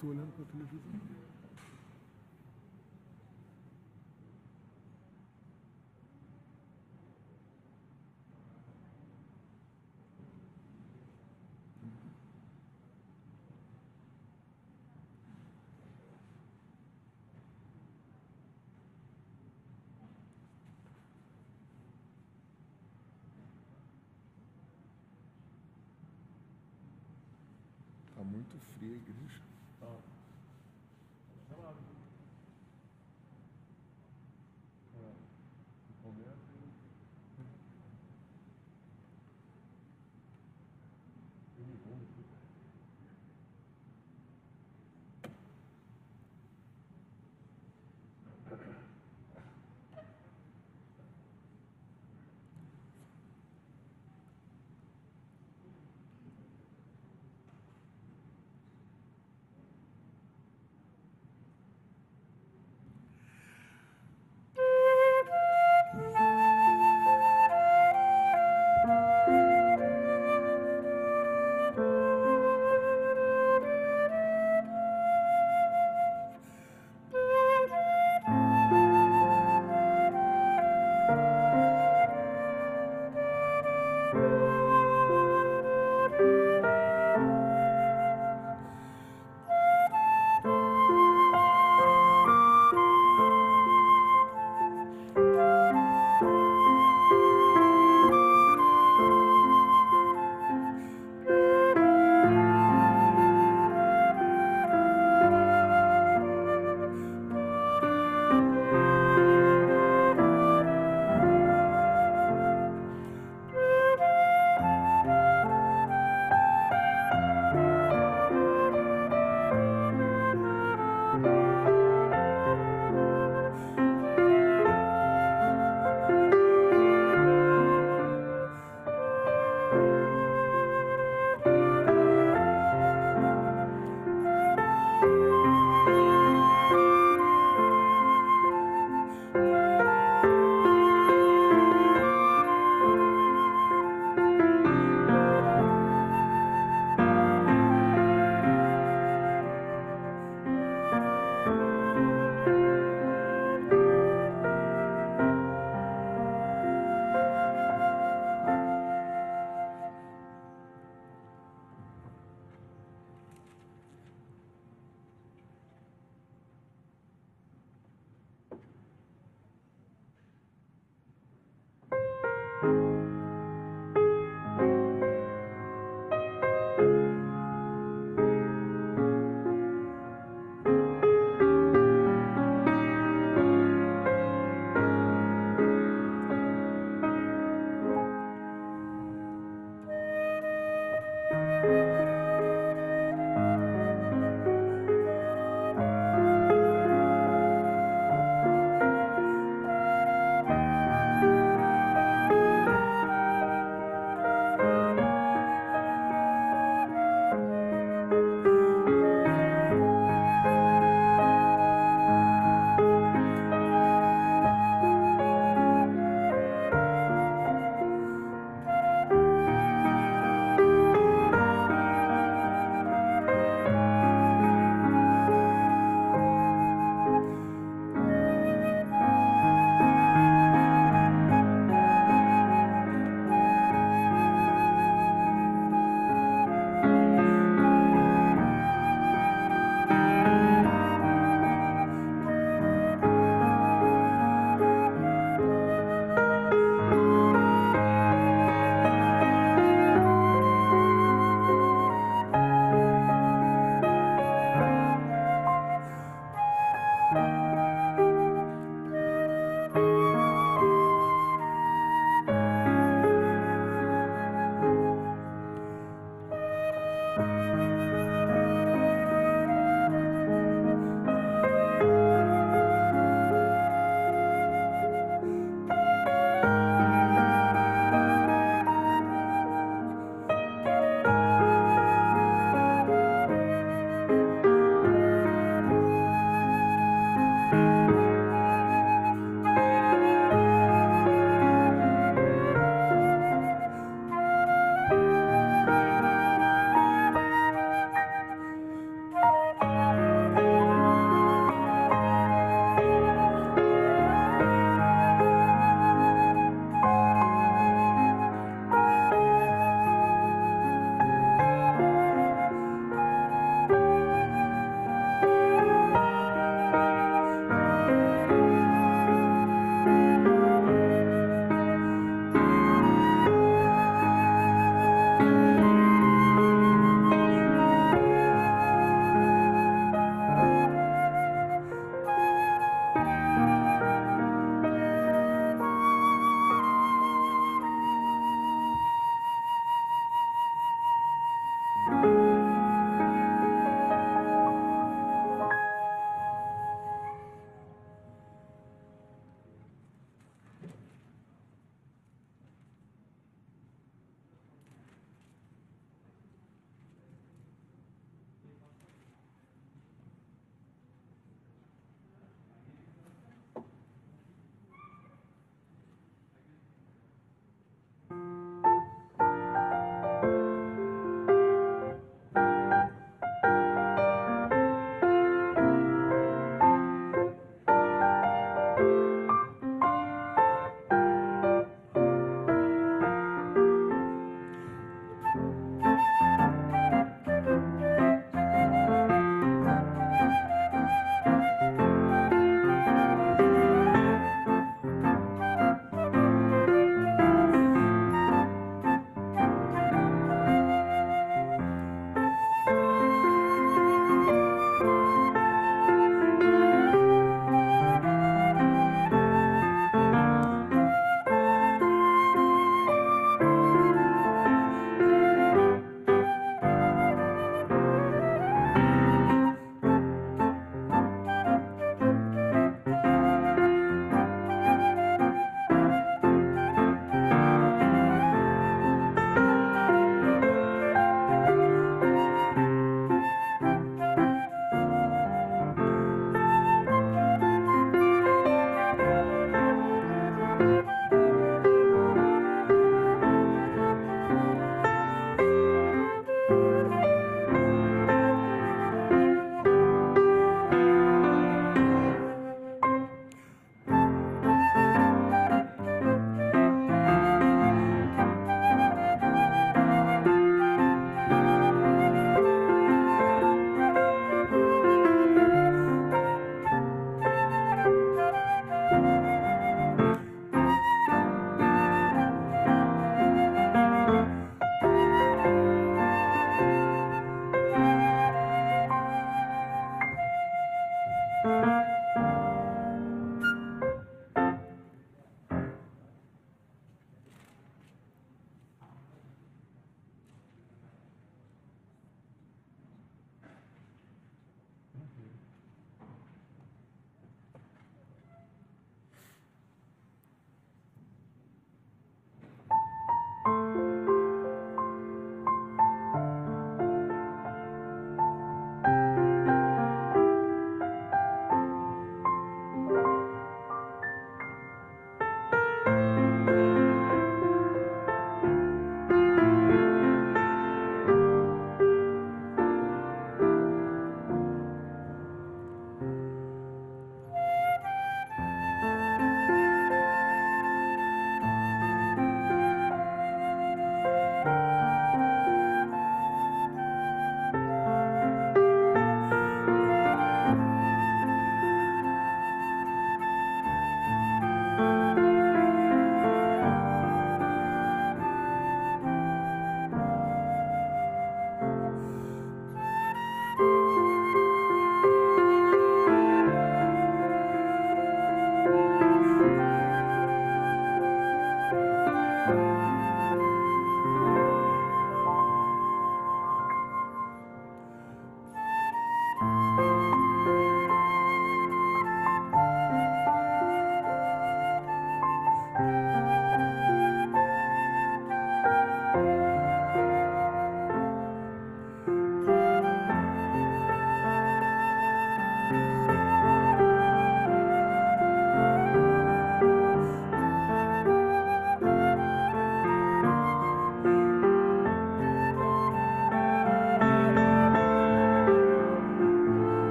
Tô olhando televisão. Tá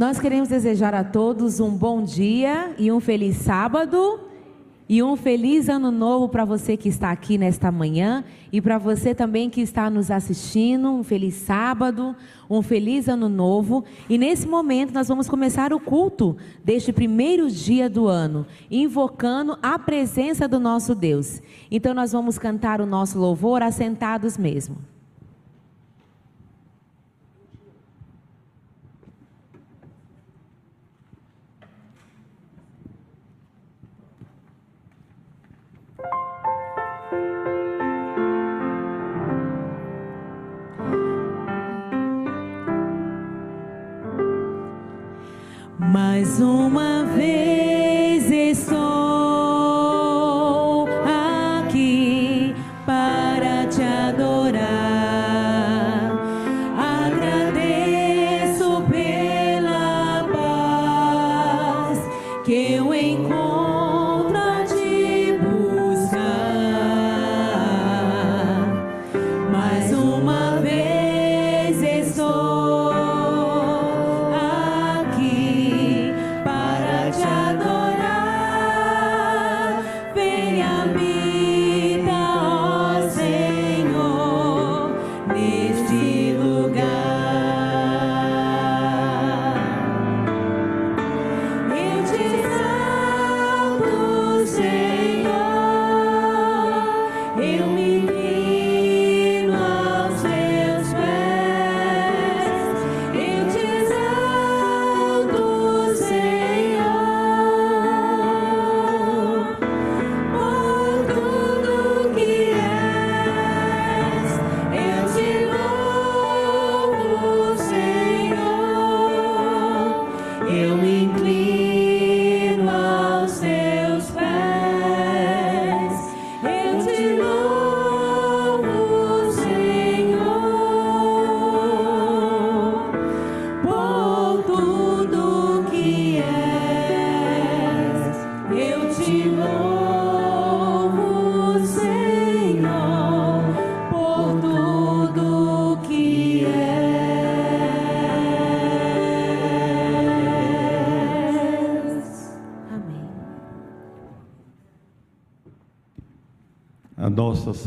Nós queremos desejar a todos um bom dia e um feliz sábado e um feliz ano novo para você que está aqui nesta manhã e para você também que está nos assistindo. Um feliz sábado, um feliz ano novo. E nesse momento nós vamos começar o culto deste primeiro dia do ano, invocando a presença do nosso Deus. Então nós vamos cantar o nosso louvor assentados mesmo.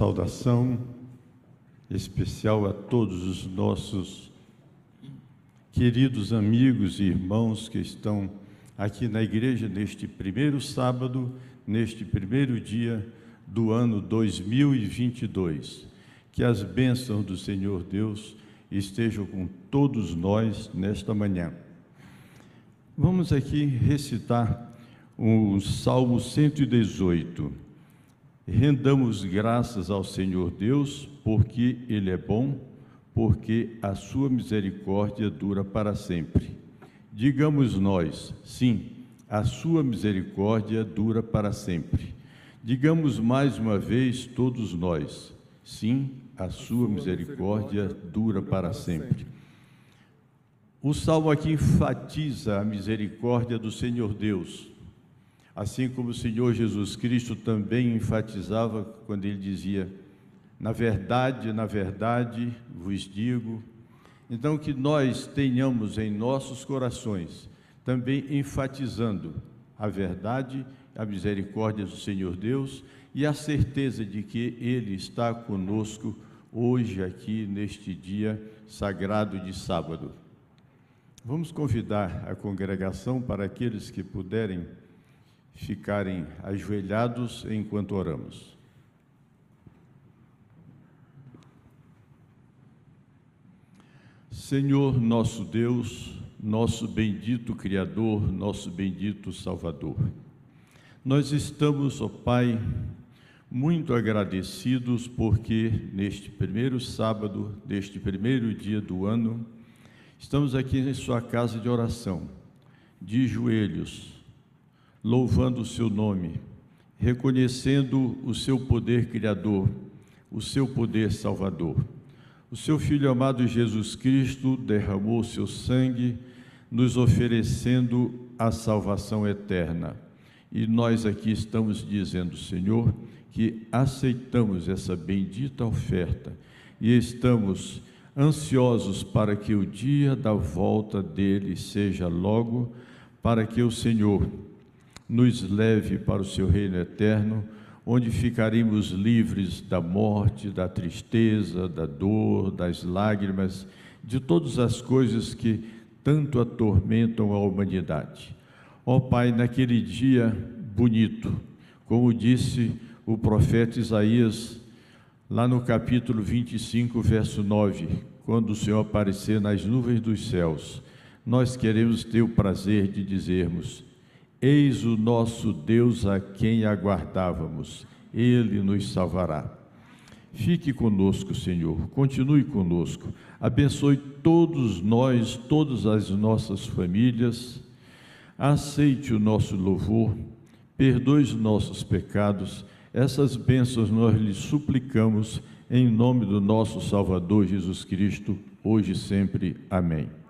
Saudação especial a todos os nossos queridos amigos e irmãos que estão aqui na igreja neste primeiro sábado, neste primeiro dia do ano 2022. Que as bênçãos do Senhor Deus estejam com todos nós nesta manhã. Vamos aqui recitar o Salmo 118. Rendamos graças ao Senhor Deus, porque Ele é bom, porque a sua misericórdia dura para sempre. Digamos nós, sim, a sua misericórdia dura para sempre. Digamos mais uma vez todos nós, sim, a sua misericórdia dura para sempre. O salmo aqui enfatiza a misericórdia do Senhor Deus, assim como o Senhor Jesus Cristo também enfatizava quando ele dizia: Na verdade, na verdade vos digo. Então, que nós tenhamos em nossos corações também enfatizando a verdade, a misericórdia do Senhor Deus e a certeza de que Ele está conosco hoje, aqui, neste dia sagrado de sábado. Vamos convidar a congregação para aqueles que puderem ficarem ajoelhados enquanto oramos. Senhor nosso Deus, nosso bendito Criador, nosso bendito Salvador, nós estamos, ó Pai, muito agradecidos porque neste primeiro sábado, deste primeiro dia do ano, estamos aqui em Sua casa de oração, de joelhos, louvando o Seu nome, reconhecendo o Seu poder criador, o Seu poder salvador. O Seu Filho amado Jesus Cristo derramou Seu sangue, nos oferecendo a salvação eterna. E nós aqui estamos dizendo, Senhor, que aceitamos essa bendita oferta e estamos ansiosos para que o dia da volta dele seja logo, para que o Senhor nos leve para o seu reino eterno, onde ficaremos livres da morte, da tristeza, da dor, das lágrimas, de todas as coisas que tanto atormentam a humanidade. Ó Pai, naquele dia bonito, como disse o profeta Isaías, lá no capítulo 25, verso 9, quando o Senhor aparecer nas nuvens dos céus, nós queremos ter o prazer de dizermos: Eis o nosso Deus a quem aguardávamos, ele nos salvará. Fique conosco, Senhor, continue conosco, abençoe todos nós, todas as nossas famílias, aceite o nosso louvor, perdoe os nossos pecados, essas bênçãos nós lhe suplicamos, em nome do nosso Salvador Jesus Cristo, hoje e sempre. Amém.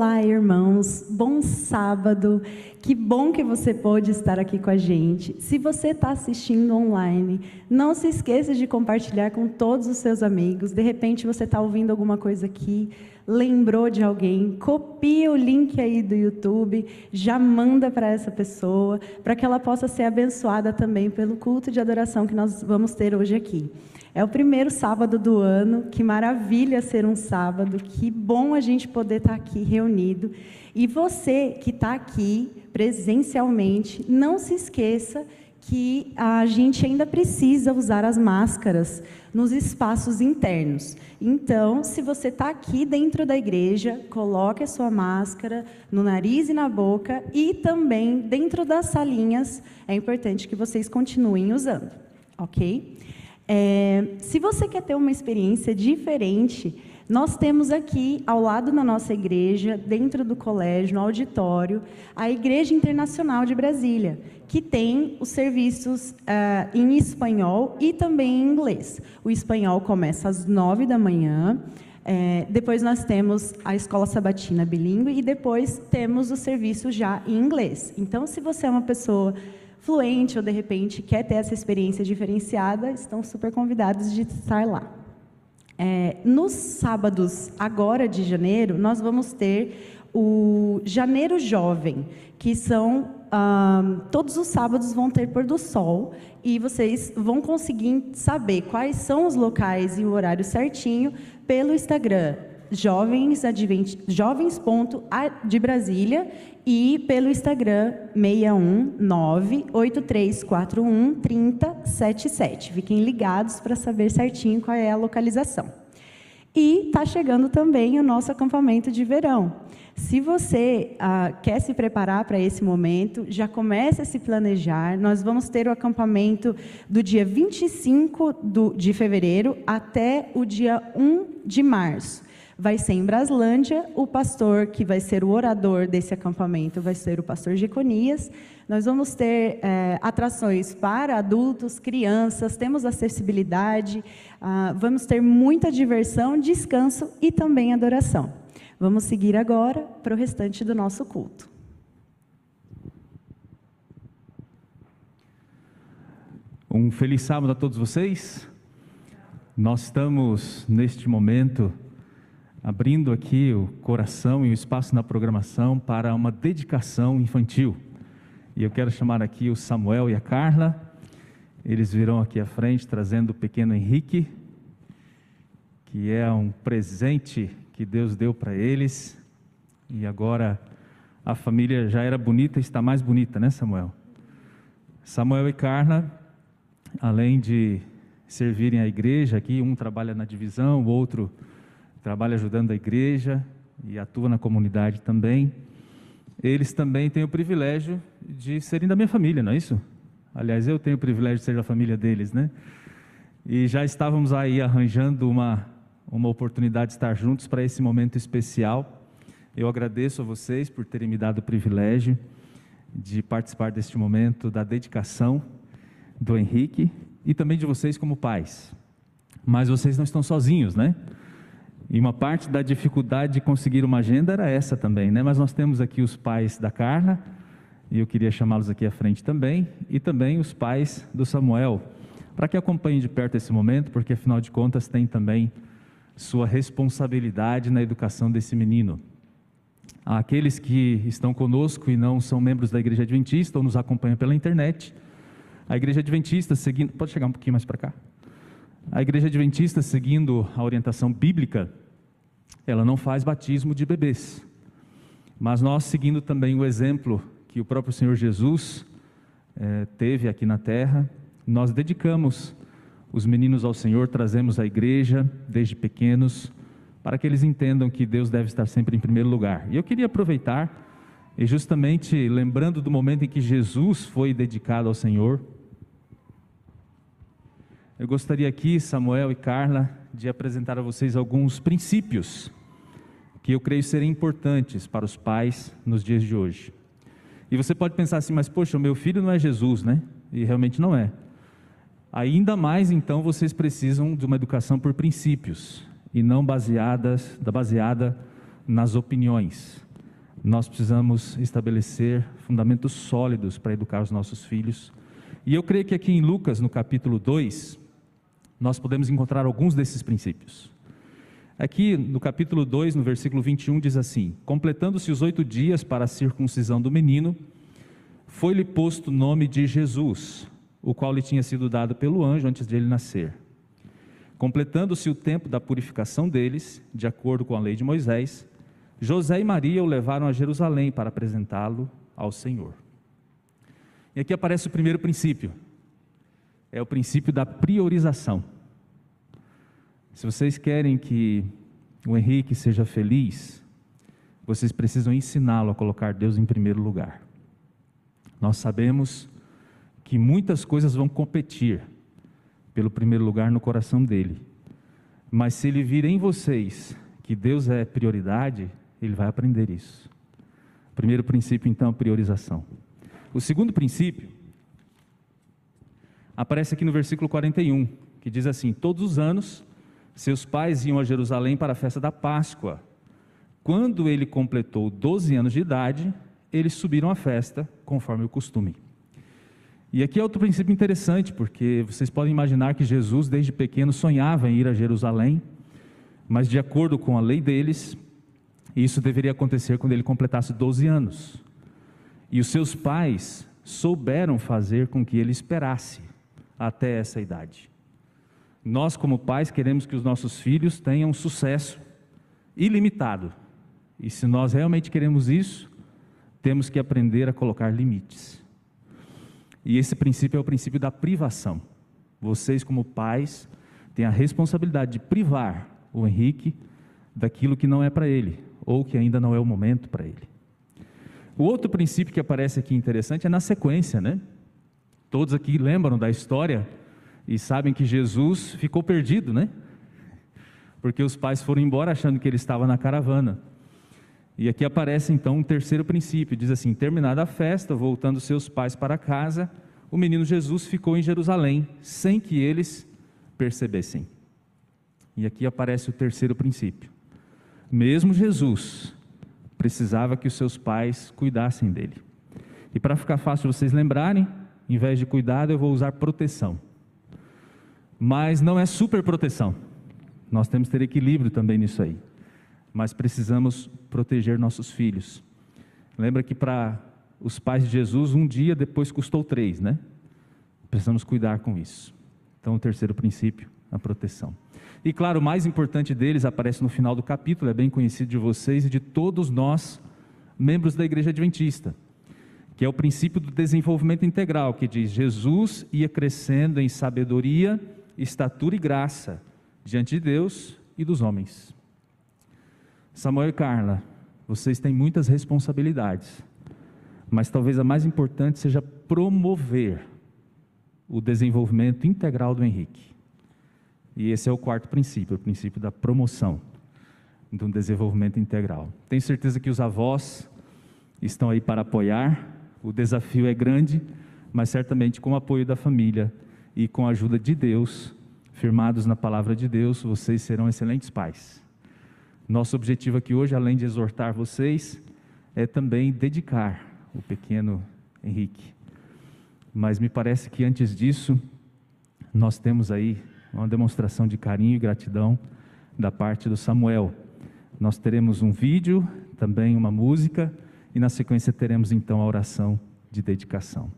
Olá, irmãos. Bom sábado. Que bom que você pôde estar aqui com a gente. Se você está assistindo online, não se esqueça de compartilhar com todos os seus amigos. De repente você está ouvindo alguma coisa aqui, lembrou de alguém, copia o link aí do YouTube, já manda para essa pessoa, para que ela possa ser abençoada também pelo culto de adoração que nós vamos ter hoje aqui. É o primeiro sábado do ano, que maravilha ser um sábado, que bom a gente poder estar aqui reunido. E você que está aqui presencialmente, não se esqueça que a gente ainda precisa usar as máscaras nos espaços internos. Então, se você está aqui dentro da igreja, coloque a sua máscara no nariz e na boca e também dentro das salinhas, é importante que vocês continuem usando, ok? É, se você quer ter uma experiência diferente, nós temos aqui, ao lado da nossa igreja, dentro do colégio, no auditório, a Igreja Internacional de Brasília, que tem os serviços uh, em espanhol e também em inglês. O espanhol começa às nove da manhã. É, depois nós temos a escola sabatina bilíngue e depois temos o serviço já em inglês. Então, se você é uma pessoa fluente ou de repente quer ter essa experiência diferenciada, estão super convidados de estar lá. É, nos sábados, agora de janeiro, nós vamos ter o Janeiro Jovem, que são ah, todos os sábados vão ter pôr do sol e vocês vão conseguir saber quais são os locais e o horário certinho pelo Instagram jovens, jovens de Brasília e pelo Instagram 61983413077. Fiquem ligados para saber certinho qual é a localização. E está chegando também o nosso acampamento de verão. Se você ah, quer se preparar para esse momento, já comece a se planejar. Nós vamos ter o acampamento do dia 25 do, de fevereiro até o dia 1 de março vai ser em Braslândia. O pastor que vai ser o orador desse acampamento vai ser o pastor Jeconias. Nós vamos ter é, atrações para adultos, crianças, temos acessibilidade, ah, vamos ter muita diversão, descanso e também adoração. Vamos seguir agora para o restante do nosso culto. Um feliz sábado a todos vocês. Nós estamos neste momento abrindo aqui o coração e o espaço na programação para uma dedicação infantil. E eu quero chamar aqui o Samuel e a Carla. Eles virão aqui à frente trazendo o pequeno Henrique, que é um presente que Deus deu para eles. E agora a família já era bonita, está mais bonita, né, Samuel? Samuel e Carla, além de servirem a igreja aqui, um trabalha na divisão, o outro trabalha ajudando a igreja e atua na comunidade também. Eles também têm o privilégio de serem da minha família, não é isso? Aliás, eu tenho o privilégio de ser da família deles, né? E já estávamos aí arranjando uma, uma oportunidade de estar juntos para esse momento especial. Eu agradeço a vocês por terem me dado o privilégio de participar deste momento da dedicação do Henrique e também de vocês como pais. Mas vocês não estão sozinhos, né? E uma parte da dificuldade de conseguir uma agenda era essa também, né? Mas nós temos aqui os pais da Carla, e eu queria chamá-los aqui à frente também, e também os pais do Samuel, para que acompanhem de perto esse momento, porque afinal de contas tem também sua responsabilidade na educação desse menino. Aqueles que estão conosco e não são membros da Igreja Adventista ou nos acompanham pela internet, a Igreja Adventista seguindo, pode chegar um pouquinho mais para cá. A Igreja Adventista seguindo a orientação bíblica, ela não faz batismo de bebês. Mas nós seguindo também o exemplo que o próprio Senhor Jesus eh, teve aqui na terra, nós dedicamos os meninos ao Senhor, trazemos à igreja desde pequenos, para que eles entendam que Deus deve estar sempre em primeiro lugar. E eu queria aproveitar, e justamente lembrando do momento em que Jesus foi dedicado ao Senhor, eu gostaria aqui, Samuel e Carla, de apresentar a vocês alguns princípios que eu creio serem importantes para os pais nos dias de hoje. E você pode pensar assim, mas poxa, o meu filho não é Jesus, né? E realmente não é. Ainda mais então vocês precisam de uma educação por princípios e não baseadas, baseada nas opiniões. Nós precisamos estabelecer fundamentos sólidos para educar os nossos filhos. E eu creio que aqui em Lucas, no capítulo 2, nós podemos encontrar alguns desses princípios. Aqui no capítulo 2, no versículo 21, diz assim: Completando-se os oito dias para a circuncisão do menino, foi-lhe posto o nome de Jesus, o qual lhe tinha sido dado pelo anjo antes de ele nascer. Completando-se o tempo da purificação deles, de acordo com a lei de Moisés, José e Maria o levaram a Jerusalém para apresentá-lo ao Senhor. E aqui aparece o primeiro princípio, é o princípio da priorização. Se vocês querem que o Henrique seja feliz, vocês precisam ensiná-lo a colocar Deus em primeiro lugar. Nós sabemos que muitas coisas vão competir pelo primeiro lugar no coração dele. Mas se ele vir em vocês que Deus é prioridade, ele vai aprender isso. Primeiro princípio, então, priorização. O segundo princípio aparece aqui no versículo 41, que diz assim: Todos os anos seus pais iam a Jerusalém para a festa da Páscoa. Quando ele completou 12 anos de idade, eles subiram à festa, conforme o costume. E aqui é outro princípio interessante, porque vocês podem imaginar que Jesus, desde pequeno, sonhava em ir a Jerusalém, mas de acordo com a lei deles, isso deveria acontecer quando ele completasse 12 anos. E os seus pais souberam fazer com que ele esperasse até essa idade. Nós, como pais, queremos que os nossos filhos tenham sucesso ilimitado. E se nós realmente queremos isso, temos que aprender a colocar limites. E esse princípio é o princípio da privação. Vocês, como pais, têm a responsabilidade de privar o Henrique daquilo que não é para ele, ou que ainda não é o momento para ele. O outro princípio que aparece aqui interessante é na sequência, né? Todos aqui lembram da história e sabem que Jesus ficou perdido, né? Porque os pais foram embora achando que ele estava na caravana. E aqui aparece então um terceiro princípio: diz assim: terminada a festa, voltando seus pais para casa, o menino Jesus ficou em Jerusalém, sem que eles percebessem. E aqui aparece o terceiro princípio. Mesmo Jesus precisava que os seus pais cuidassem dele. E para ficar fácil vocês lembrarem, em vez de cuidado, eu vou usar proteção. Mas não é super proteção. Nós temos que ter equilíbrio também nisso aí mas precisamos proteger nossos filhos. Lembra que para os pais de Jesus, um dia depois custou três, né? Precisamos cuidar com isso. Então, o terceiro princípio, a proteção. E claro, o mais importante deles aparece no final do capítulo, é bem conhecido de vocês e de todos nós, membros da Igreja Adventista, que é o princípio do desenvolvimento integral, que diz: Jesus ia crescendo em sabedoria, estatura e graça diante de Deus e dos homens. Samuel e Carla, vocês têm muitas responsabilidades, mas talvez a mais importante seja promover o desenvolvimento integral do Henrique. E esse é o quarto princípio, o princípio da promoção. de um desenvolvimento integral. Tenho certeza que os avós estão aí para apoiar. O desafio é grande, mas certamente com o apoio da família e com a ajuda de Deus, firmados na palavra de Deus, vocês serão excelentes pais. Nosso objetivo aqui hoje, além de exortar vocês, é também dedicar o pequeno Henrique. Mas me parece que antes disso, nós temos aí uma demonstração de carinho e gratidão da parte do Samuel. Nós teremos um vídeo, também uma música, e na sequência teremos então a oração de dedicação.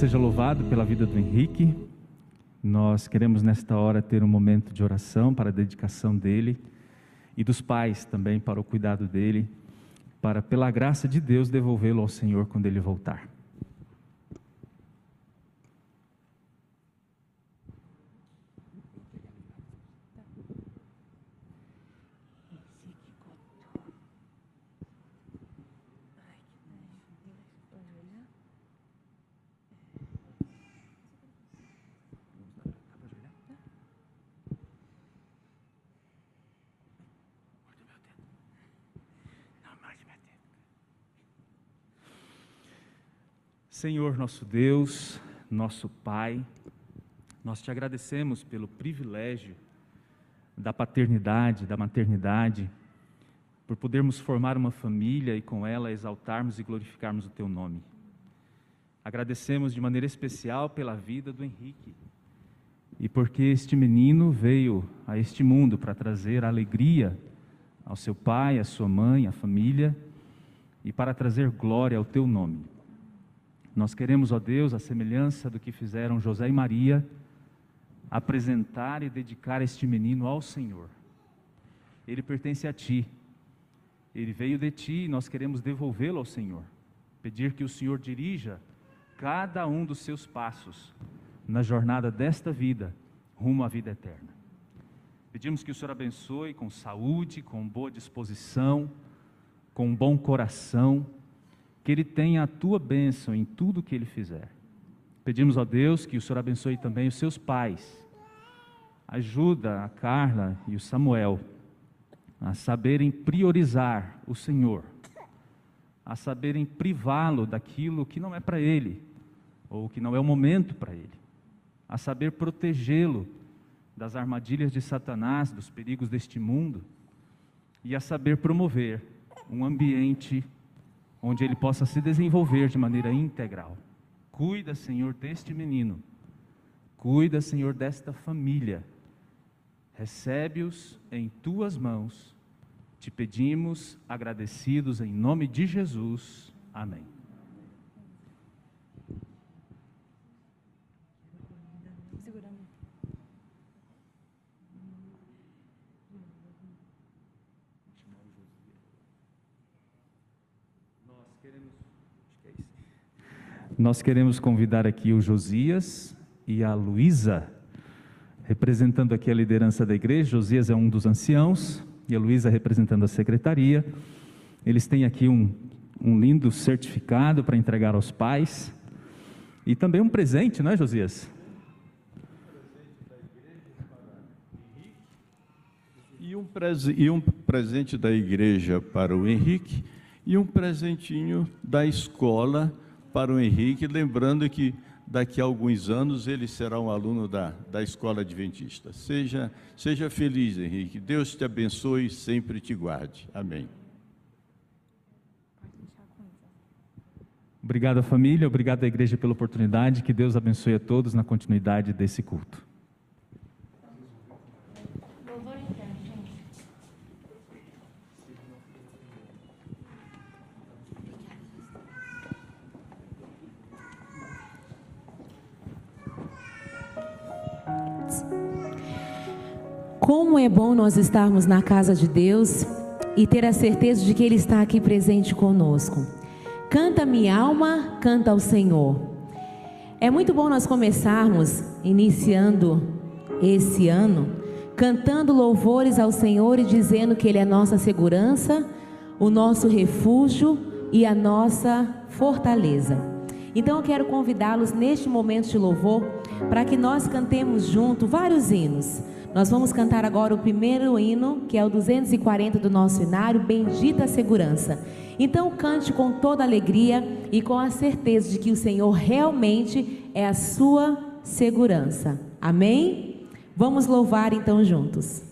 Seja louvado pela vida do Henrique. Nós queremos nesta hora ter um momento de oração para a dedicação dele e dos pais também para o cuidado dele, para pela graça de Deus devolvê-lo ao Senhor quando ele voltar. Senhor nosso Deus, nosso Pai, nós te agradecemos pelo privilégio da paternidade, da maternidade, por podermos formar uma família e com ela exaltarmos e glorificarmos o teu nome. Agradecemos de maneira especial pela vida do Henrique e porque este menino veio a este mundo para trazer alegria ao seu pai, à sua mãe, à família e para trazer glória ao teu nome. Nós queremos, ó Deus, a semelhança do que fizeram José e Maria, apresentar e dedicar este menino ao Senhor. Ele pertence a ti. Ele veio de ti e nós queremos devolvê-lo ao Senhor. Pedir que o Senhor dirija cada um dos seus passos na jornada desta vida rumo à vida eterna. Pedimos que o Senhor abençoe com saúde, com boa disposição, com um bom coração, que ele tenha a tua bênção em tudo que ele fizer. Pedimos a Deus que o Senhor abençoe também os seus pais. Ajuda a Carla e o Samuel a saberem priorizar o Senhor, a saberem privá-lo daquilo que não é para ele, ou que não é o momento para ele, a saber protegê-lo das armadilhas de Satanás, dos perigos deste mundo, e a saber promover um ambiente onde ele possa se desenvolver de maneira integral. Cuida, Senhor, deste menino, cuida, Senhor, desta família. Recebe-os em tuas mãos. Te pedimos, agradecidos em nome de Jesus. Amém. Nós queremos convidar aqui o Josias e a Luísa, representando aqui a liderança da igreja. Josias é um dos anciãos e a Luísa representando a secretaria. Eles têm aqui um, um lindo certificado para entregar aos pais e também um presente, não é, Josias? E um, e um presente da igreja para o Henrique e um presentinho da escola o Henrique, lembrando que daqui a alguns anos ele será um aluno da, da escola adventista. Seja, seja feliz, Henrique. Deus te abençoe e sempre te guarde. Amém. Obrigado, família. Obrigado à igreja pela oportunidade. Que Deus abençoe a todos na continuidade desse culto. É bom nós estarmos na casa de Deus e ter a certeza de que Ele está aqui presente conosco. Canta minha alma, canta ao Senhor. É muito bom nós começarmos iniciando esse ano cantando louvores ao Senhor e dizendo que Ele é nossa segurança, o nosso refúgio e a nossa fortaleza. Então eu quero convidá-los neste momento de louvor para que nós cantemos junto vários hinos. Nós vamos cantar agora o primeiro hino, que é o 240 do nosso inário, Bendita Segurança. Então cante com toda alegria e com a certeza de que o Senhor realmente é a sua segurança. Amém? Vamos louvar então juntos.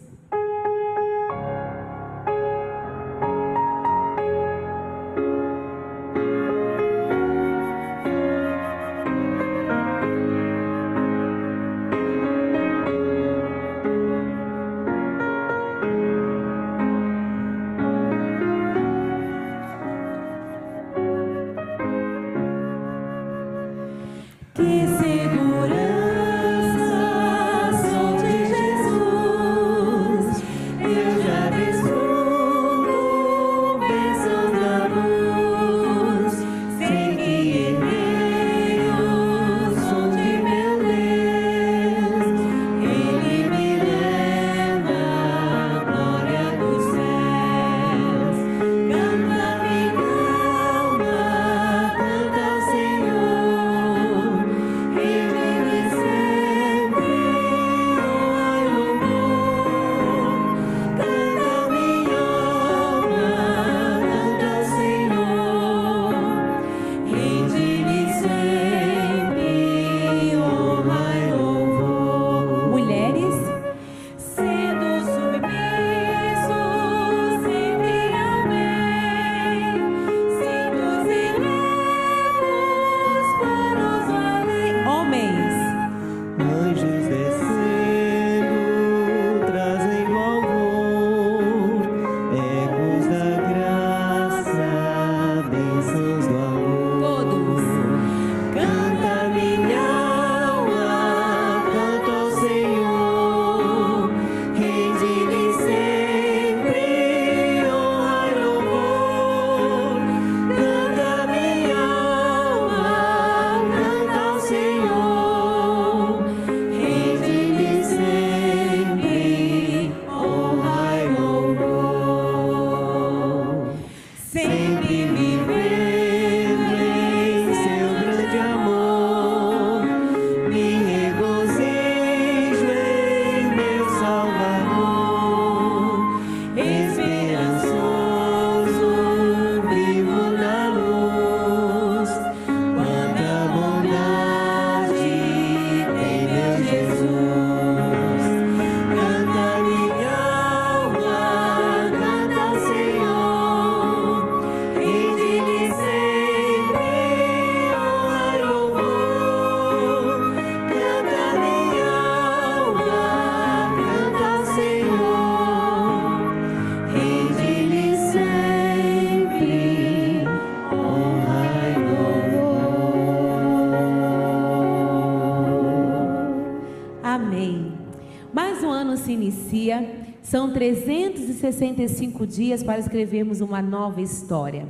365 dias para escrevermos uma nova história,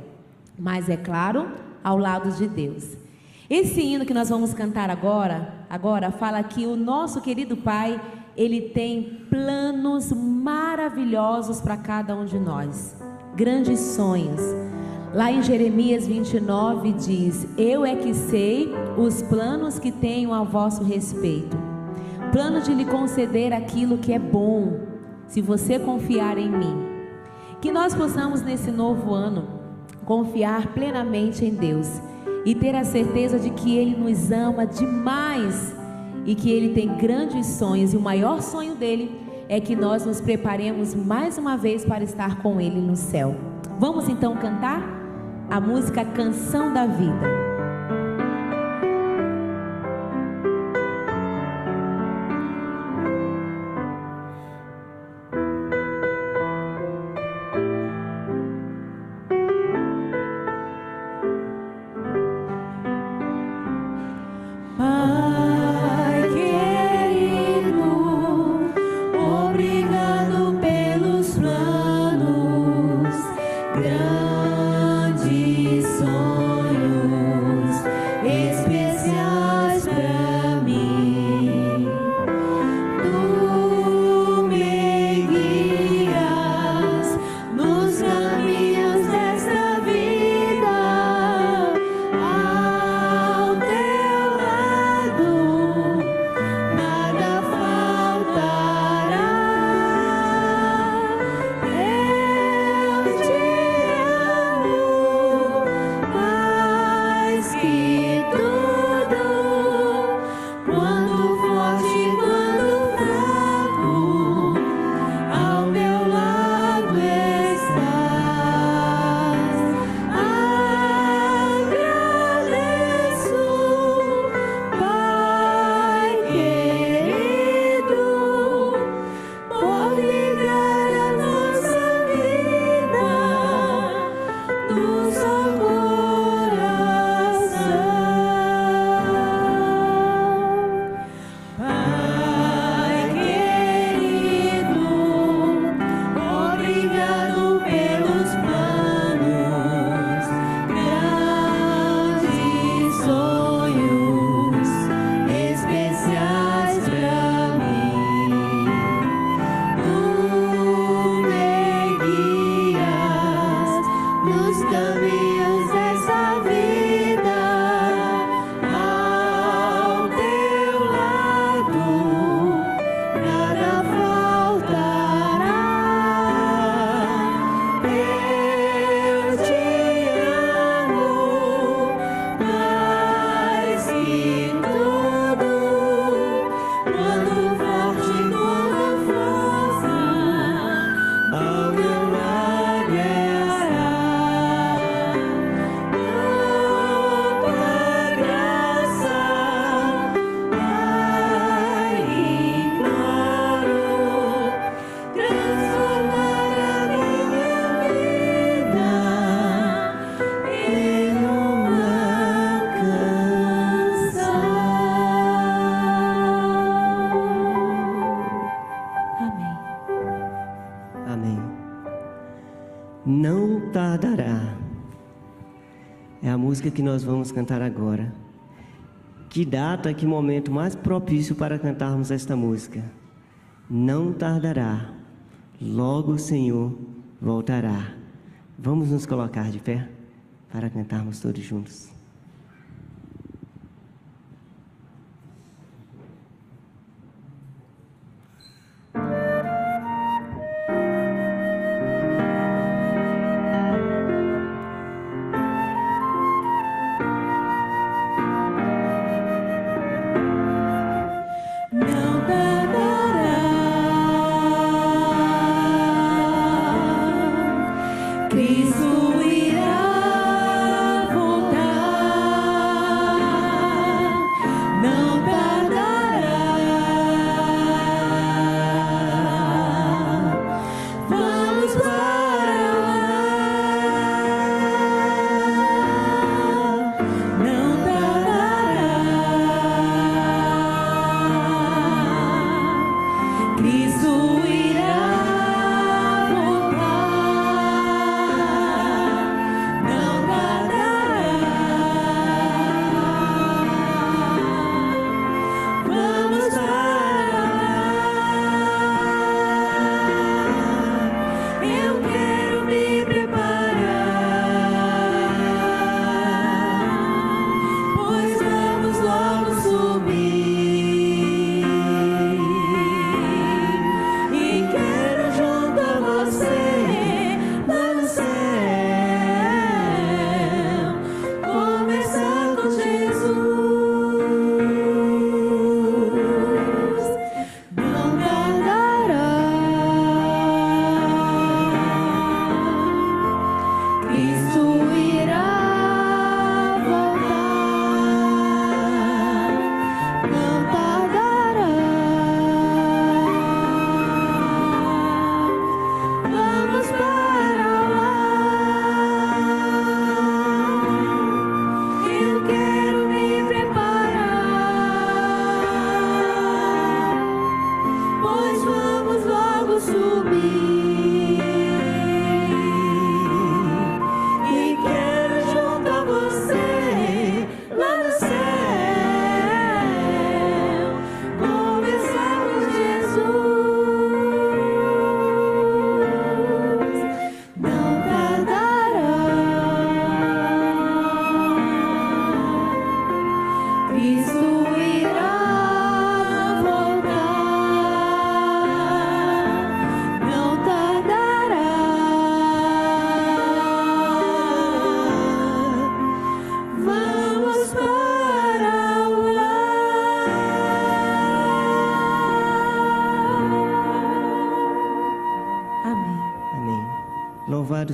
mas é claro, ao lado de Deus. Esse hino que nós vamos cantar agora, agora fala que o nosso querido Pai, ele tem planos maravilhosos para cada um de nós, grandes sonhos. Lá em Jeremias 29 diz: Eu é que sei os planos que tenho a vosso respeito. Plano de lhe conceder aquilo que é bom, se você confiar em mim. Que nós possamos nesse novo ano confiar plenamente em Deus e ter a certeza de que Ele nos ama demais e que Ele tem grandes sonhos, e o maior sonho dele é que nós nos preparemos mais uma vez para estar com Ele no céu. Vamos então cantar? a música Canção da Vida. Que nós vamos cantar agora. Que data, que momento mais propício para cantarmos esta música? Não tardará, logo o Senhor voltará. Vamos nos colocar de pé para cantarmos todos juntos.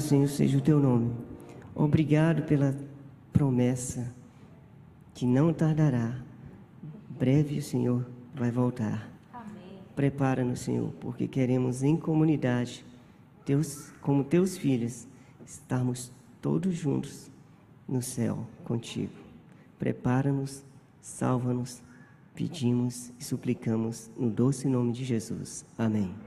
Senhor, seja o teu nome. Obrigado pela promessa que não tardará. Breve o Senhor vai voltar. Prepara-nos, Senhor, porque queremos em comunidade, teus, como teus filhos, estarmos todos juntos no céu contigo. Prepara-nos, salva-nos, pedimos e suplicamos no doce nome de Jesus. Amém.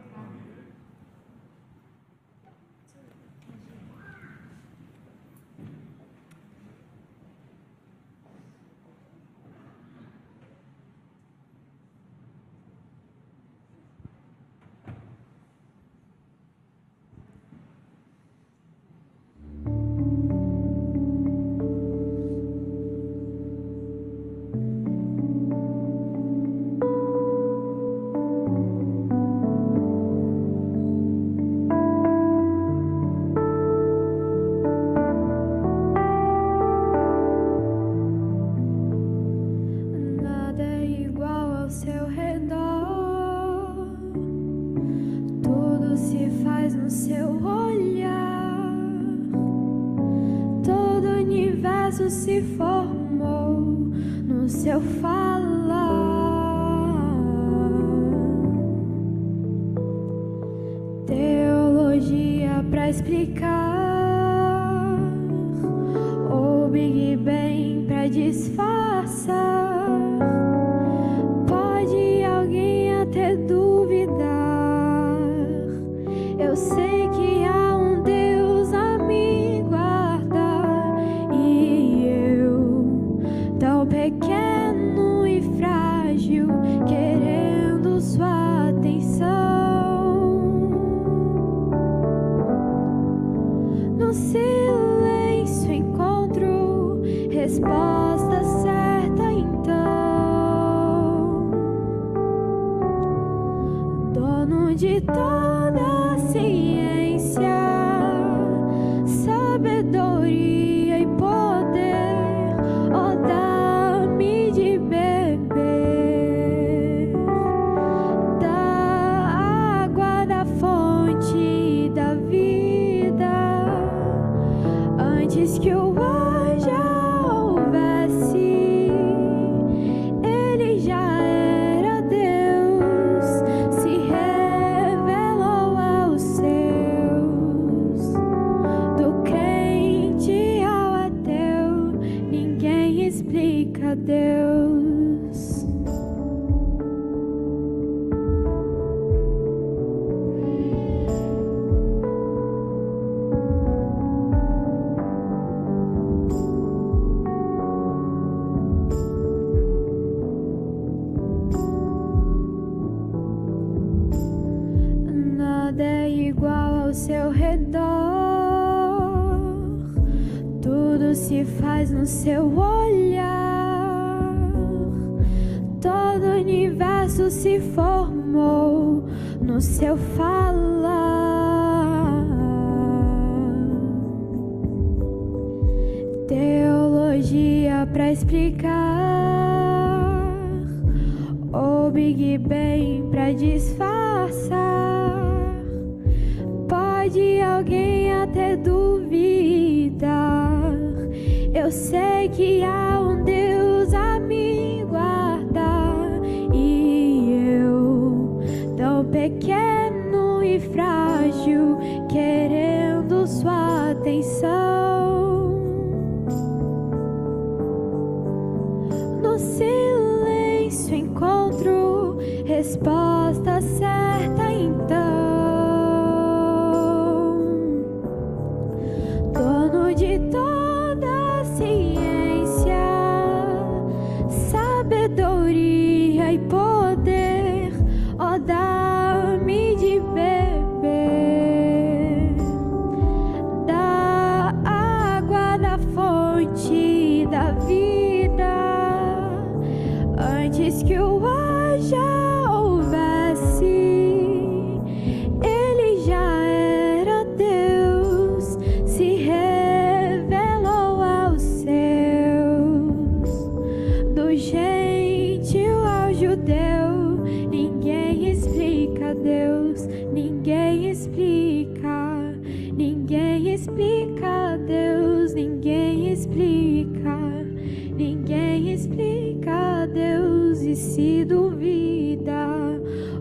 Se duvida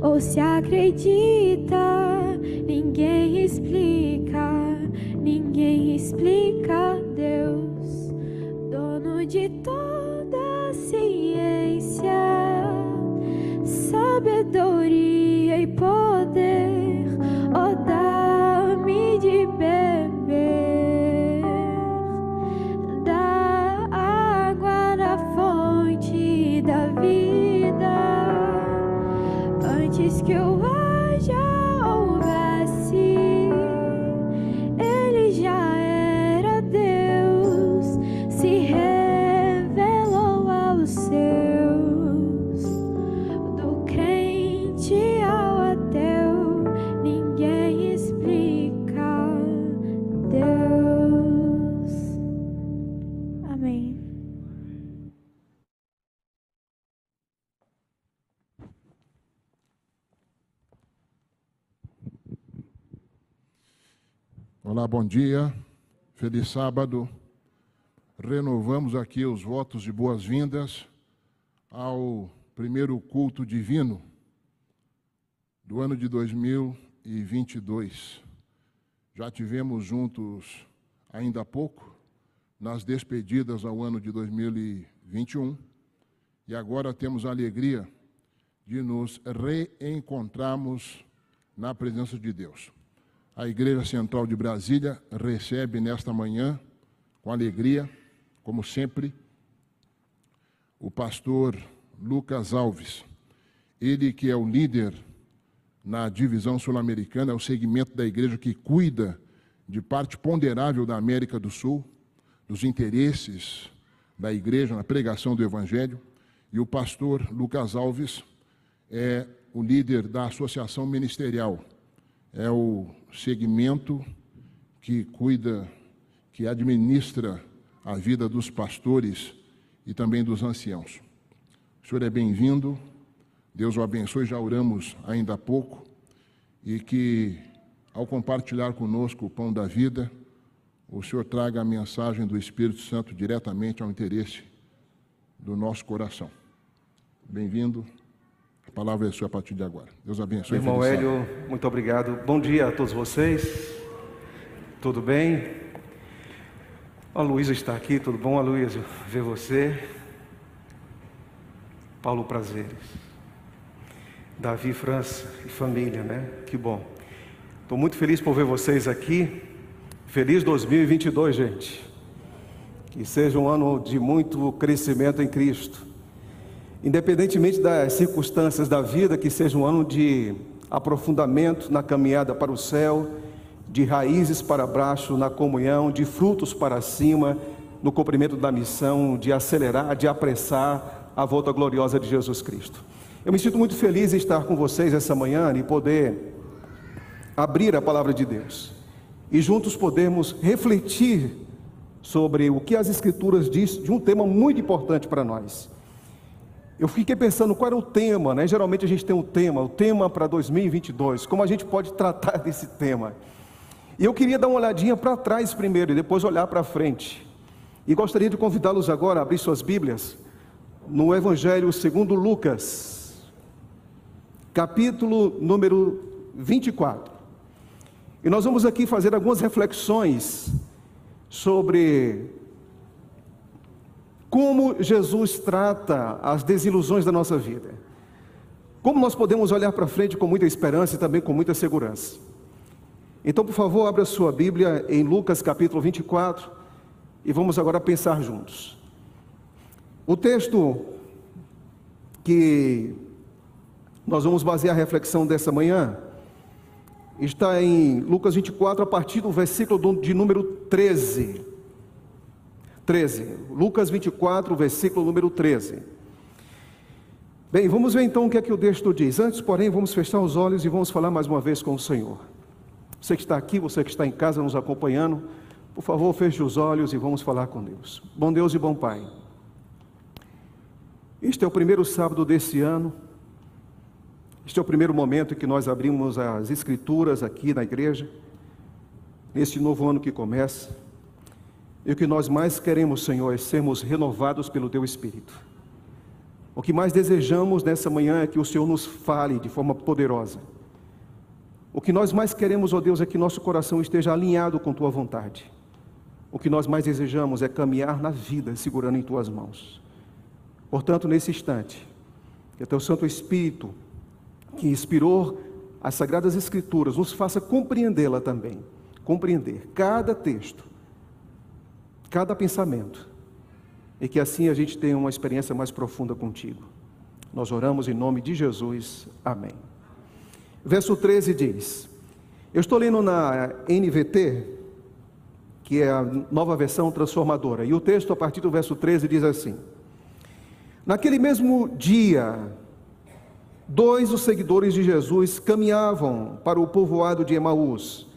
ou se acredita, ninguém explica, ninguém explica Deus, dono de toda a ciência, sabedoria Bom dia. Feliz sábado. Renovamos aqui os votos de boas-vindas ao primeiro culto divino do ano de 2022. Já tivemos juntos ainda há pouco nas despedidas ao ano de 2021 e agora temos a alegria de nos reencontrarmos na presença de Deus. A Igreja Central de Brasília recebe nesta manhã, com alegria, como sempre, o pastor Lucas Alves. Ele que é o líder na divisão sul-americana, é o segmento da igreja que cuida de parte ponderável da América do Sul, dos interesses da igreja na pregação do Evangelho. E o pastor Lucas Alves é o líder da Associação Ministerial, é o segmento que cuida, que administra a vida dos pastores e também dos anciãos. O senhor é bem-vindo, Deus o abençoe, já oramos ainda há pouco, e que, ao compartilhar conosco o pão da vida, o senhor traga a mensagem do Espírito Santo diretamente ao interesse do nosso coração. Bem-vindo. A palavra é sua a partir de agora. Deus abençoe. Irmão Hélio, muito obrigado. Bom dia a todos vocês. Tudo bem? A Luísa está aqui, tudo bom, Aloysio? Ver você. Paulo Prazeres. Davi França e família, né? Que bom. Estou muito feliz por ver vocês aqui. Feliz 2022, gente. Que seja um ano de muito crescimento em Cristo. Independentemente das circunstâncias da vida, que seja um ano de aprofundamento na caminhada para o céu, de raízes para baixo na comunhão, de frutos para cima no cumprimento da missão, de acelerar, de apressar a volta gloriosa de Jesus Cristo. Eu me sinto muito feliz em estar com vocês essa manhã e poder abrir a palavra de Deus e juntos podermos refletir sobre o que as Escrituras diz de um tema muito importante para nós. Eu fiquei pensando qual era o tema, né? Geralmente a gente tem um tema, o tema para 2022, como a gente pode tratar desse tema. E eu queria dar uma olhadinha para trás primeiro e depois olhar para frente. E gostaria de convidá-los agora a abrir suas Bíblias no Evangelho segundo Lucas, capítulo número 24. E nós vamos aqui fazer algumas reflexões sobre como Jesus trata as desilusões da nossa vida. Como nós podemos olhar para frente com muita esperança e também com muita segurança. Então, por favor, abra sua Bíblia em Lucas capítulo 24 e vamos agora pensar juntos. O texto que nós vamos basear a reflexão dessa manhã está em Lucas 24, a partir do versículo de número 13. 13. Lucas 24, versículo número 13. Bem, vamos ver então o que é que o texto diz. Antes, porém, vamos fechar os olhos e vamos falar mais uma vez com o Senhor. Você que está aqui, você que está em casa nos acompanhando, por favor, feche os olhos e vamos falar com Deus. Bom Deus e bom Pai. Este é o primeiro sábado desse ano. Este é o primeiro momento em que nós abrimos as escrituras aqui na igreja. nesse novo ano que começa. E o que nós mais queremos, Senhor, é sermos renovados pelo Teu Espírito. O que mais desejamos nessa manhã é que o Senhor nos fale de forma poderosa. O que nós mais queremos, ó Deus, é que nosso coração esteja alinhado com Tua vontade. O que nós mais desejamos é caminhar na vida segurando em Tuas mãos. Portanto, nesse instante, que o Teu Santo Espírito, que inspirou as Sagradas Escrituras, nos faça compreendê-la também. Compreender cada texto, cada pensamento. E que assim a gente tenha uma experiência mais profunda contigo. Nós oramos em nome de Jesus. Amém. Verso 13 diz: Eu estou lendo na NVT, que é a nova versão transformadora, e o texto a partir do verso 13 diz assim: Naquele mesmo dia, dois dos seguidores de Jesus caminhavam para o povoado de Emaús,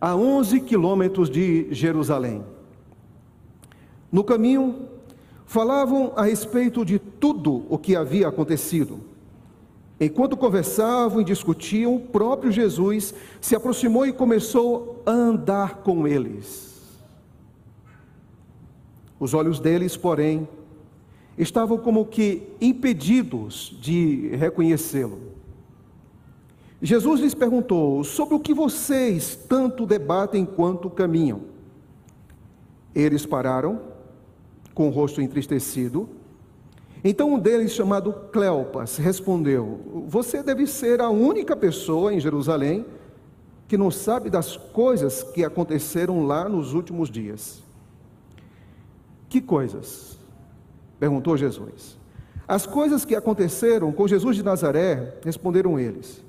a 11 quilômetros de Jerusalém. No caminho, falavam a respeito de tudo o que havia acontecido. Enquanto conversavam e discutiam, o próprio Jesus se aproximou e começou a andar com eles. Os olhos deles, porém, estavam como que impedidos de reconhecê-lo. Jesus lhes perguntou: Sobre o que vocês tanto debatem enquanto caminham? Eles pararam, com o rosto entristecido. Então um deles, chamado Cleopas, respondeu: Você deve ser a única pessoa em Jerusalém que não sabe das coisas que aconteceram lá nos últimos dias. Que coisas? perguntou Jesus. As coisas que aconteceram com Jesus de Nazaré, responderam eles.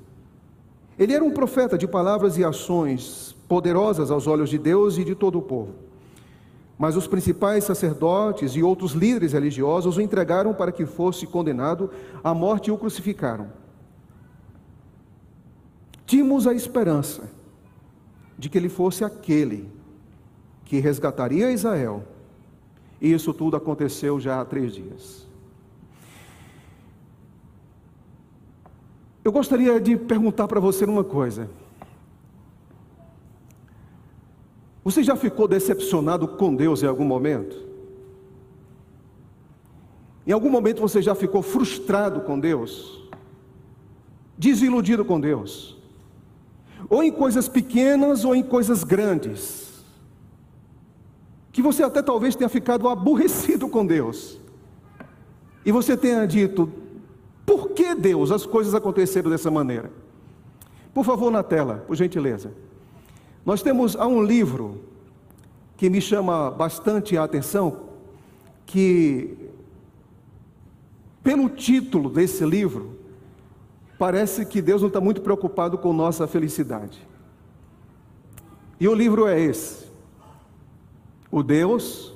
Ele era um profeta de palavras e ações poderosas aos olhos de Deus e de todo o povo. Mas os principais sacerdotes e outros líderes religiosos o entregaram para que fosse condenado à morte e o crucificaram. Tínhamos a esperança de que ele fosse aquele que resgataria Israel e isso tudo aconteceu já há três dias. Eu gostaria de perguntar para você uma coisa. Você já ficou decepcionado com Deus em algum momento? Em algum momento você já ficou frustrado com Deus? Desiludido com Deus? Ou em coisas pequenas ou em coisas grandes? que você até talvez tenha ficado aborrecido com Deus. E você tenha dito: por que Deus as coisas aconteceram dessa maneira? Por favor, na tela, por gentileza. Nós temos há um livro que me chama bastante a atenção, que pelo título desse livro, parece que Deus não está muito preocupado com nossa felicidade. E o livro é esse o Deus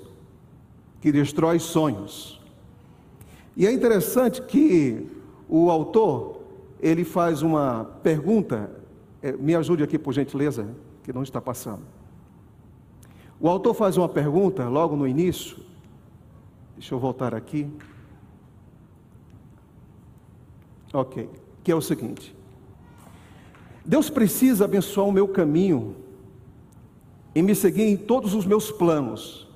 que destrói sonhos. E é interessante que o autor, ele faz uma pergunta, é, me ajude aqui por gentileza, que não está passando. O autor faz uma pergunta logo no início, deixa eu voltar aqui. Ok, que é o seguinte: Deus precisa abençoar o meu caminho em me seguir em todos os meus planos,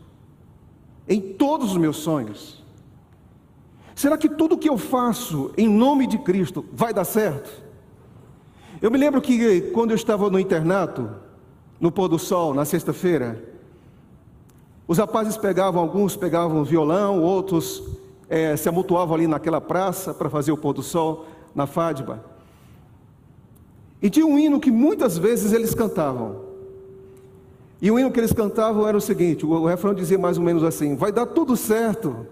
em todos os meus sonhos? Será que tudo que eu faço em nome de Cristo vai dar certo? Eu me lembro que quando eu estava no internato, no pôr do sol, na sexta-feira, os rapazes pegavam, alguns pegavam violão, outros é, se amontoavam ali naquela praça para fazer o pôr do sol na Fádiba. E tinha um hino que muitas vezes eles cantavam. E o hino que eles cantavam era o seguinte: o refrão dizia mais ou menos assim: Vai dar tudo certo,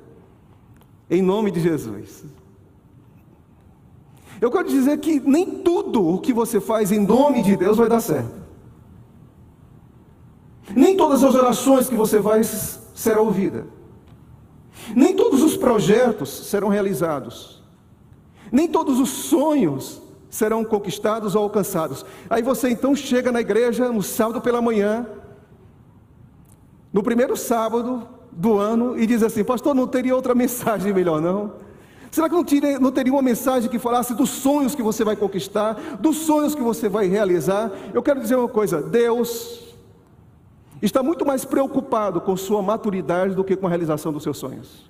em nome de Jesus. Eu quero dizer que nem tudo o que você faz em nome de Deus vai dar certo. Nem todas as orações que você faz serão ouvidas. Nem todos os projetos serão realizados. Nem todos os sonhos serão conquistados ou alcançados. Aí você então chega na igreja no sábado pela manhã no primeiro sábado do ano e diz assim: Pastor, não teria outra mensagem melhor, não? Será que não, não teria uma mensagem que falasse dos sonhos que você vai conquistar, dos sonhos que você vai realizar? Eu quero dizer uma coisa: Deus está muito mais preocupado com sua maturidade do que com a realização dos seus sonhos.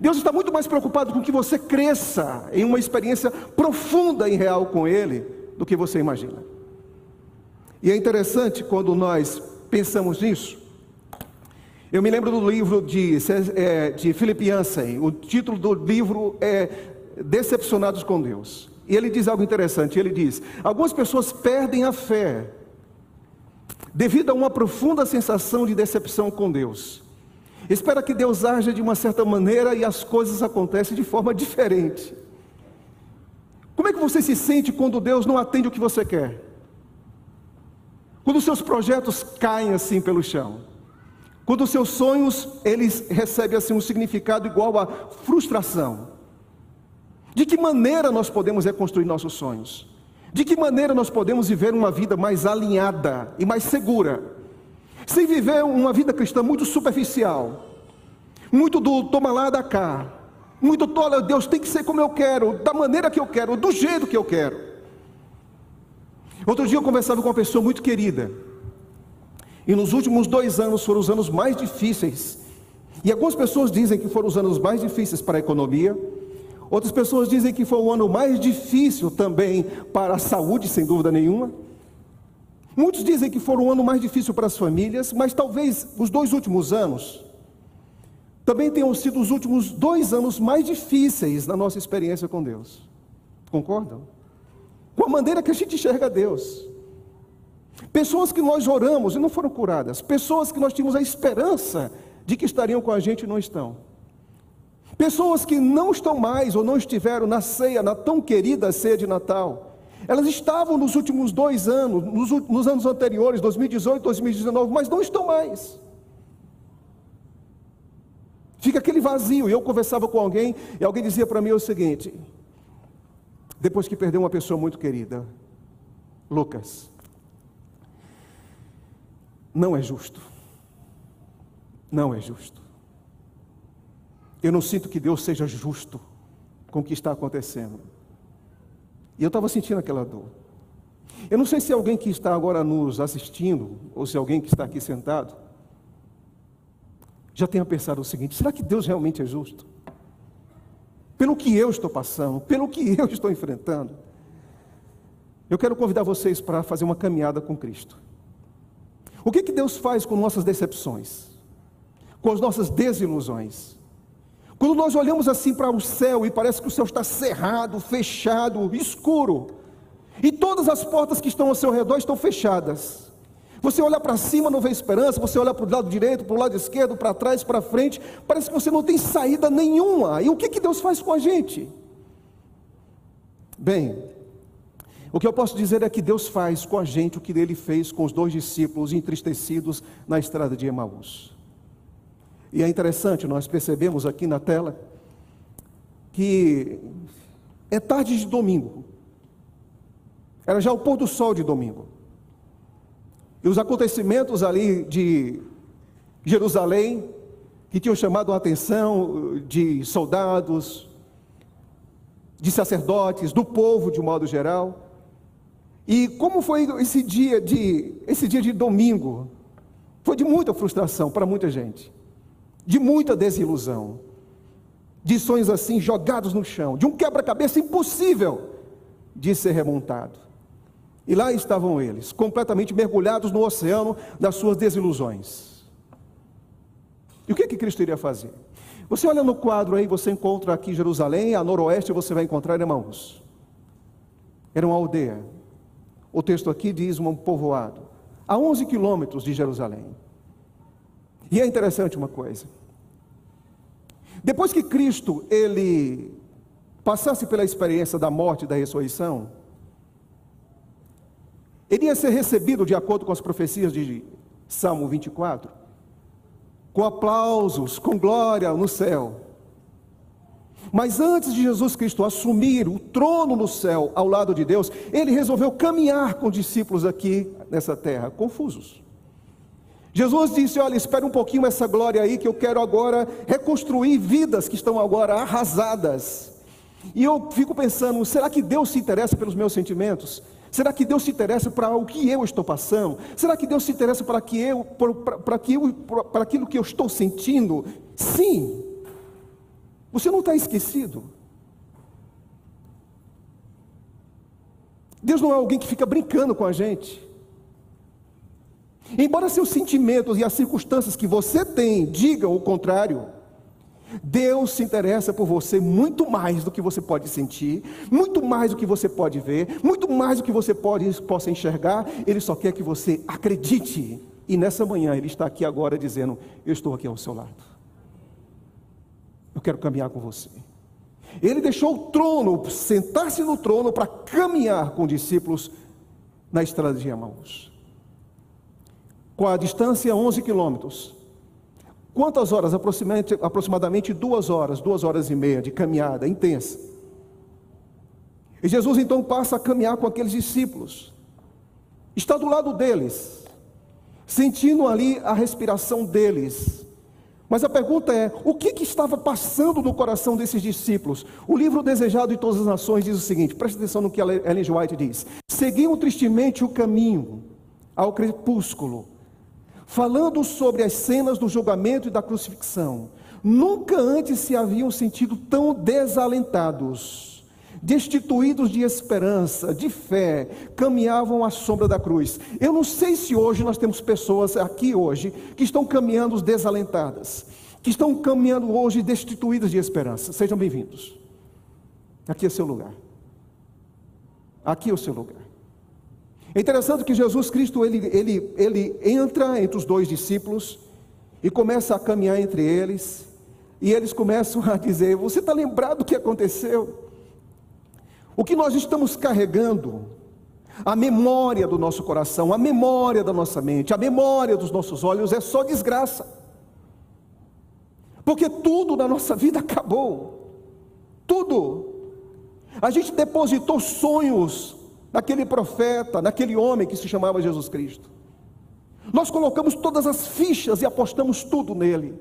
Deus está muito mais preocupado com que você cresça em uma experiência profunda e real com Ele do que você imagina. E é interessante quando nós pensamos nisso. Eu me lembro do livro de, é, de Philip Yancey, o título do livro é Decepcionados com Deus. E ele diz algo interessante: ele diz, algumas pessoas perdem a fé devido a uma profunda sensação de decepção com Deus. Espera que Deus haja de uma certa maneira e as coisas acontecem de forma diferente. Como é que você se sente quando Deus não atende o que você quer? Quando seus projetos caem assim pelo chão? Quando seus sonhos, eles recebem assim um significado igual a frustração? De que maneira nós podemos reconstruir nossos sonhos? De que maneira nós podemos viver uma vida mais alinhada e mais segura? Sem viver uma vida cristã muito superficial, muito do toma lá da cá, muito tola, Deus tem que ser como eu quero, da maneira que eu quero, do jeito que eu quero. Outro dia eu conversava com uma pessoa muito querida, e nos últimos dois anos foram os anos mais difíceis, e algumas pessoas dizem que foram os anos mais difíceis para a economia, Outras pessoas dizem que foi o ano mais difícil também para a saúde, sem dúvida nenhuma. Muitos dizem que foi o ano mais difícil para as famílias, mas talvez os dois últimos anos também tenham sido os últimos dois anos mais difíceis na nossa experiência com Deus. Concordam? Com a maneira que a gente enxerga Deus. Pessoas que nós oramos e não foram curadas, pessoas que nós tínhamos a esperança de que estariam com a gente e não estão. Pessoas que não estão mais ou não estiveram na ceia, na tão querida ceia de Natal. Elas estavam nos últimos dois anos, nos, nos anos anteriores, 2018, 2019, mas não estão mais. Fica aquele vazio. E eu conversava com alguém e alguém dizia para mim o seguinte: depois que perdeu uma pessoa muito querida, Lucas, não é justo. Não é justo. Eu não sinto que Deus seja justo com o que está acontecendo. E eu estava sentindo aquela dor. Eu não sei se alguém que está agora nos assistindo, ou se alguém que está aqui sentado, já tenha pensado o seguinte: será que Deus realmente é justo? Pelo que eu estou passando, pelo que eu estou enfrentando. Eu quero convidar vocês para fazer uma caminhada com Cristo. O que, que Deus faz com nossas decepções, com as nossas desilusões? Quando nós olhamos assim para o céu e parece que o céu está cerrado, fechado, escuro, e todas as portas que estão ao seu redor estão fechadas. Você olha para cima, não vê esperança, você olha para o lado direito, para o lado esquerdo, para trás, para frente, parece que você não tem saída nenhuma. E o que, que Deus faz com a gente? Bem, o que eu posso dizer é que Deus faz com a gente o que ele fez com os dois discípulos entristecidos na estrada de Emaús. E é interessante, nós percebemos aqui na tela que é tarde de domingo. Era já o pôr do sol de domingo. E os acontecimentos ali de Jerusalém, que tinham chamado a atenção de soldados, de sacerdotes, do povo de um modo geral. E como foi esse dia de esse dia de domingo? Foi de muita frustração para muita gente de muita desilusão, de sonhos assim jogados no chão, de um quebra-cabeça impossível de ser remontado. E lá estavam eles, completamente mergulhados no oceano das suas desilusões. E o que, que Cristo iria fazer? Você olha no quadro aí, você encontra aqui Jerusalém, a noroeste você vai encontrar Emaús. Era uma aldeia. O texto aqui diz um povoado, a 11 quilômetros de Jerusalém. E é interessante uma coisa. Depois que Cristo ele passasse pela experiência da morte e da ressurreição, ele ia ser recebido de acordo com as profecias de Salmo 24, com aplausos, com glória no céu. Mas antes de Jesus Cristo assumir o trono no céu ao lado de Deus, ele resolveu caminhar com discípulos aqui nessa terra, confusos. Jesus disse: Olha, espere um pouquinho essa glória aí, que eu quero agora reconstruir vidas que estão agora arrasadas. E eu fico pensando: será que Deus se interessa pelos meus sentimentos? Será que Deus se interessa para o que eu estou passando? Será que Deus se interessa para que eu para que eu para aquilo que eu estou sentindo? Sim. Você não está esquecido. Deus não é alguém que fica brincando com a gente. Embora seus sentimentos e as circunstâncias que você tem digam o contrário, Deus se interessa por você muito mais do que você pode sentir, muito mais do que você pode ver, muito mais do que você pode, possa enxergar. Ele só quer que você acredite. E nessa manhã Ele está aqui agora dizendo: Eu estou aqui ao seu lado. Eu quero caminhar com você. Ele deixou o trono, sentar-se no trono para caminhar com discípulos na estrada de Emaús. Com a distância 11 quilômetros. Quantas horas? Aproximadamente, duas horas, duas horas e meia de caminhada intensa. E Jesus então passa a caminhar com aqueles discípulos. Está do lado deles, sentindo ali a respiração deles. Mas a pergunta é: o que, que estava passando no coração desses discípulos? O livro Desejado de Todas as Nações diz o seguinte: preste atenção no que Ellen White diz. Seguiam tristemente o caminho ao crepúsculo falando sobre as cenas do julgamento e da crucifixão. Nunca antes se haviam sentido tão desalentados, destituídos de esperança, de fé, caminhavam à sombra da cruz. Eu não sei se hoje nós temos pessoas aqui hoje que estão caminhando desalentadas, que estão caminhando hoje destituídas de esperança. Sejam bem-vindos. Aqui é seu lugar. Aqui é o seu lugar. É interessante que Jesus Cristo ele, ele, ele entra entre os dois discípulos e começa a caminhar entre eles, e eles começam a dizer: Você está lembrado do que aconteceu? O que nós estamos carregando, a memória do nosso coração, a memória da nossa mente, a memória dos nossos olhos é só desgraça, porque tudo na nossa vida acabou, tudo. A gente depositou sonhos naquele profeta, naquele homem que se chamava Jesus Cristo. Nós colocamos todas as fichas e apostamos tudo nele.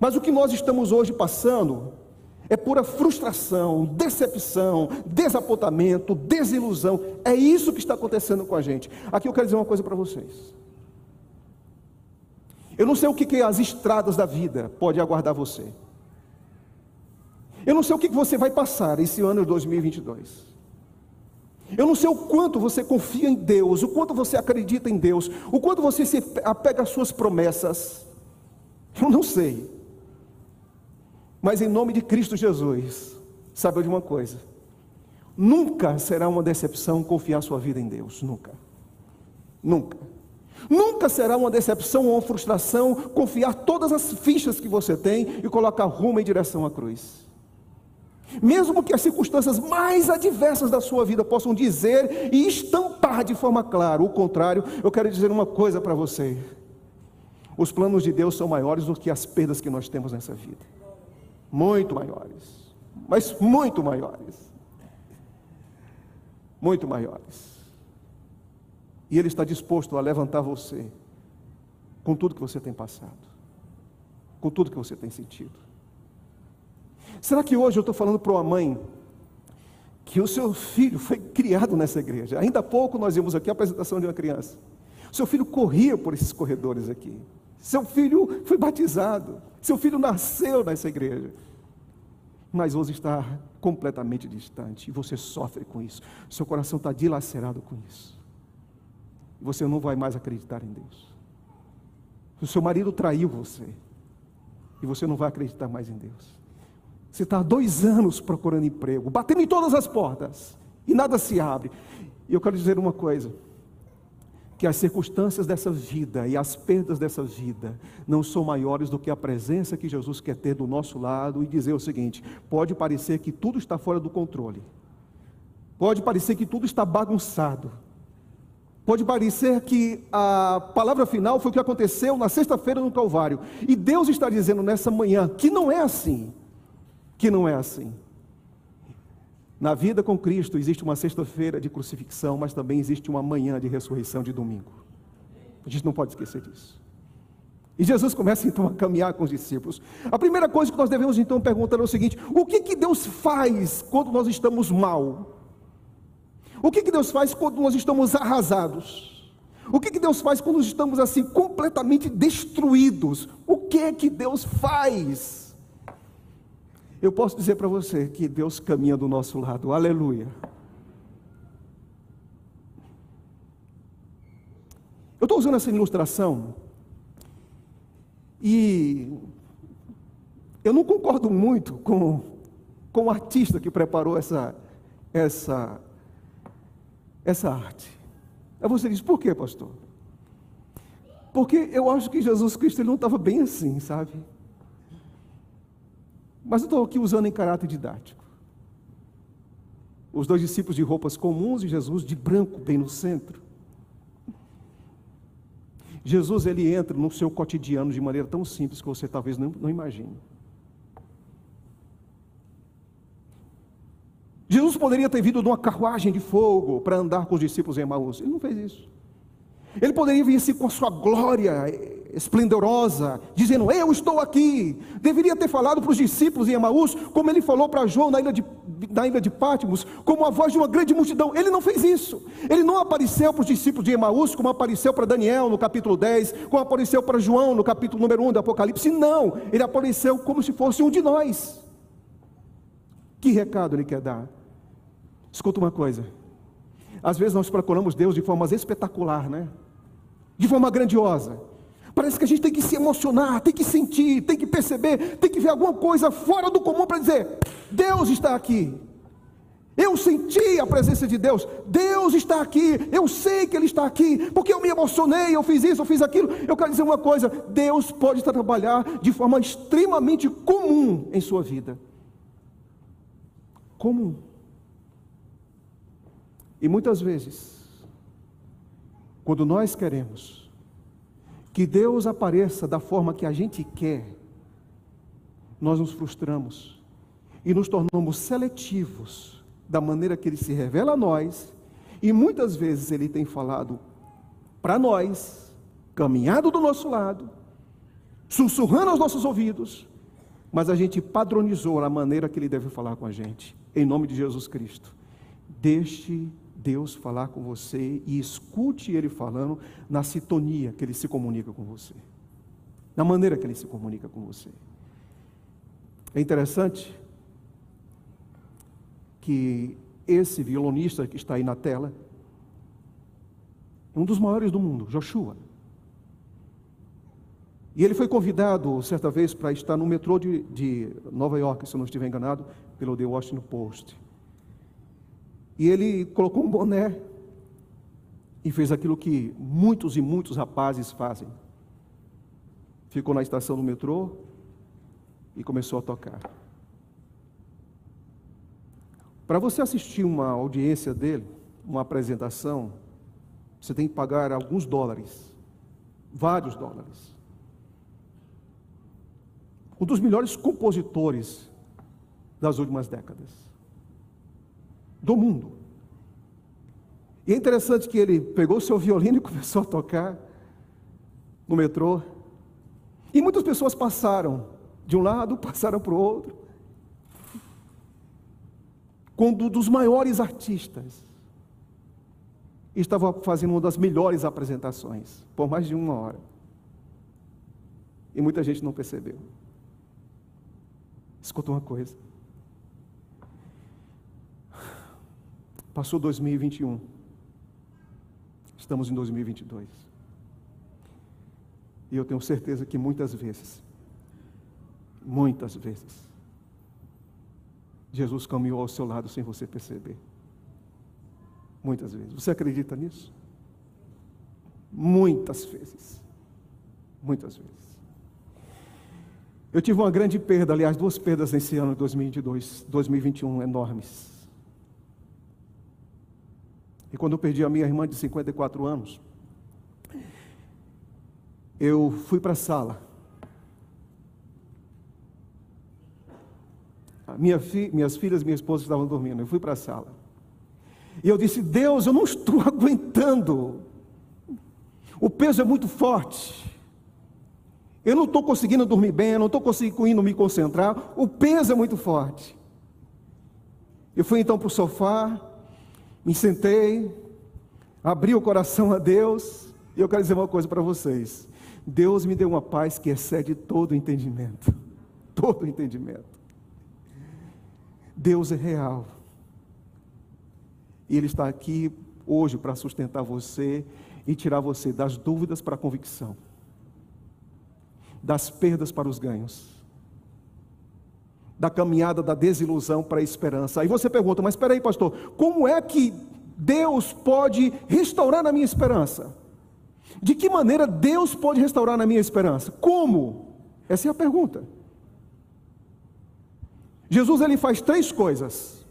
Mas o que nós estamos hoje passando é pura frustração, decepção, desapontamento, desilusão. É isso que está acontecendo com a gente. Aqui eu quero dizer uma coisa para vocês. Eu não sei o que, que as estradas da vida podem aguardar você. Eu não sei o que, que você vai passar esse ano de 2022. Eu não sei o quanto você confia em Deus, o quanto você acredita em Deus, o quanto você se apega às suas promessas. Eu não sei. Mas em nome de Cristo Jesus, saiba de uma coisa: nunca será uma decepção confiar sua vida em Deus, nunca. Nunca. Nunca será uma decepção ou uma frustração confiar todas as fichas que você tem e colocar rumo em direção à cruz. Mesmo que as circunstâncias mais adversas da sua vida possam dizer e estampar de forma clara o contrário, eu quero dizer uma coisa para você: os planos de Deus são maiores do que as perdas que nós temos nessa vida muito maiores, mas muito maiores. Muito maiores. E Ele está disposto a levantar você com tudo que você tem passado, com tudo que você tem sentido. Será que hoje eu estou falando para uma mãe que o seu filho foi criado nessa igreja? Ainda há pouco nós vimos aqui a apresentação de uma criança. Seu filho corria por esses corredores aqui. Seu filho foi batizado. Seu filho nasceu nessa igreja. Mas hoje está completamente distante e você sofre com isso. Seu coração está dilacerado com isso. Você não vai mais acreditar em Deus. O seu marido traiu você. E você não vai acreditar mais em Deus. Você está há dois anos procurando emprego, batendo em todas as portas, e nada se abre. E eu quero dizer uma coisa: que as circunstâncias dessa vida e as perdas dessa vida não são maiores do que a presença que Jesus quer ter do nosso lado e dizer o seguinte: pode parecer que tudo está fora do controle, pode parecer que tudo está bagunçado, pode parecer que a palavra final foi o que aconteceu na sexta-feira no Calvário, e Deus está dizendo nessa manhã que não é assim que não é assim. Na vida com Cristo existe uma sexta-feira de crucifixão, mas também existe uma manhã de ressurreição de domingo. A gente não pode esquecer disso. E Jesus começa então a caminhar com os discípulos. A primeira coisa que nós devemos então perguntar é o seguinte: o que, que Deus faz quando nós estamos mal? O que, que Deus faz quando nós estamos arrasados? O que, que Deus faz quando estamos assim completamente destruídos? O que é que Deus faz? Eu posso dizer para você que Deus caminha do nosso lado, aleluia. Eu estou usando essa ilustração e eu não concordo muito com, com o artista que preparou essa, essa, essa arte. Aí você diz, por quê, pastor? Porque eu acho que Jesus Cristo ele não estava bem assim, sabe? Mas eu estou aqui usando em caráter didático. Os dois discípulos de roupas comuns e Jesus de branco, bem no centro. Jesus ele entra no seu cotidiano de maneira tão simples que você talvez não, não imagine. Jesus poderia ter vindo numa carruagem de fogo para andar com os discípulos em Emaús. Ele não fez isso. Ele poderia vir assim com a sua glória esplendorosa, dizendo: Eu estou aqui. Deveria ter falado para os discípulos em Emaús, como ele falou para João na ilha, de, na ilha de Pátimos, como a voz de uma grande multidão. Ele não fez isso. Ele não apareceu para os discípulos de Emaús, como apareceu para Daniel no capítulo 10, como apareceu para João no capítulo número 1 do Apocalipse. Não, ele apareceu como se fosse um de nós. Que recado ele quer dar? Escuta uma coisa. Às vezes nós procuramos Deus de forma espetacular, né? De forma grandiosa. Parece que a gente tem que se emocionar, tem que sentir, tem que perceber, tem que ver alguma coisa fora do comum para dizer: Deus está aqui. Eu senti a presença de Deus. Deus está aqui. Eu sei que Ele está aqui. Porque eu me emocionei, eu fiz isso, eu fiz aquilo. Eu quero dizer uma coisa: Deus pode trabalhar de forma extremamente comum em sua vida. Comum. E muitas vezes, quando nós queremos que Deus apareça da forma que a gente quer, nós nos frustramos e nos tornamos seletivos da maneira que Ele se revela a nós, e muitas vezes Ele tem falado para nós, caminhado do nosso lado, sussurrando aos nossos ouvidos, mas a gente padronizou a maneira que Ele deve falar com a gente, em nome de Jesus Cristo. Deixe Deus falar com você e escute Ele falando na sintonia que Ele se comunica com você, na maneira que Ele se comunica com você. É interessante que esse violonista que está aí na tela, um dos maiores do mundo, Joshua. E ele foi convidado certa vez para estar no metrô de, de Nova York, se eu não estiver enganado, pelo The Washington Post. E ele colocou um boné e fez aquilo que muitos e muitos rapazes fazem. Ficou na estação do metrô e começou a tocar. Para você assistir uma audiência dele, uma apresentação, você tem que pagar alguns dólares, vários dólares. Um dos melhores compositores das últimas décadas do mundo. E é interessante que ele pegou o seu violino e começou a tocar no metrô. E muitas pessoas passaram de um lado, passaram para o outro. Quando um dos maiores artistas estava fazendo uma das melhores apresentações, por mais de uma hora. E muita gente não percebeu. Escuta uma coisa. Passou 2021. Estamos em 2022. E eu tenho certeza que muitas vezes, muitas vezes, Jesus caminhou ao seu lado sem você perceber. Muitas vezes. Você acredita nisso? Muitas vezes. Muitas vezes. Eu tive uma grande perda, aliás, duas perdas nesse ano de 2022, 2021 enormes. E quando eu perdi a minha irmã de 54 anos, eu fui para a sala. Minha fi, minhas filhas e minha esposa estavam dormindo. Eu fui para a sala. E eu disse: Deus, eu não estou aguentando. O peso é muito forte. Eu não estou conseguindo dormir bem, eu não estou conseguindo me concentrar. O peso é muito forte. Eu fui então para o sofá, me sentei, abri o coração a Deus, e eu quero dizer uma coisa para vocês. Deus me deu uma paz que excede todo entendimento. Todo entendimento. Deus é real. E Ele está aqui hoje para sustentar você e tirar você das dúvidas para a convicção, das perdas para os ganhos, da caminhada da desilusão para a esperança. Aí você pergunta, mas espera aí, pastor, como é que Deus pode restaurar a minha esperança? De que maneira Deus pode restaurar na minha esperança? Como? Essa é a pergunta. Jesus ele faz três coisas.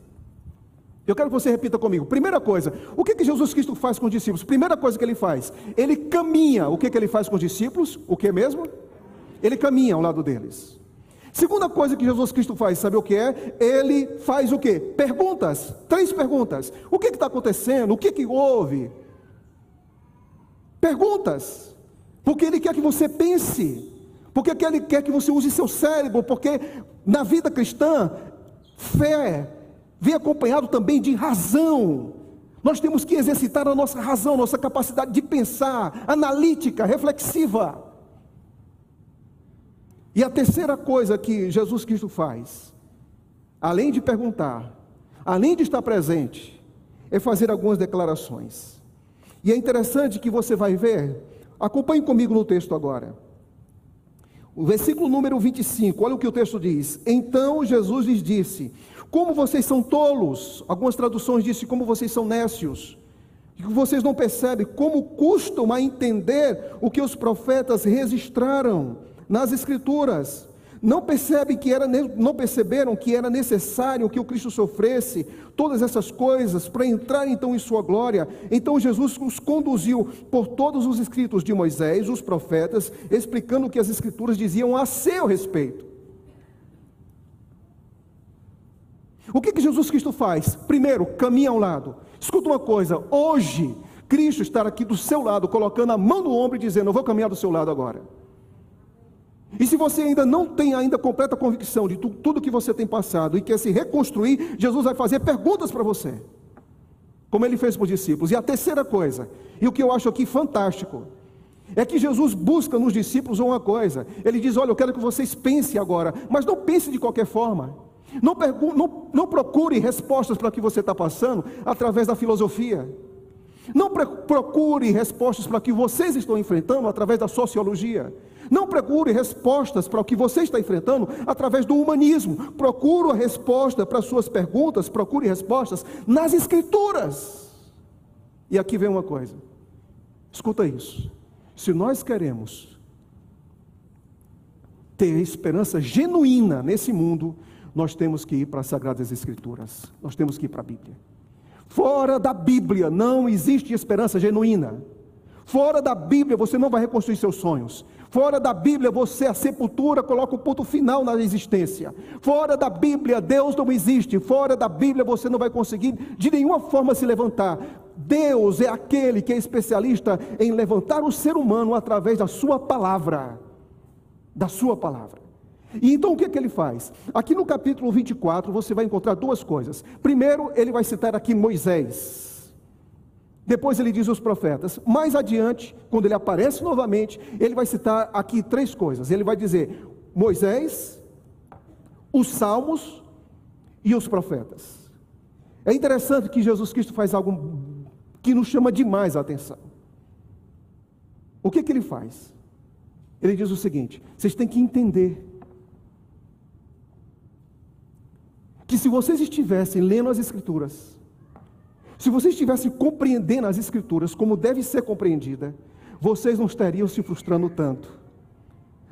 Eu quero que você repita comigo. Primeira coisa, o que, que Jesus Cristo faz com os discípulos? Primeira coisa que ele faz, ele caminha. O que, que ele faz com os discípulos? O que mesmo? Ele caminha ao lado deles. Segunda coisa que Jesus Cristo faz, sabe o que é? Ele faz o que? Perguntas. Três perguntas. O que está acontecendo? O que, que houve? Perguntas. Porque ele quer que você pense. Porque ele quer que você use seu cérebro. Porque na vida cristã, fé vem acompanhado também de razão. Nós temos que exercitar a nossa razão, nossa capacidade de pensar, analítica, reflexiva. E a terceira coisa que Jesus Cristo faz, além de perguntar, além de estar presente, é fazer algumas declarações. E é interessante que você vai ver, acompanhe comigo no texto agora. O versículo número 25, olha o que o texto diz. Então Jesus lhes disse: Como vocês são tolos, algumas traduções dizem como vocês são nécios, que vocês não percebem como custam a entender o que os profetas registraram nas Escrituras. Não percebem que era, não perceberam que era necessário que o Cristo sofresse todas essas coisas para entrar então em sua glória. Então Jesus os conduziu por todos os escritos de Moisés, os profetas, explicando o que as escrituras diziam a seu respeito. O que, que Jesus Cristo faz? Primeiro, caminha ao lado. Escuta uma coisa, hoje Cristo está aqui do seu lado, colocando a mão no ombro e dizendo: Eu vou caminhar do seu lado agora. E se você ainda não tem ainda completa convicção de tu, tudo que você tem passado e quer se reconstruir, Jesus vai fazer perguntas para você. Como ele fez para os discípulos. E a terceira coisa, e o que eu acho aqui fantástico, é que Jesus busca nos discípulos uma coisa. Ele diz: Olha, eu quero que vocês pensem agora, mas não pense de qualquer forma. Não, não, não procure respostas para o que você está passando através da filosofia. Não procure respostas para o que vocês estão enfrentando através da sociologia. Não procure respostas para o que você está enfrentando através do humanismo. Procure a resposta para as suas perguntas, procure respostas nas Escrituras. E aqui vem uma coisa. Escuta isso. Se nós queremos ter esperança genuína nesse mundo, nós temos que ir para as Sagradas Escrituras. Nós temos que ir para a Bíblia. Fora da Bíblia não existe esperança genuína. Fora da Bíblia você não vai reconstruir seus sonhos. Fora da Bíblia, você, a sepultura, coloca o ponto final na existência. Fora da Bíblia, Deus não existe. Fora da Bíblia, você não vai conseguir de nenhuma forma se levantar. Deus é aquele que é especialista em levantar o ser humano através da sua palavra. Da sua palavra. E então o que, é que ele faz? Aqui no capítulo 24 você vai encontrar duas coisas. Primeiro, ele vai citar aqui Moisés. Depois ele diz os profetas. Mais adiante, quando ele aparece novamente, ele vai citar aqui três coisas. Ele vai dizer Moisés, os salmos e os profetas. É interessante que Jesus Cristo faz algo que nos chama demais a atenção. O que, que ele faz? Ele diz o seguinte: vocês têm que entender que se vocês estivessem lendo as Escrituras, se vocês estivessem compreendendo as Escrituras como deve ser compreendida, vocês não estariam se frustrando tanto.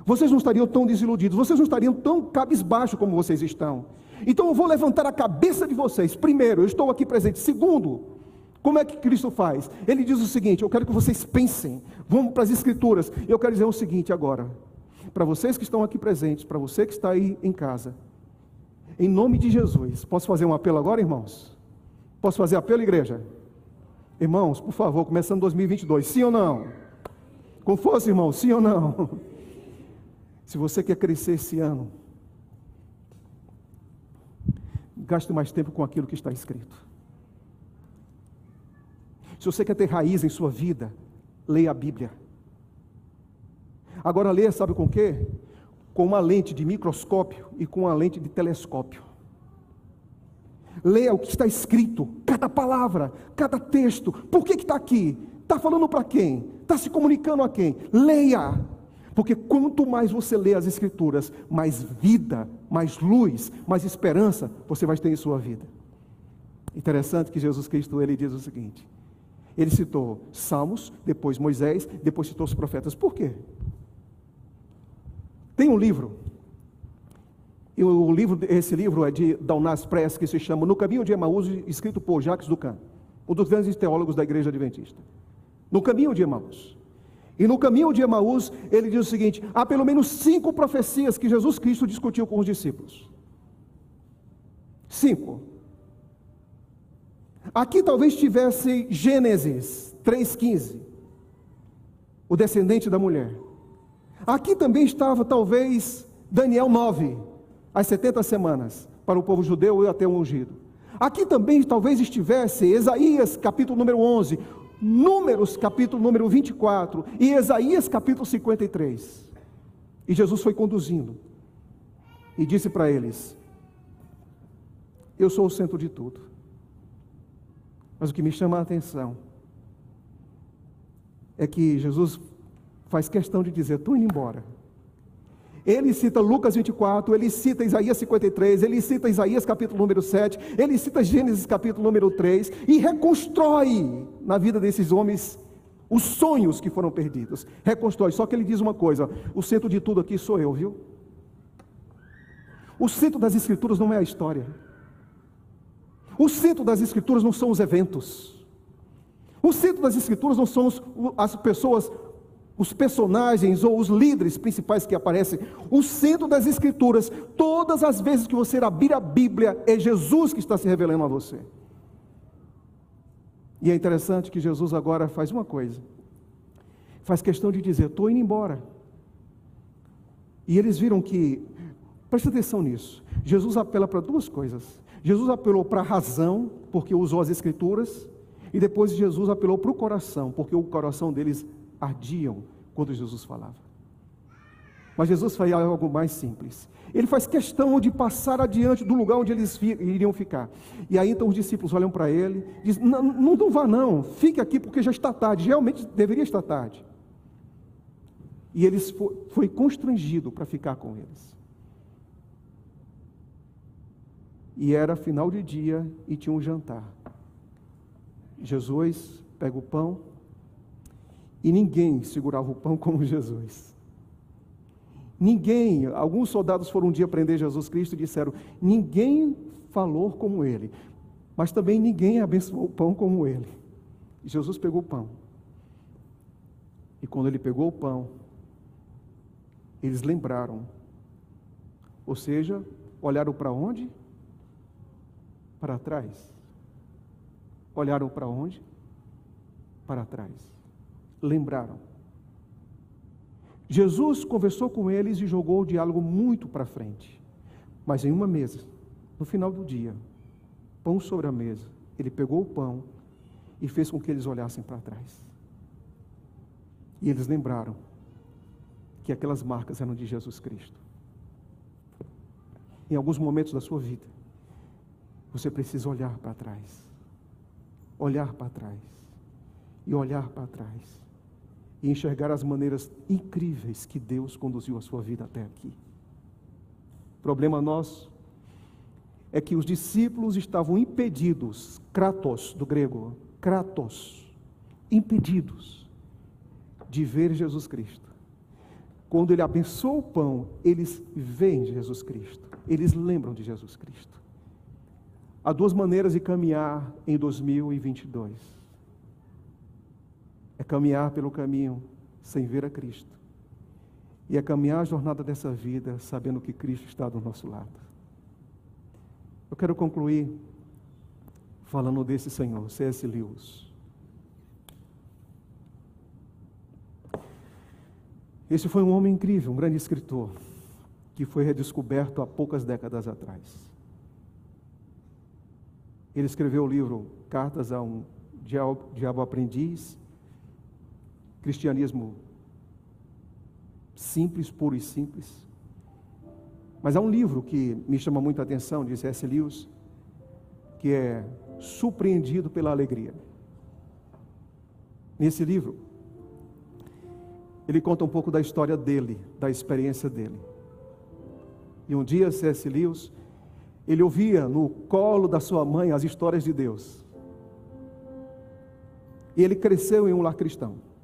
Vocês não estariam tão desiludidos, vocês não estariam tão cabisbaixo como vocês estão. Então eu vou levantar a cabeça de vocês. Primeiro, eu estou aqui presente. Segundo, como é que Cristo faz? Ele diz o seguinte: eu quero que vocês pensem. Vamos para as Escrituras. Eu quero dizer o seguinte agora. Para vocês que estão aqui presentes, para você que está aí em casa, em nome de Jesus, posso fazer um apelo agora, irmãos? Posso fazer apelo, igreja? Irmãos, por favor, começando 2022, sim ou não? Com força, irmão, sim ou não? Se você quer crescer esse ano, gaste mais tempo com aquilo que está escrito. Se você quer ter raiz em sua vida, leia a Bíblia. Agora leia, sabe com o quê? Com uma lente de microscópio e com uma lente de telescópio. Leia o que está escrito, cada palavra, cada texto. Por que está aqui? Está falando para quem? Está se comunicando a quem? Leia. Porque quanto mais você lê as Escrituras, mais vida, mais luz, mais esperança você vai ter em sua vida. Interessante que Jesus Cristo ele diz o seguinte: ele citou Salmos, depois Moisés, depois citou os profetas. Por quê? Tem um livro, e o livro, esse livro é de Dalnas Press, que se chama No Caminho de Emaús, escrito por Jacques Ducan, um dos grandes teólogos da Igreja Adventista. No Caminho de Emaús. E no caminho de Emaús, ele diz o seguinte: há pelo menos cinco profecias que Jesus Cristo discutiu com os discípulos. Cinco. Aqui talvez tivesse Gênesis 3,15, o descendente da mulher. Aqui também estava talvez Daniel 9, as 70 semanas, para o povo judeu e até o ungido. Aqui também talvez estivesse Isaías capítulo número 11, Números capítulo número 24 e Isaías capítulo 53. E Jesus foi conduzindo e disse para eles: Eu sou o centro de tudo. Mas o que me chama a atenção é que Jesus faz questão de dizer: Estou indo embora. Ele cita Lucas 24, ele cita Isaías 53, ele cita Isaías capítulo número 7, ele cita Gênesis capítulo número 3 e reconstrói na vida desses homens os sonhos que foram perdidos. Reconstrói. Só que ele diz uma coisa: o centro de tudo aqui sou eu, viu? O centro das escrituras não é a história. O centro das escrituras não são os eventos. O centro das escrituras não são as pessoas os personagens ou os líderes principais que aparecem, o centro das Escrituras, todas as vezes que você abrir a Bíblia, é Jesus que está se revelando a você. E é interessante que Jesus agora faz uma coisa, faz questão de dizer: estou indo embora. E eles viram que, presta atenção nisso, Jesus apela para duas coisas. Jesus apelou para a razão, porque usou as Escrituras, e depois Jesus apelou para o coração, porque o coração deles ardiam quando Jesus falava. Mas Jesus faz algo mais simples. Ele faz questão de passar adiante do lugar onde eles iriam ficar. E aí então os discípulos olham para ele dizem: não, não, não vá não, fique aqui porque já está tarde. Realmente deveria estar tarde. E foi, foi constrangido para ficar com eles. E era final de dia e tinha um jantar. Jesus pega o pão, e ninguém segurava o pão como Jesus. Ninguém, alguns soldados foram um dia prender Jesus Cristo e disseram: ninguém falou como ele, mas também ninguém abençoou o pão como ele. E Jesus pegou o pão. E quando ele pegou o pão, eles lembraram. Ou seja, olharam para onde? Para trás. Olharam para onde? Para trás lembraram. Jesus conversou com eles e jogou o diálogo muito para frente. Mas em uma mesa, no final do dia, pão sobre a mesa, ele pegou o pão e fez com que eles olhassem para trás. E eles lembraram que aquelas marcas eram de Jesus Cristo. Em alguns momentos da sua vida, você precisa olhar para trás. Olhar para trás. E olhar para trás e enxergar as maneiras incríveis que Deus conduziu a sua vida até aqui. Problema nosso é que os discípulos estavam impedidos, kratos do grego, kratos, impedidos de ver Jesus Cristo. Quando ele abençoa o pão, eles veem Jesus Cristo, eles lembram de Jesus Cristo. Há duas maneiras de caminhar em 2022 é caminhar pelo caminho sem ver a Cristo. E é caminhar a jornada dessa vida sabendo que Cristo está do nosso lado. Eu quero concluir falando desse Senhor, C.S. Lewis. Esse foi um homem incrível, um grande escritor, que foi redescoberto há poucas décadas atrás. Ele escreveu o livro Cartas a um diabo, aprendiz, cristianismo simples, puro e simples. Mas há um livro que me chama muita atenção, de C.S. Lewis, que é Surpreendido pela Alegria. Nesse livro, ele conta um pouco da história dele, da experiência dele. E um dia, C.S. Lewis, ele ouvia no colo da sua mãe as histórias de Deus. E ele cresceu em um lar cristão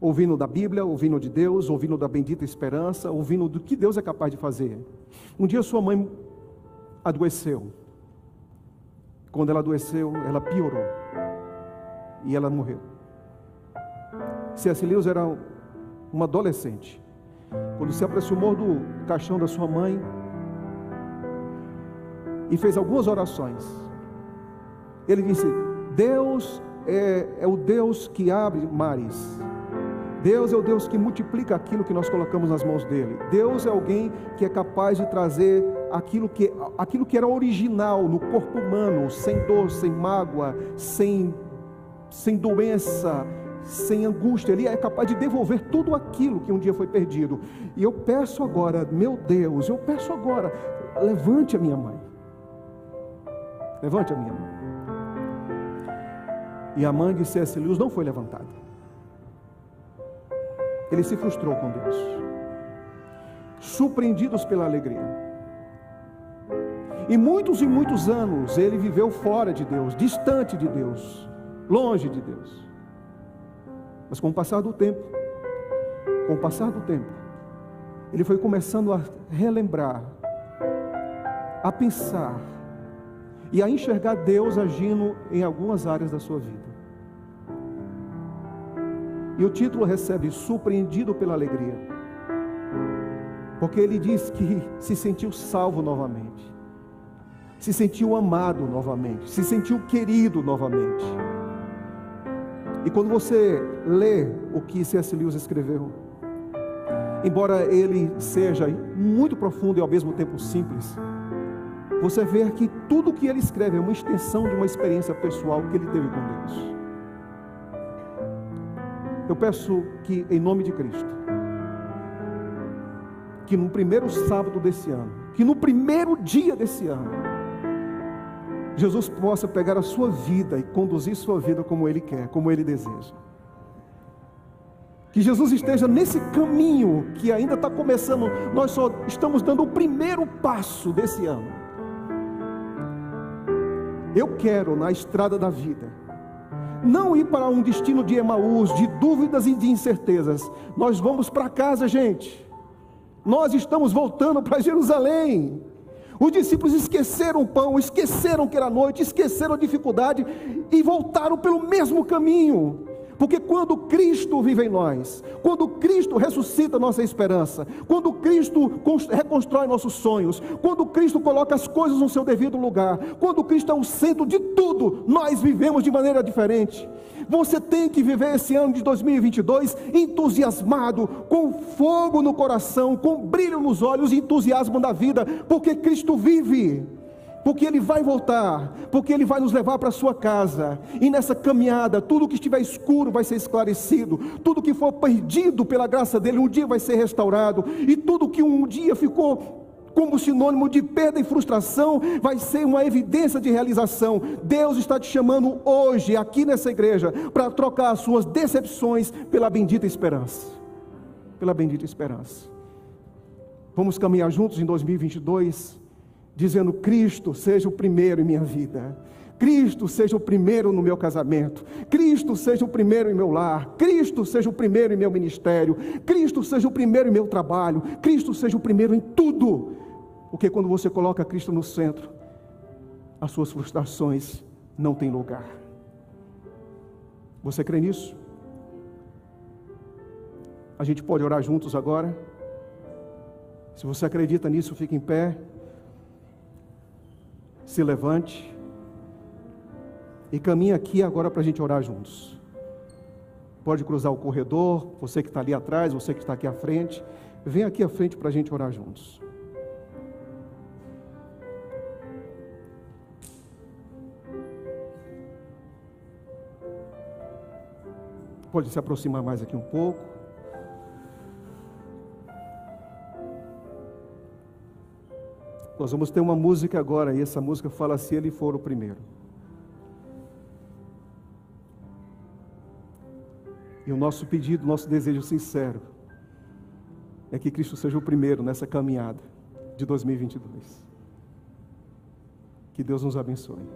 ouvindo da Bíblia, ouvindo de Deus, ouvindo da bendita esperança, ouvindo do que Deus é capaz de fazer. Um dia sua mãe adoeceu. Quando ela adoeceu, ela piorou. E ela morreu. C.S. Lewis era uma adolescente. Quando se aproximou do caixão da sua mãe e fez algumas orações, ele disse: Deus é, é o Deus que abre mares Deus é o Deus que multiplica aquilo que nós colocamos nas mãos dele. Deus é alguém que é capaz de trazer aquilo que, aquilo que era original no corpo humano, sem dor, sem mágoa, sem, sem doença, sem angústia. Ele é capaz de devolver tudo aquilo que um dia foi perdido. E eu peço agora, meu Deus, eu peço agora, levante a minha mãe. Levante a minha mãe. E a mãe de C.S. Lewis não foi levantada ele se frustrou com Deus. Surpreendidos pela alegria. E muitos e muitos anos ele viveu fora de Deus, distante de Deus, longe de Deus. Mas com o passar do tempo, com o passar do tempo, ele foi começando a relembrar, a pensar e a enxergar Deus agindo em algumas áreas da sua vida. E o título recebe Surpreendido pela Alegria. Porque ele diz que se sentiu salvo novamente, se sentiu amado novamente, se sentiu querido novamente. E quando você lê o que C.S. Lewis escreveu, embora ele seja muito profundo e ao mesmo tempo simples, você vê que tudo o que ele escreve é uma extensão de uma experiência pessoal que ele teve com Deus. Eu peço que, em nome de Cristo, que no primeiro sábado desse ano, que no primeiro dia desse ano, Jesus possa pegar a sua vida e conduzir sua vida como Ele quer, como Ele deseja. Que Jesus esteja nesse caminho que ainda está começando, nós só estamos dando o primeiro passo desse ano. Eu quero, na estrada da vida, não ir para um destino de Emaús, de dúvidas e de incertezas. Nós vamos para casa, gente. Nós estamos voltando para Jerusalém. Os discípulos esqueceram o pão, esqueceram que era noite, esqueceram a dificuldade e voltaram pelo mesmo caminho. Porque quando Cristo vive em nós, quando Cristo ressuscita nossa esperança, quando Cristo reconstrói nossos sonhos, quando Cristo coloca as coisas no seu devido lugar, quando Cristo é o centro de tudo, nós vivemos de maneira diferente. Você tem que viver esse ano de 2022 entusiasmado, com fogo no coração, com brilho nos olhos e entusiasmo da vida, porque Cristo vive porque Ele vai voltar, porque Ele vai nos levar para a sua casa, e nessa caminhada, tudo que estiver escuro vai ser esclarecido, tudo que for perdido pela graça dEle, um dia vai ser restaurado, e tudo que um dia ficou como sinônimo de perda e frustração, vai ser uma evidência de realização. Deus está te chamando hoje, aqui nessa igreja, para trocar as suas decepções pela bendita esperança. Pela bendita esperança. Vamos caminhar juntos em 2022 dizendo: Cristo seja o primeiro em minha vida. Cristo seja o primeiro no meu casamento, Cristo seja o primeiro em meu lar, Cristo seja o primeiro em meu ministério, Cristo seja o primeiro em meu trabalho, Cristo seja o primeiro em tudo. Porque quando você coloca Cristo no centro, as suas frustrações não têm lugar. Você crê nisso? A gente pode orar juntos agora? Se você acredita nisso, fique em pé se levante e caminhe aqui agora para a gente orar juntos. Pode cruzar o corredor, você que está ali atrás, você que está aqui à frente. Vem aqui à frente para a gente orar juntos. Pode se aproximar mais aqui um pouco. Nós vamos ter uma música agora, e essa música fala se ele for o primeiro. E o nosso pedido, nosso desejo sincero é que Cristo seja o primeiro nessa caminhada de 2022. Que Deus nos abençoe.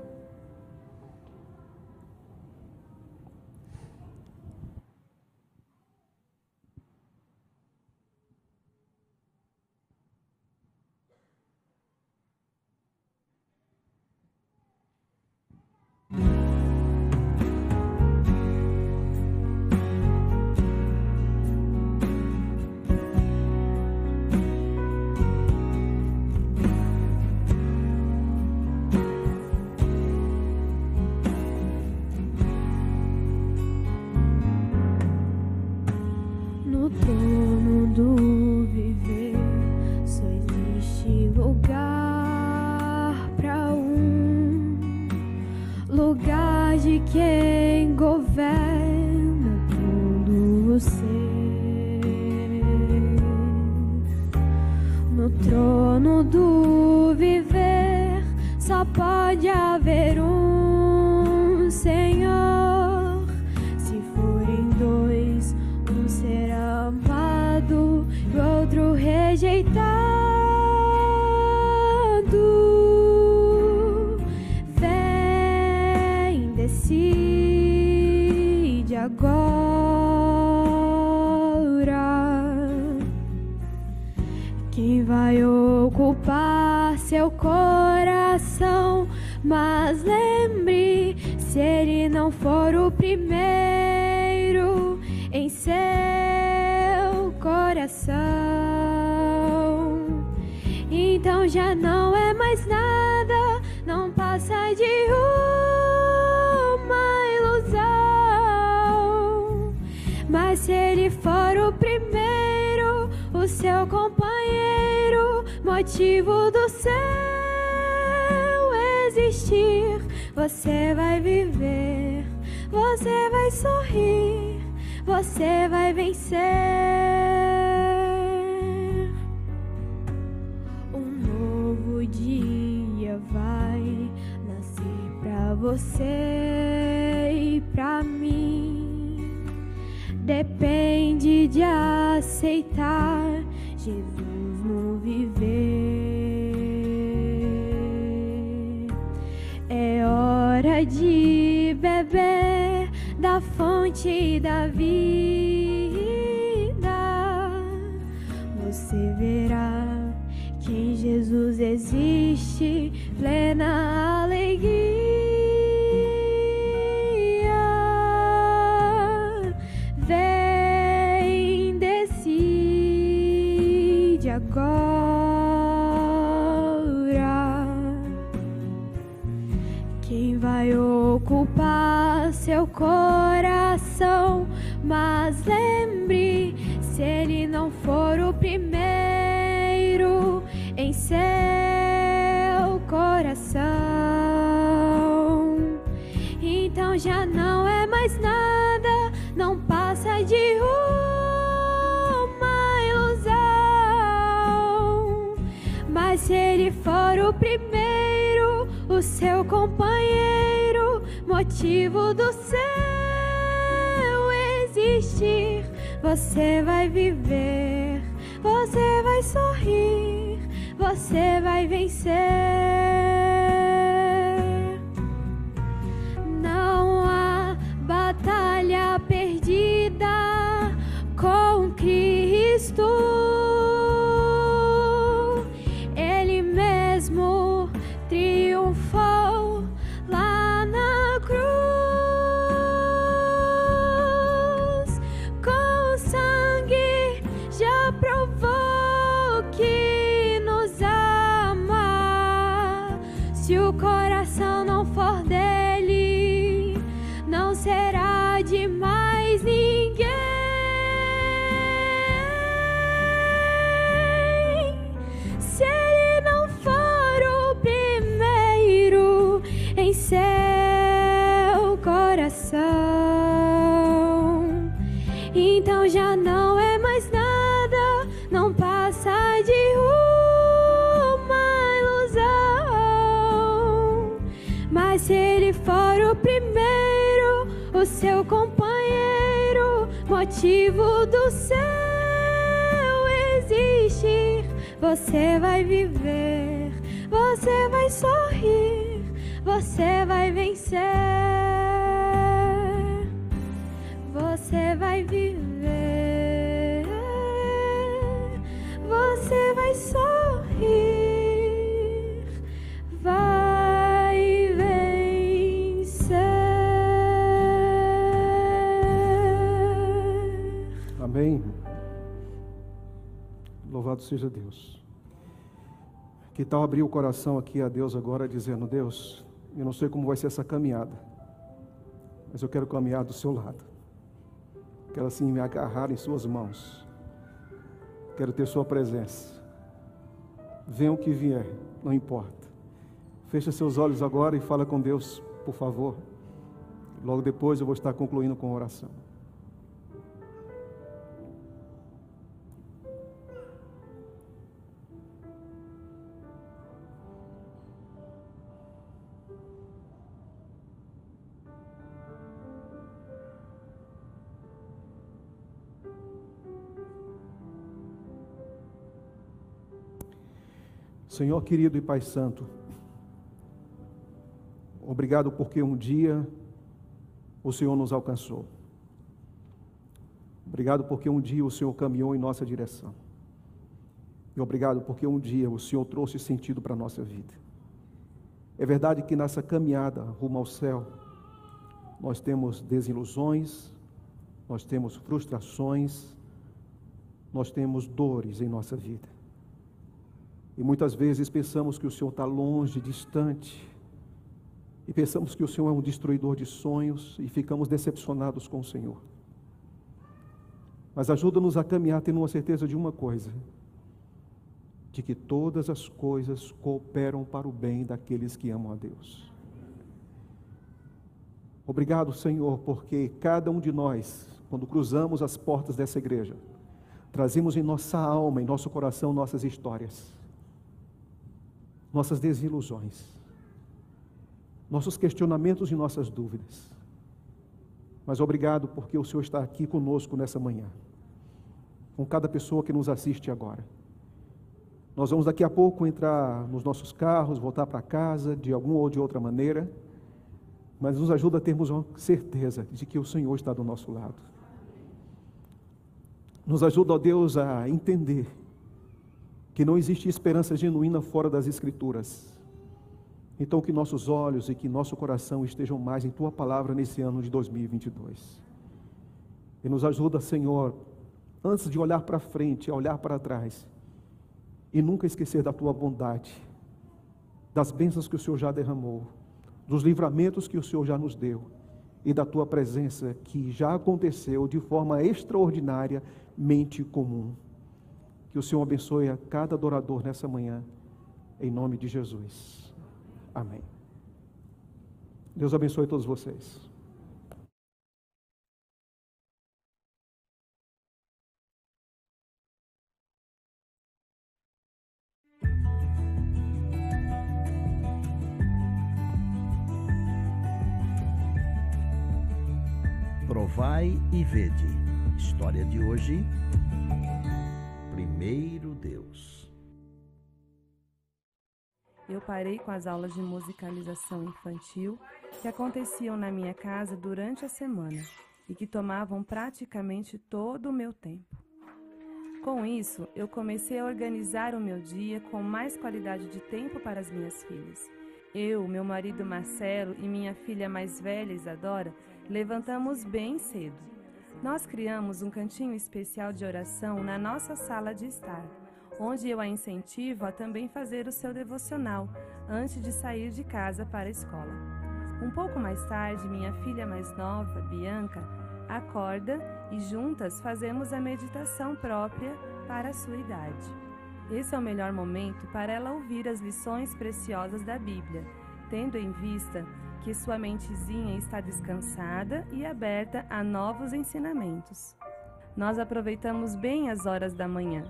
Motivo do seu existir. Você vai viver, seja Deus. Que tal abrir o coração aqui a Deus agora, dizendo: Deus, eu não sei como vai ser essa caminhada, mas eu quero caminhar do seu lado. Quero assim me agarrar em Suas mãos. Quero ter Sua presença. Venha o que vier, não importa. Fecha seus olhos agora e fala com Deus, por favor. Logo depois eu vou estar concluindo com a oração. Senhor querido e Pai Santo, obrigado porque um dia o Senhor nos alcançou. Obrigado porque um dia o Senhor caminhou em nossa direção. E obrigado porque um dia o Senhor trouxe sentido para a nossa vida. É verdade que nessa caminhada rumo ao céu, nós temos desilusões, nós temos frustrações, nós temos dores em nossa vida. E muitas vezes pensamos que o Senhor está longe, distante, e pensamos que o Senhor é um destruidor de sonhos e ficamos decepcionados com o Senhor. Mas ajuda-nos a caminhar tendo uma certeza de uma coisa: de que todas as coisas cooperam para o bem daqueles que amam a Deus. Obrigado, Senhor, porque cada um de nós, quando cruzamos as portas dessa igreja, trazemos em nossa alma, em nosso coração, nossas histórias nossas desilusões, nossos questionamentos e nossas dúvidas. Mas obrigado porque o Senhor está aqui conosco nessa manhã, com cada pessoa que nos assiste agora. Nós vamos daqui a pouco entrar nos nossos carros, voltar para casa de alguma ou de outra maneira, mas nos ajuda a termos uma certeza de que o Senhor está do nosso lado. Nos ajuda, ó Deus, a entender que não existe esperança genuína fora das Escrituras. Então, que nossos olhos e que nosso coração estejam mais em Tua palavra nesse ano de 2022. E nos ajuda, Senhor, antes de olhar para frente, a olhar para trás e nunca esquecer da Tua bondade, das bênçãos que o Senhor já derramou, dos livramentos que o Senhor já nos deu e da Tua presença que já aconteceu de forma extraordinária, mente comum. Que o Senhor abençoe a cada adorador nessa manhã, em nome de Jesus. Amém. Deus abençoe todos vocês. Provai e vede. História de hoje. Primeiro Deus. Eu parei com as aulas de musicalização infantil que aconteciam na minha casa durante a semana e que tomavam praticamente todo o meu tempo. Com isso, eu comecei a organizar o meu dia com mais qualidade de tempo para as minhas filhas. Eu, meu marido Marcelo e minha filha mais velha, Isadora, levantamos bem cedo. Nós criamos um cantinho especial de oração na nossa sala de estar, onde eu a incentivo a também fazer o seu devocional antes de sair de casa para a escola. Um pouco mais tarde, minha filha mais nova, Bianca, acorda e juntas fazemos a meditação própria para a sua idade. Esse é o melhor momento para ela ouvir as lições preciosas da Bíblia, tendo em vista que sua mentezinha está descansada e aberta a novos ensinamentos. Nós aproveitamos bem as horas da manhã.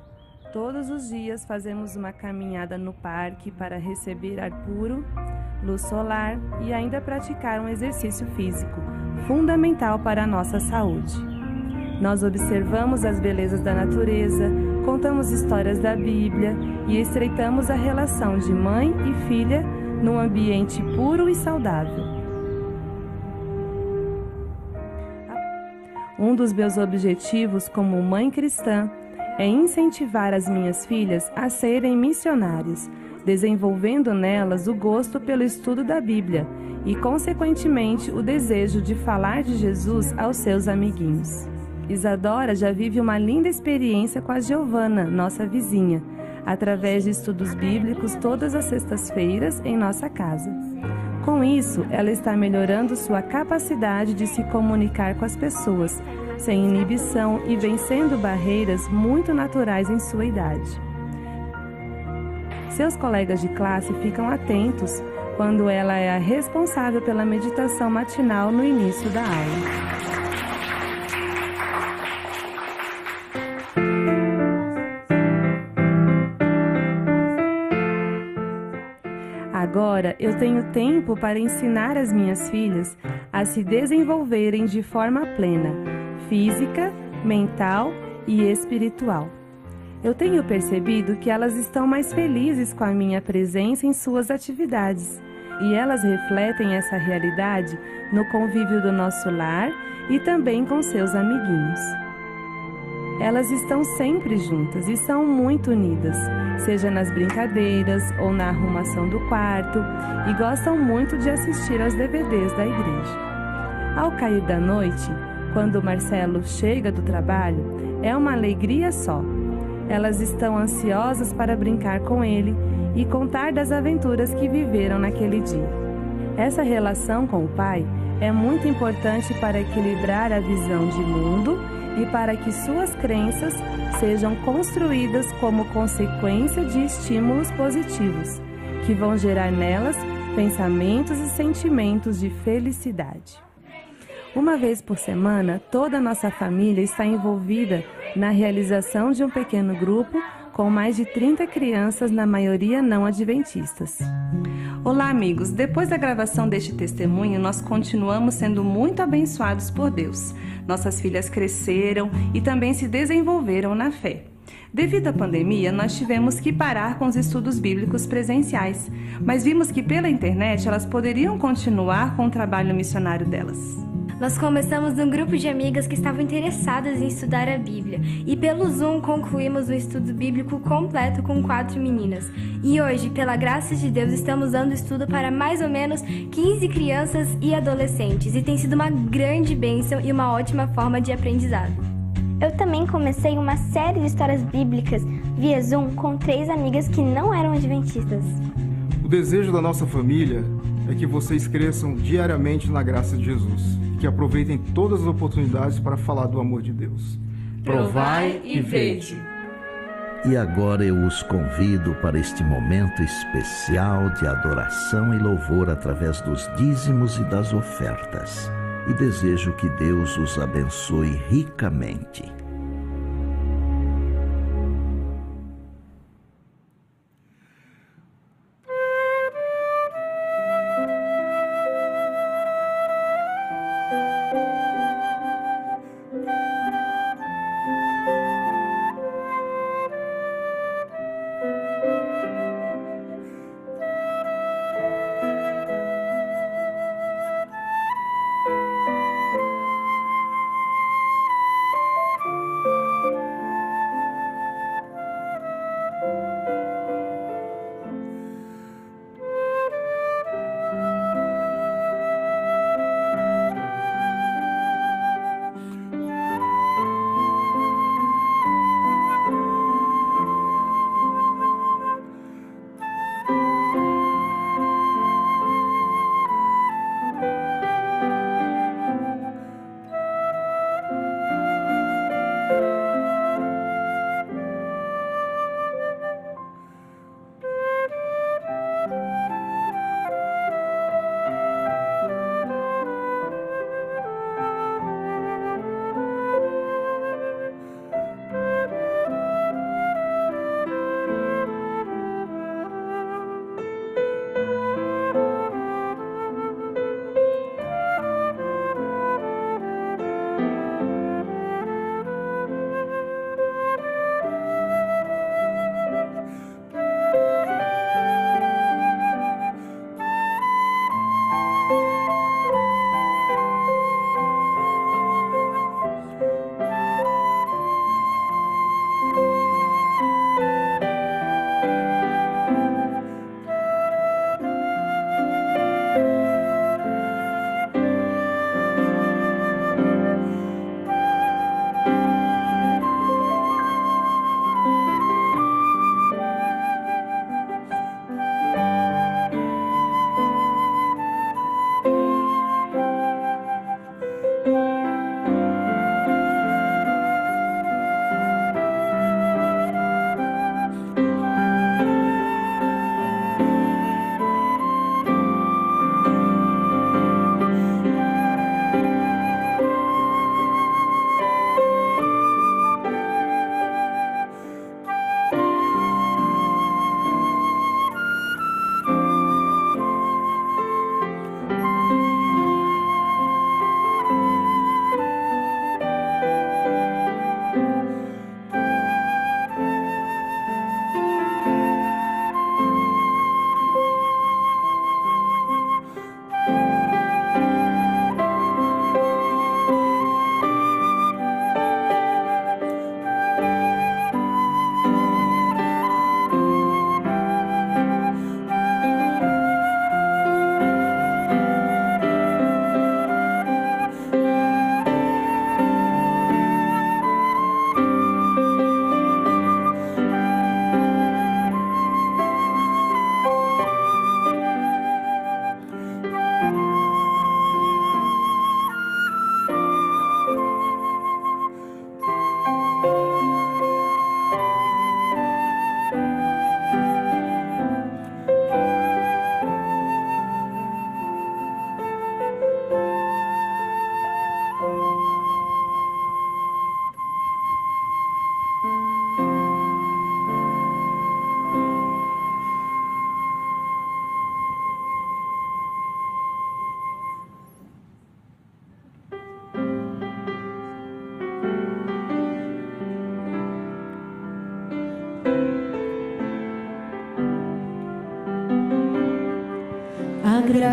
Todos os dias fazemos uma caminhada no parque para receber ar puro, luz solar e ainda praticar um exercício físico, fundamental para a nossa saúde. Nós observamos as belezas da natureza, contamos histórias da Bíblia e estreitamos a relação de mãe e filha num ambiente puro e saudável. Um dos meus objetivos como mãe cristã é incentivar as minhas filhas a serem missionárias, desenvolvendo nelas o gosto pelo estudo da Bíblia e, consequentemente, o desejo de falar de Jesus aos seus amiguinhos. Isadora já vive uma linda experiência com a Giovana, nossa vizinha, através de estudos bíblicos todas as sextas-feiras em nossa casa. Com isso, ela está melhorando sua capacidade de se comunicar com as pessoas, sem inibição e vencendo barreiras muito naturais em sua idade. Seus colegas de classe ficam atentos quando ela é a responsável pela meditação matinal no início da aula. Agora eu tenho tempo para ensinar as minhas filhas a se desenvolverem de forma plena, física, mental e espiritual. Eu tenho percebido que elas estão mais felizes com a minha presença em suas atividades e elas refletem essa realidade no convívio do nosso lar e também com seus amiguinhos. Elas estão sempre juntas e são muito unidas, seja nas brincadeiras ou na arrumação do quarto, e gostam muito de assistir aos DVDs da igreja. Ao cair da noite, quando Marcelo chega do trabalho, é uma alegria só. Elas estão ansiosas para brincar com ele e contar das aventuras que viveram naquele dia. Essa relação com o pai é muito importante para equilibrar a visão de mundo e para que suas crenças sejam construídas como consequência de estímulos positivos, que vão gerar nelas pensamentos e sentimentos de felicidade. Uma vez por semana, toda a nossa família está envolvida na realização de um pequeno grupo com mais de 30 crianças, na maioria não adventistas. Olá, amigos! Depois da gravação deste testemunho, nós continuamos sendo muito abençoados por Deus. Nossas filhas cresceram e também se desenvolveram na fé. Devido à pandemia, nós tivemos que parar com os estudos bíblicos presenciais, mas vimos que pela internet elas poderiam continuar com o trabalho missionário delas. Nós começamos um grupo de amigas que estavam interessadas em estudar a Bíblia e pelo Zoom concluímos o estudo bíblico completo com quatro meninas. E hoje, pela graça de Deus, estamos dando estudo para mais ou menos 15 crianças e adolescentes e tem sido uma grande bênção e uma ótima forma de aprendizado. Eu também comecei uma série de histórias bíblicas via Zoom com três amigas que não eram adventistas. O desejo da nossa família é que vocês cresçam diariamente na graça de Jesus que aproveitem todas as oportunidades para falar do amor de Deus. Provai e vede. E agora eu os convido para este momento especial de adoração e louvor através dos dízimos e das ofertas. E desejo que Deus os abençoe ricamente.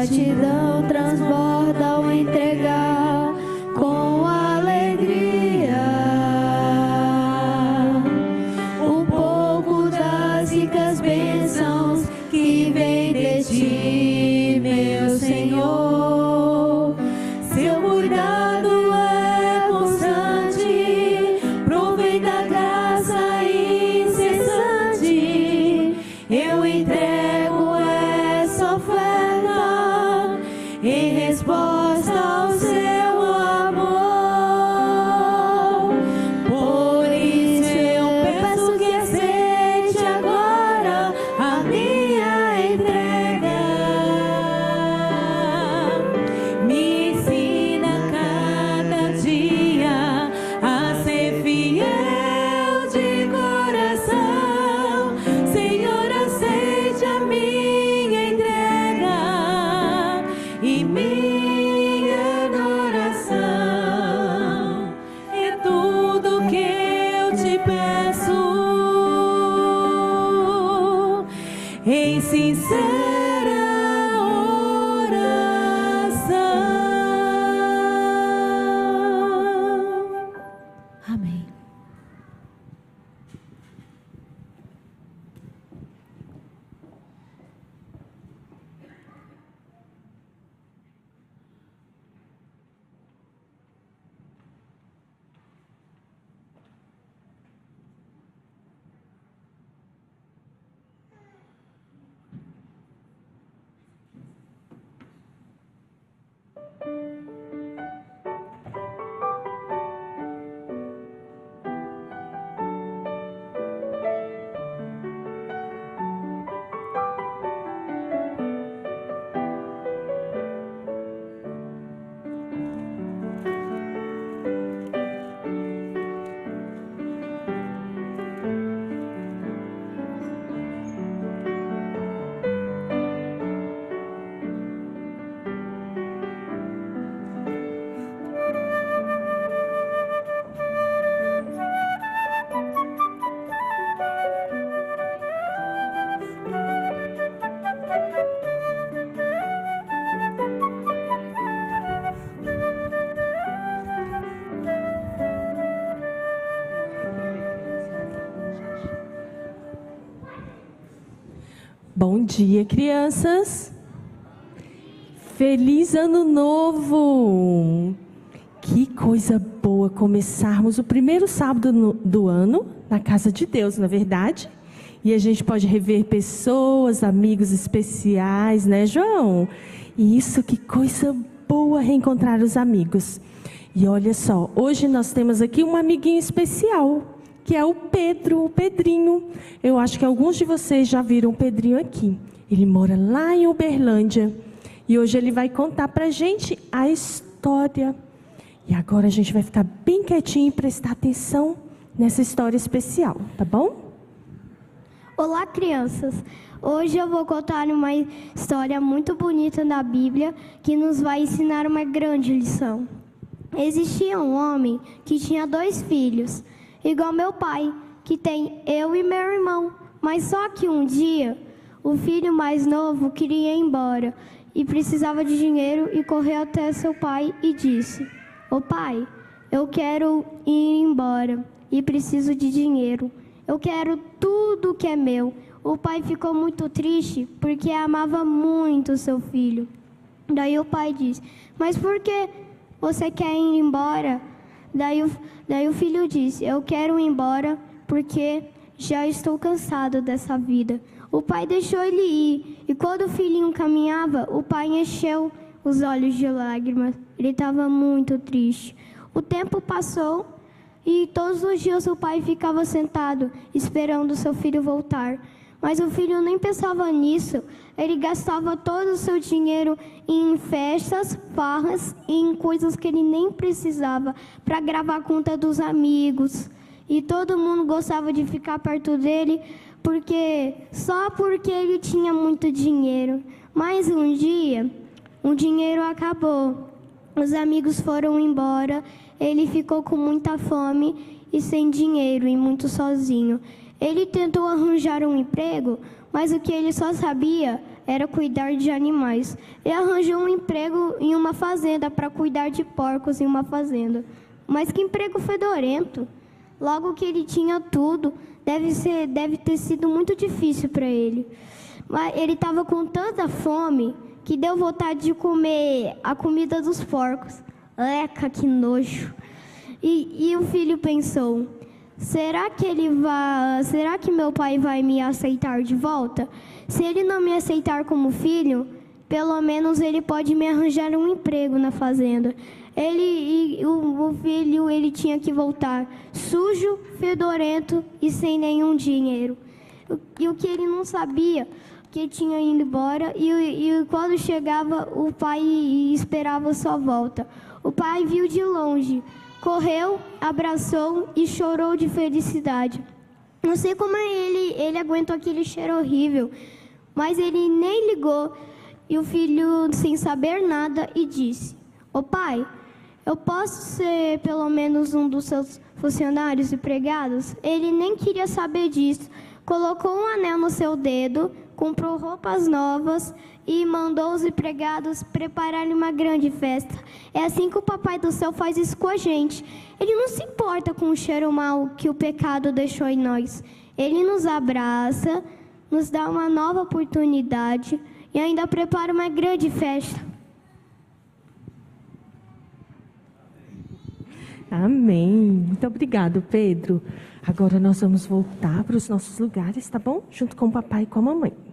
Gratidão dia, crianças. Feliz Ano Novo! Que coisa boa começarmos o primeiro sábado do ano na casa de Deus, na verdade. E a gente pode rever pessoas, amigos especiais, né, João? E isso, que coisa boa reencontrar os amigos. E olha só, hoje nós temos aqui um amiguinho especial, que é o Pedro, o Pedrinho. Eu acho que alguns de vocês já viram o Pedrinho aqui. Ele mora lá em Uberlândia. E hoje ele vai contar pra gente a história. E agora a gente vai ficar bem quietinho e prestar atenção nessa história especial, tá bom? Olá, crianças! Hoje eu vou contar uma história muito bonita da Bíblia que nos vai ensinar uma grande lição. Existia um homem que tinha dois filhos, igual meu pai, que tem eu e meu irmão. Mas só que um dia, o filho mais novo queria ir embora e precisava de dinheiro e correu até seu pai e disse: Ô pai, eu quero ir embora e preciso de dinheiro. Eu quero tudo que é meu. O pai ficou muito triste porque amava muito seu filho. Daí o pai disse: Mas por que você quer ir embora? Daí o, daí o filho disse: Eu quero ir embora porque já estou cansado dessa vida. O pai deixou ele ir e quando o filhinho caminhava, o pai encheu os olhos de lágrimas. Ele estava muito triste. O tempo passou e todos os dias o pai ficava sentado esperando seu filho voltar. Mas o filho nem pensava nisso. Ele gastava todo o seu dinheiro em festas, farras e em coisas que ele nem precisava para gravar a conta dos amigos. E todo mundo gostava de ficar perto dele porque só porque ele tinha muito dinheiro. Mas um dia, o dinheiro acabou. Os amigos foram embora. Ele ficou com muita fome e sem dinheiro e muito sozinho. Ele tentou arranjar um emprego, mas o que ele só sabia era cuidar de animais. Ele arranjou um emprego em uma fazenda para cuidar de porcos em uma fazenda. Mas que emprego fedorento! Logo que ele tinha tudo, deve, ser, deve ter sido muito difícil para ele. Mas ele estava com tanta fome que deu vontade de comer a comida dos porcos. Eca, que nojo! E, e o filho pensou: será que ele vai, será que meu pai vai me aceitar de volta? Se ele não me aceitar como filho, pelo menos ele pode me arranjar um emprego na fazenda. Ele o, o filho ele tinha que voltar sujo, fedorento e sem nenhum dinheiro. E o que ele não sabia que tinha ido embora e, e quando chegava o pai esperava sua volta. O pai viu de longe, correu, abraçou e chorou de felicidade. Não sei como ele ele aguentou aquele cheiro horrível, mas ele nem ligou. E o filho, sem saber nada, e disse: Ô pai, eu posso ser pelo menos um dos seus funcionários empregados? Ele nem queria saber disso. Colocou um anel no seu dedo, comprou roupas novas e mandou os empregados prepararem uma grande festa. É assim que o Papai do Céu faz isso com a gente. Ele não se importa com o cheiro mau que o pecado deixou em nós. Ele nos abraça, nos dá uma nova oportunidade e ainda prepara uma grande festa. Amém. Muito obrigado, Pedro. Agora nós vamos voltar para os nossos lugares, tá bom? Junto com o papai e com a mamãe.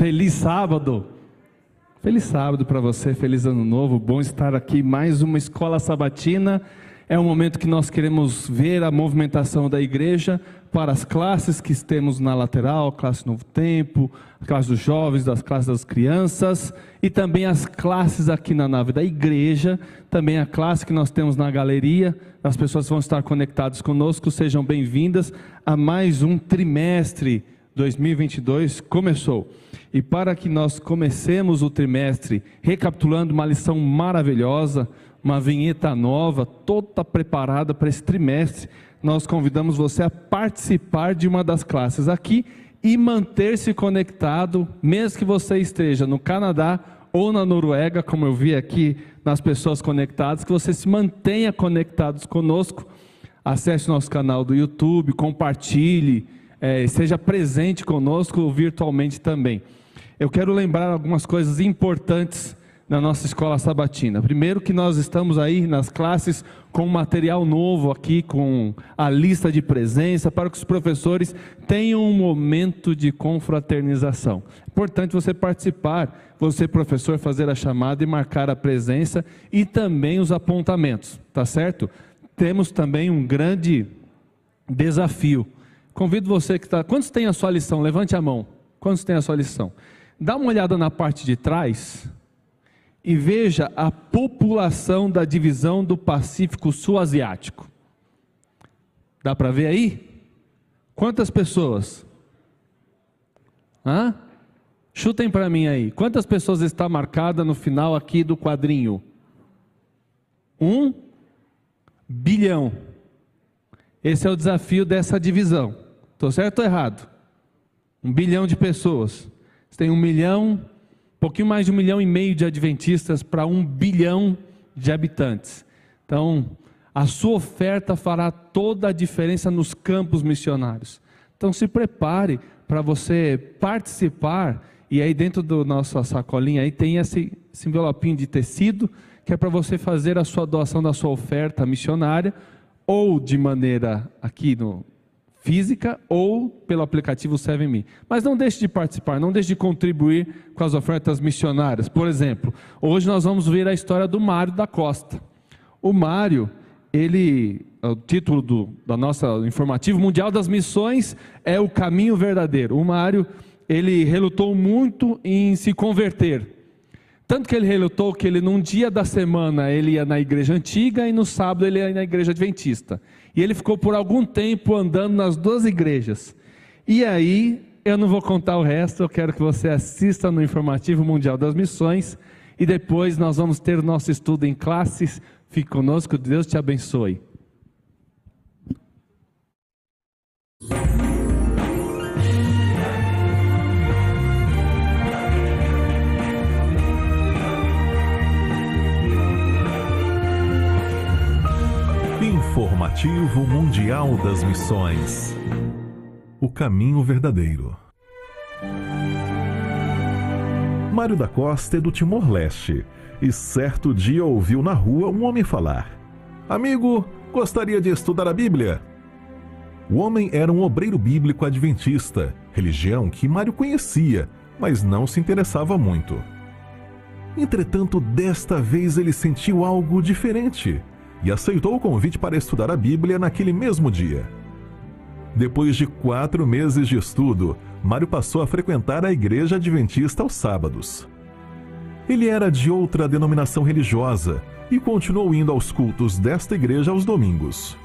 Feliz sábado. Feliz sábado para você, feliz ano novo. Bom estar aqui mais uma escola sabatina. É um momento que nós queremos ver a movimentação da igreja para as classes que temos na lateral, classe Novo Tempo, a classe dos jovens, das classes das crianças e também as classes aqui na nave da igreja, também a classe que nós temos na galeria. As pessoas vão estar conectadas conosco, sejam bem-vindas a mais um trimestre 2022 começou. E para que nós comecemos o trimestre recapitulando uma lição maravilhosa, uma vinheta nova, toda preparada para esse trimestre, nós convidamos você a participar de uma das classes aqui e manter-se conectado, mesmo que você esteja no Canadá ou na Noruega, como eu vi aqui nas pessoas conectadas, que você se mantenha conectados conosco. Acesse nosso canal do YouTube, compartilhe, é, seja presente conosco virtualmente também. Eu quero lembrar algumas coisas importantes na nossa escola sabatina. Primeiro que nós estamos aí nas classes com material novo aqui, com a lista de presença, para que os professores tenham um momento de confraternização. Importante você participar, você professor fazer a chamada e marcar a presença e também os apontamentos, tá certo? Temos também um grande desafio. Convido você que está. Quantos tem a sua lição? Levante a mão. Quantos tem a sua lição? Dá uma olhada na parte de trás e veja a população da divisão do Pacífico Sul-Asiático. Dá para ver aí? Quantas pessoas? Hã? Chutem para mim aí. Quantas pessoas está marcada no final aqui do quadrinho? Um bilhão. Esse é o desafio dessa divisão. Estou certo ou errado? Um bilhão de pessoas. Tem um milhão pouquinho mais de um milhão e meio de adventistas para um bilhão de habitantes. Então, a sua oferta fará toda a diferença nos campos missionários. Então, se prepare para você participar. E aí, dentro da nossa sacolinha, aí tem esse, esse envelopinho de tecido, que é para você fazer a sua doação da sua oferta missionária, ou de maneira aqui no, física ou pelo aplicativo SevenMe. Mas não deixe de participar, não deixe de contribuir com as ofertas missionárias. Por exemplo, hoje nós vamos ver a história do Mário da Costa. O Mário, ele, o título do da nossa informativo mundial das missões é o caminho verdadeiro. O Mário, ele relutou muito em se converter. Tanto que ele relutou que ele num dia da semana ele ia na igreja antiga e no sábado ele ia na igreja adventista. E ele ficou por algum tempo andando nas duas igrejas. E aí, eu não vou contar o resto, eu quero que você assista no Informativo Mundial das Missões e depois nós vamos ter o nosso estudo em classes. Fique conosco, Deus te abençoe. Informativo Mundial das Missões. O caminho verdadeiro. Mário da Costa é do Timor-Leste e certo dia ouviu na rua um homem falar: Amigo, gostaria de estudar a Bíblia? O homem era um obreiro bíblico adventista, religião que Mário conhecia, mas não se interessava muito. Entretanto, desta vez ele sentiu algo diferente e aceitou o convite para estudar a Bíblia naquele mesmo dia. Depois de quatro meses de estudo, Mário passou a frequentar a igreja adventista aos sábados. Ele era de outra denominação religiosa e continuou indo aos cultos desta igreja aos domingos.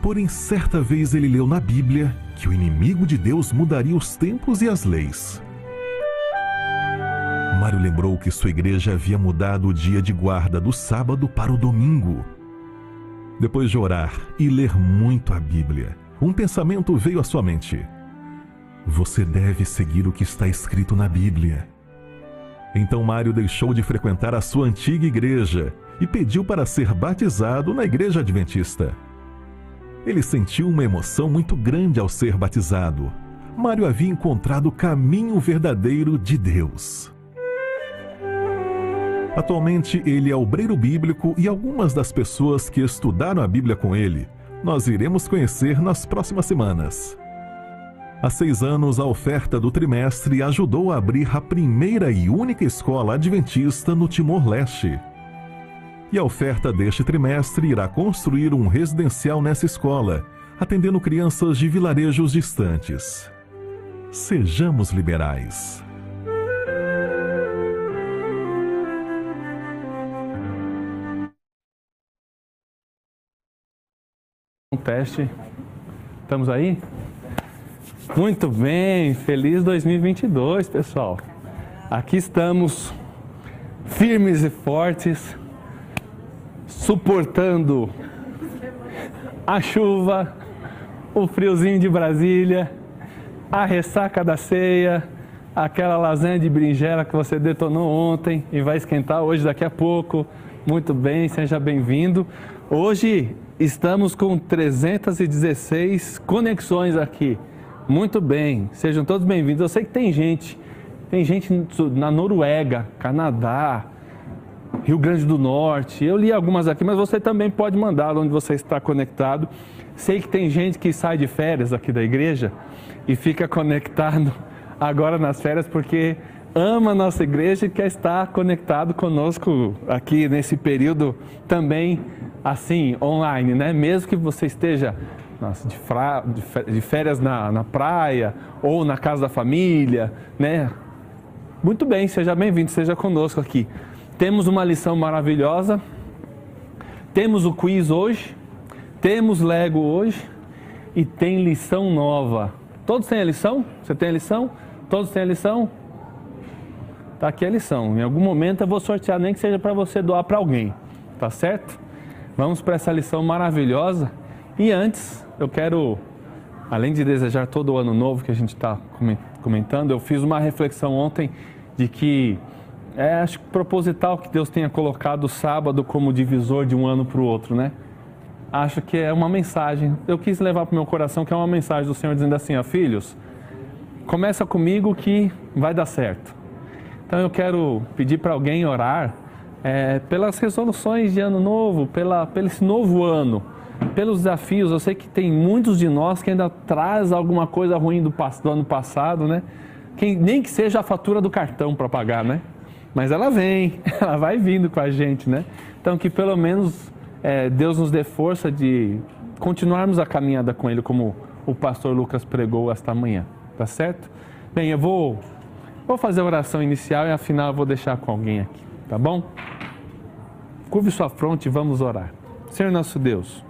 Porém, certa vez ele leu na Bíblia que o inimigo de Deus mudaria os tempos e as leis. Mário lembrou que sua igreja havia mudado o dia de guarda do sábado para o domingo. Depois de orar e ler muito a Bíblia, um pensamento veio à sua mente. Você deve seguir o que está escrito na Bíblia. Então Mário deixou de frequentar a sua antiga igreja e pediu para ser batizado na igreja adventista. Ele sentiu uma emoção muito grande ao ser batizado. Mário havia encontrado o caminho verdadeiro de Deus. Atualmente, ele é obreiro bíblico e algumas das pessoas que estudaram a Bíblia com ele nós iremos conhecer nas próximas semanas. Há seis anos, a oferta do trimestre ajudou a abrir a primeira e única escola adventista no Timor-Leste. E a oferta deste trimestre irá construir um residencial nessa escola, atendendo crianças de vilarejos distantes. Sejamos liberais. Teste. Estamos aí? Muito bem, feliz 2022, pessoal. Aqui estamos firmes e fortes, suportando a chuva, o friozinho de Brasília, a ressaca da ceia, aquela lasanha de berinjela que você detonou ontem e vai esquentar hoje daqui a pouco. Muito bem, seja bem-vindo. Hoje estamos com 316 conexões aqui. Muito bem, sejam todos bem-vindos. Eu sei que tem gente, tem gente na Noruega, Canadá, Rio Grande do Norte. Eu li algumas aqui, mas você também pode mandar onde você está conectado. Sei que tem gente que sai de férias aqui da igreja e fica conectado agora nas férias porque ama a nossa igreja e quer estar conectado conosco aqui nesse período também assim, online, né? Mesmo que você esteja nossa, de, fra, de férias na, na praia ou na casa da família, né? Muito bem, seja bem-vindo, seja conosco aqui. Temos uma lição maravilhosa, temos o quiz hoje, temos Lego hoje e tem lição nova. Todos têm a lição? Você tem a lição? Todos têm a lição? Tá aqui a lição. Em algum momento eu vou sortear, nem que seja para você doar para alguém, tá certo? Vamos para essa lição maravilhosa. E antes, eu quero, além de desejar todo o ano novo que a gente está comentando, eu fiz uma reflexão ontem de que é acho proposital que Deus tenha colocado o sábado como divisor de um ano para o outro, né? acho que é uma mensagem. Eu quis levar para o meu coração que é uma mensagem do Senhor dizendo assim: ó, filhos, começa comigo que vai dar certo. Então eu quero pedir para alguém orar é, pelas resoluções de ano novo, pela, pelo esse novo ano, pelos desafios. Eu sei que tem muitos de nós que ainda traz alguma coisa ruim do, do ano passado, né? Quem, nem que seja a fatura do cartão para pagar, né? Mas ela vem, ela vai vindo com a gente, né? Então que pelo menos é, Deus nos dê força de continuarmos a caminhada com Ele, como o pastor Lucas pregou esta manhã, tá certo? Bem, eu vou, vou fazer a oração inicial e afinal eu vou deixar com alguém aqui, tá bom? Curve sua fronte e vamos orar. Senhor nosso Deus,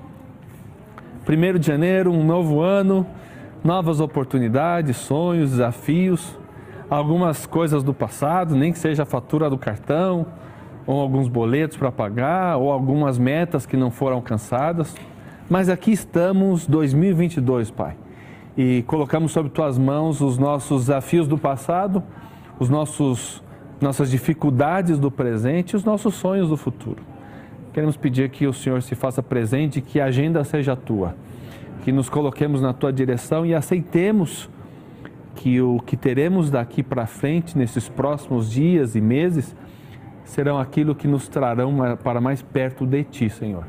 primeiro de janeiro, um novo ano, novas oportunidades, sonhos, desafios, algumas coisas do passado, nem que seja a fatura do cartão, ou alguns boletos para pagar, ou algumas metas que não foram alcançadas. Mas aqui estamos 2022, Pai. E colocamos sob tuas mãos os nossos desafios do passado, os nossos nossas dificuldades do presente e os nossos sonhos do futuro. Queremos pedir que o Senhor se faça presente, que a agenda seja tua, que nos coloquemos na tua direção e aceitemos que o que teremos daqui para frente nesses próximos dias e meses serão aquilo que nos trarão para mais perto de Ti, Senhor.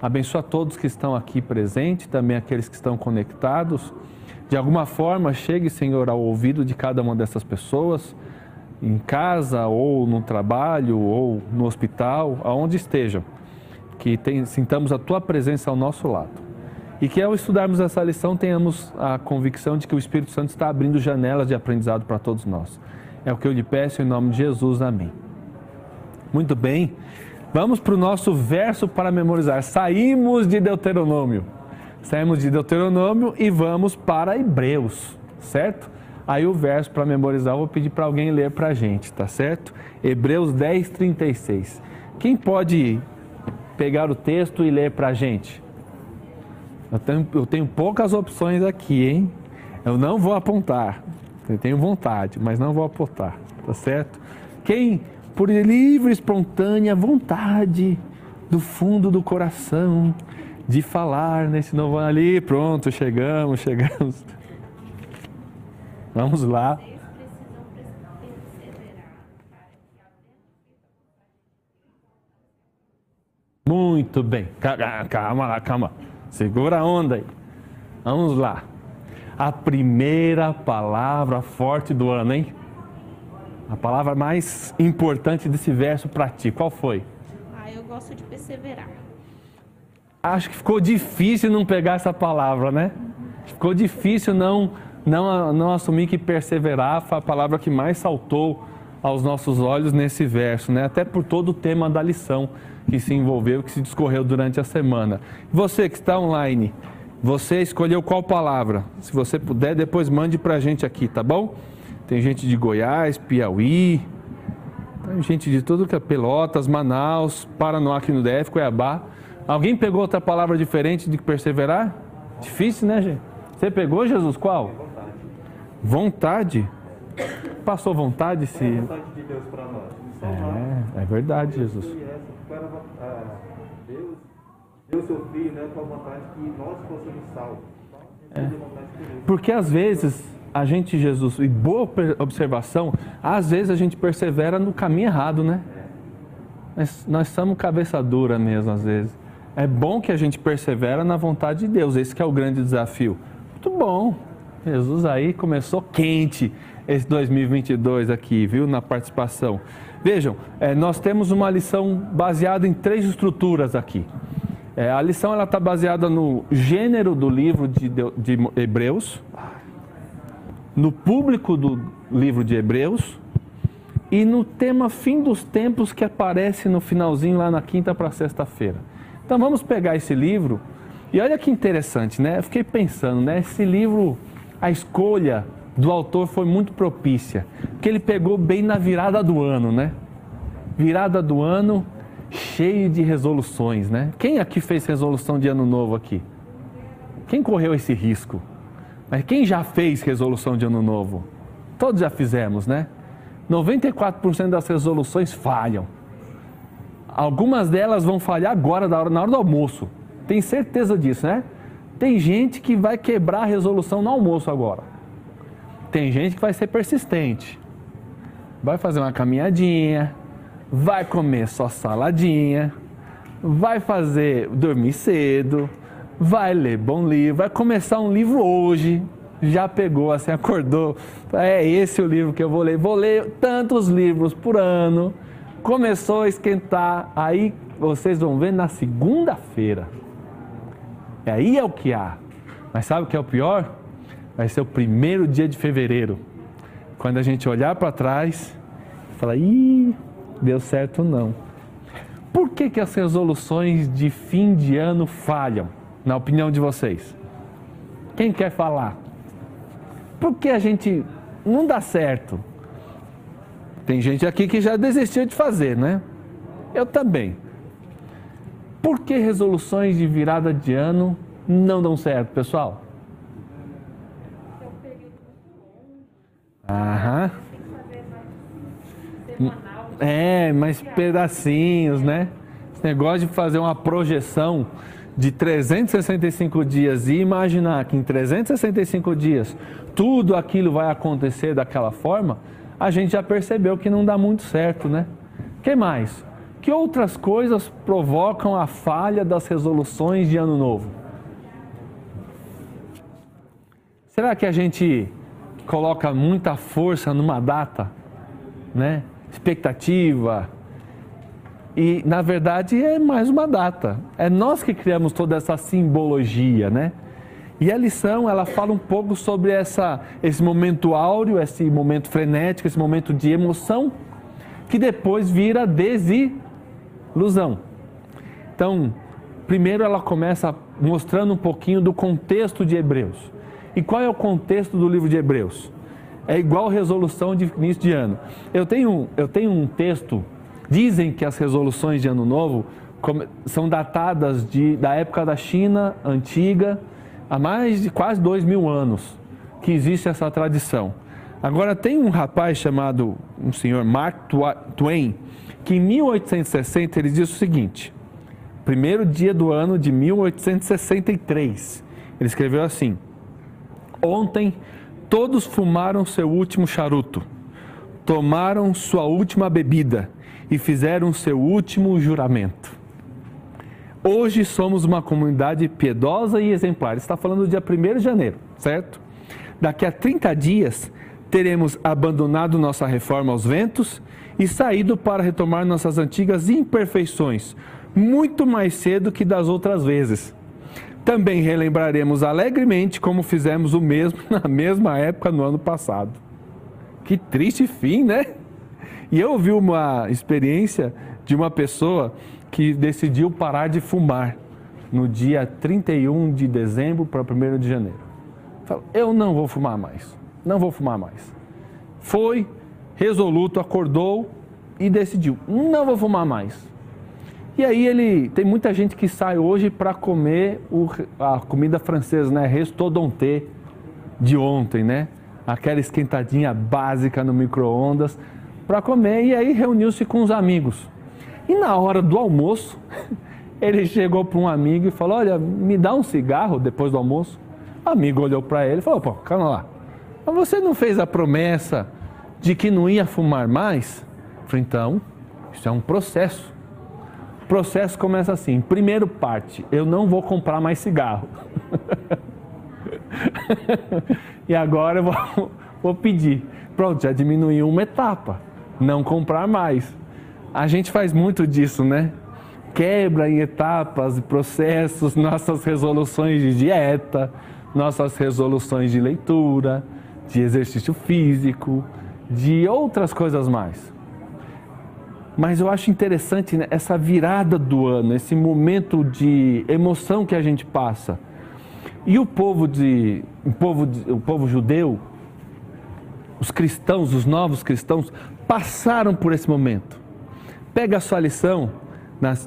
Abençoa todos que estão aqui presentes, também aqueles que estão conectados. De alguma forma, chegue, Senhor, ao ouvido de cada uma dessas pessoas, em casa, ou no trabalho, ou no hospital, aonde estejam. Que tem, sintamos a Tua presença ao nosso lado. E que ao estudarmos essa lição tenhamos a convicção de que o Espírito Santo está abrindo janelas de aprendizado para todos nós. É o que eu lhe peço em nome de Jesus. Amém. Muito bem. Vamos para o nosso verso para memorizar. Saímos de Deuteronômio. Saímos de Deuteronômio e vamos para Hebreus, certo? Aí o verso para memorizar eu vou pedir para alguém ler para a gente, tá certo? Hebreus 10, 36. Quem pode pegar o texto e ler para a gente? Eu tenho, eu tenho poucas opções aqui, hein? Eu não vou apontar. Eu tenho vontade, mas não vou apontar, tá certo? Quem por livre, espontânea vontade do fundo do coração de falar nesse novo ali. Pronto, chegamos, chegamos. Vamos lá. Muito bem. Calma lá, calma. Segura a onda aí. Vamos lá. a primeira palavra forte do ano, hein? A palavra mais importante desse verso para ti, qual foi? Ah, eu gosto de perseverar. Acho que ficou difícil não pegar essa palavra, né? Ficou difícil não, não, não assumir que perseverar foi a palavra que mais saltou aos nossos olhos nesse verso, né? Até por todo o tema da lição que se envolveu, que se discorreu durante a semana. Você que está online, você escolheu qual palavra? Se você puder, depois mande para a gente aqui, tá bom? Tem gente de Goiás, Piauí, tem gente de tudo que é Pelotas, Manaus, Paranoá aqui no DF, Cuiabá. Alguém pegou outra palavra diferente de perseverar? Difícil, né, gente? Você pegou, Jesus? Qual? Vontade. Passou vontade se. É vontade de Deus para nós. É, é verdade, Jesus. Deus deu seu filho, né, com a vontade que nós fossemos salvos. É. Porque às vezes a gente, Jesus, e boa observação, às vezes a gente persevera no caminho errado, né? Nós, nós somos cabeça dura mesmo, às vezes. É bom que a gente persevera na vontade de Deus, esse é o grande desafio. Muito bom. Jesus aí começou quente esse 2022 aqui, viu, na participação. Vejam, é, nós temos uma lição baseada em três estruturas aqui. É, a lição ela está baseada no gênero do livro de, de, de Hebreus, no público do livro de Hebreus e no tema fim dos tempos que aparece no finalzinho lá na quinta para sexta-feira. Então vamos pegar esse livro e olha que interessante, né? Eu fiquei pensando, né? Esse livro, a escolha do autor foi muito propícia, porque ele pegou bem na virada do ano, né? Virada do ano cheio de resoluções, né? Quem aqui fez resolução de ano novo aqui? Quem correu esse risco? Mas quem já fez resolução de ano novo? Todos já fizemos, né? 94% das resoluções falham. Algumas delas vão falhar agora, na hora, do almoço. Tem certeza disso, né? Tem gente que vai quebrar a resolução no almoço agora. Tem gente que vai ser persistente. Vai fazer uma caminhadinha, vai comer só saladinha, vai fazer dormir cedo, vai ler bom livro, vai começar um livro hoje, já pegou, assim, acordou, é esse o livro que eu vou ler, vou ler tantos livros por ano, começou a esquentar, aí vocês vão ver na segunda-feira. E aí é o que há. Mas sabe o que é o pior? Vai ser o primeiro dia de fevereiro. Quando a gente olhar para trás, falar, ih, deu certo não. Por que, que as resoluções de fim de ano falham? na opinião de vocês? Quem quer falar? Por que a gente não dá certo? Tem gente aqui que já desistiu de fazer, né? Eu também. Por que resoluções de virada de ano não dão certo, pessoal? Aham. É, mas pedacinhos, né? Esse negócio de fazer uma projeção de 365 dias e imaginar que em 365 dias tudo aquilo vai acontecer daquela forma, a gente já percebeu que não dá muito certo, né? que mais? Que outras coisas provocam a falha das resoluções de ano novo? Será que a gente coloca muita força numa data, né? Expectativa, e, na verdade, é mais uma data. É nós que criamos toda essa simbologia, né? E a lição, ela fala um pouco sobre essa, esse momento áureo, esse momento frenético, esse momento de emoção, que depois vira desilusão. Então, primeiro ela começa mostrando um pouquinho do contexto de Hebreus. E qual é o contexto do livro de Hebreus? É igual resolução de início de ano. Eu tenho, eu tenho um texto Dizem que as resoluções de Ano Novo são datadas de, da época da China antiga, há mais de quase dois mil anos que existe essa tradição. Agora, tem um rapaz chamado, um senhor Mark Twain, que em 1860 ele diz o seguinte: primeiro dia do ano de 1863, ele escreveu assim: Ontem todos fumaram seu último charuto, tomaram sua última bebida e fizeram seu último juramento. Hoje somos uma comunidade piedosa e exemplar. Está falando do dia 1 de janeiro, certo? daqui a 30 dias, teremos abandonado nossa reforma aos ventos e saído para retomar nossas antigas imperfeições, muito mais cedo que das outras vezes. Também relembraremos alegremente como fizemos o mesmo na mesma época no ano passado. Que triste fim, né? E eu ouvi uma experiência de uma pessoa que decidiu parar de fumar no dia 31 de dezembro para 1 de janeiro. Falou, eu não vou fumar mais, não vou fumar mais. Foi resoluto, acordou e decidiu, não vou fumar mais. E aí ele tem muita gente que sai hoje para comer o, a comida francesa, né? Restaudanté de ontem, né? Aquela esquentadinha básica no micro-ondas para comer e aí reuniu-se com os amigos. E na hora do almoço, ele chegou para um amigo e falou: Olha, me dá um cigarro depois do almoço. O amigo olhou para ele e falou: Pô, calma lá. Mas você não fez a promessa de que não ia fumar mais? Falei: Então, isso é um processo. O processo começa assim: primeiro parte, eu não vou comprar mais cigarro. e agora eu vou, vou pedir. Pronto, já diminuiu uma etapa. Não comprar mais. A gente faz muito disso, né? Quebra em etapas, processos, nossas resoluções de dieta, nossas resoluções de leitura, de exercício físico, de outras coisas mais. Mas eu acho interessante né, essa virada do ano, esse momento de emoção que a gente passa. E o povo, de, o povo, de, o povo judeu, os cristãos, os novos cristãos, passaram por esse momento. Pega a sua lição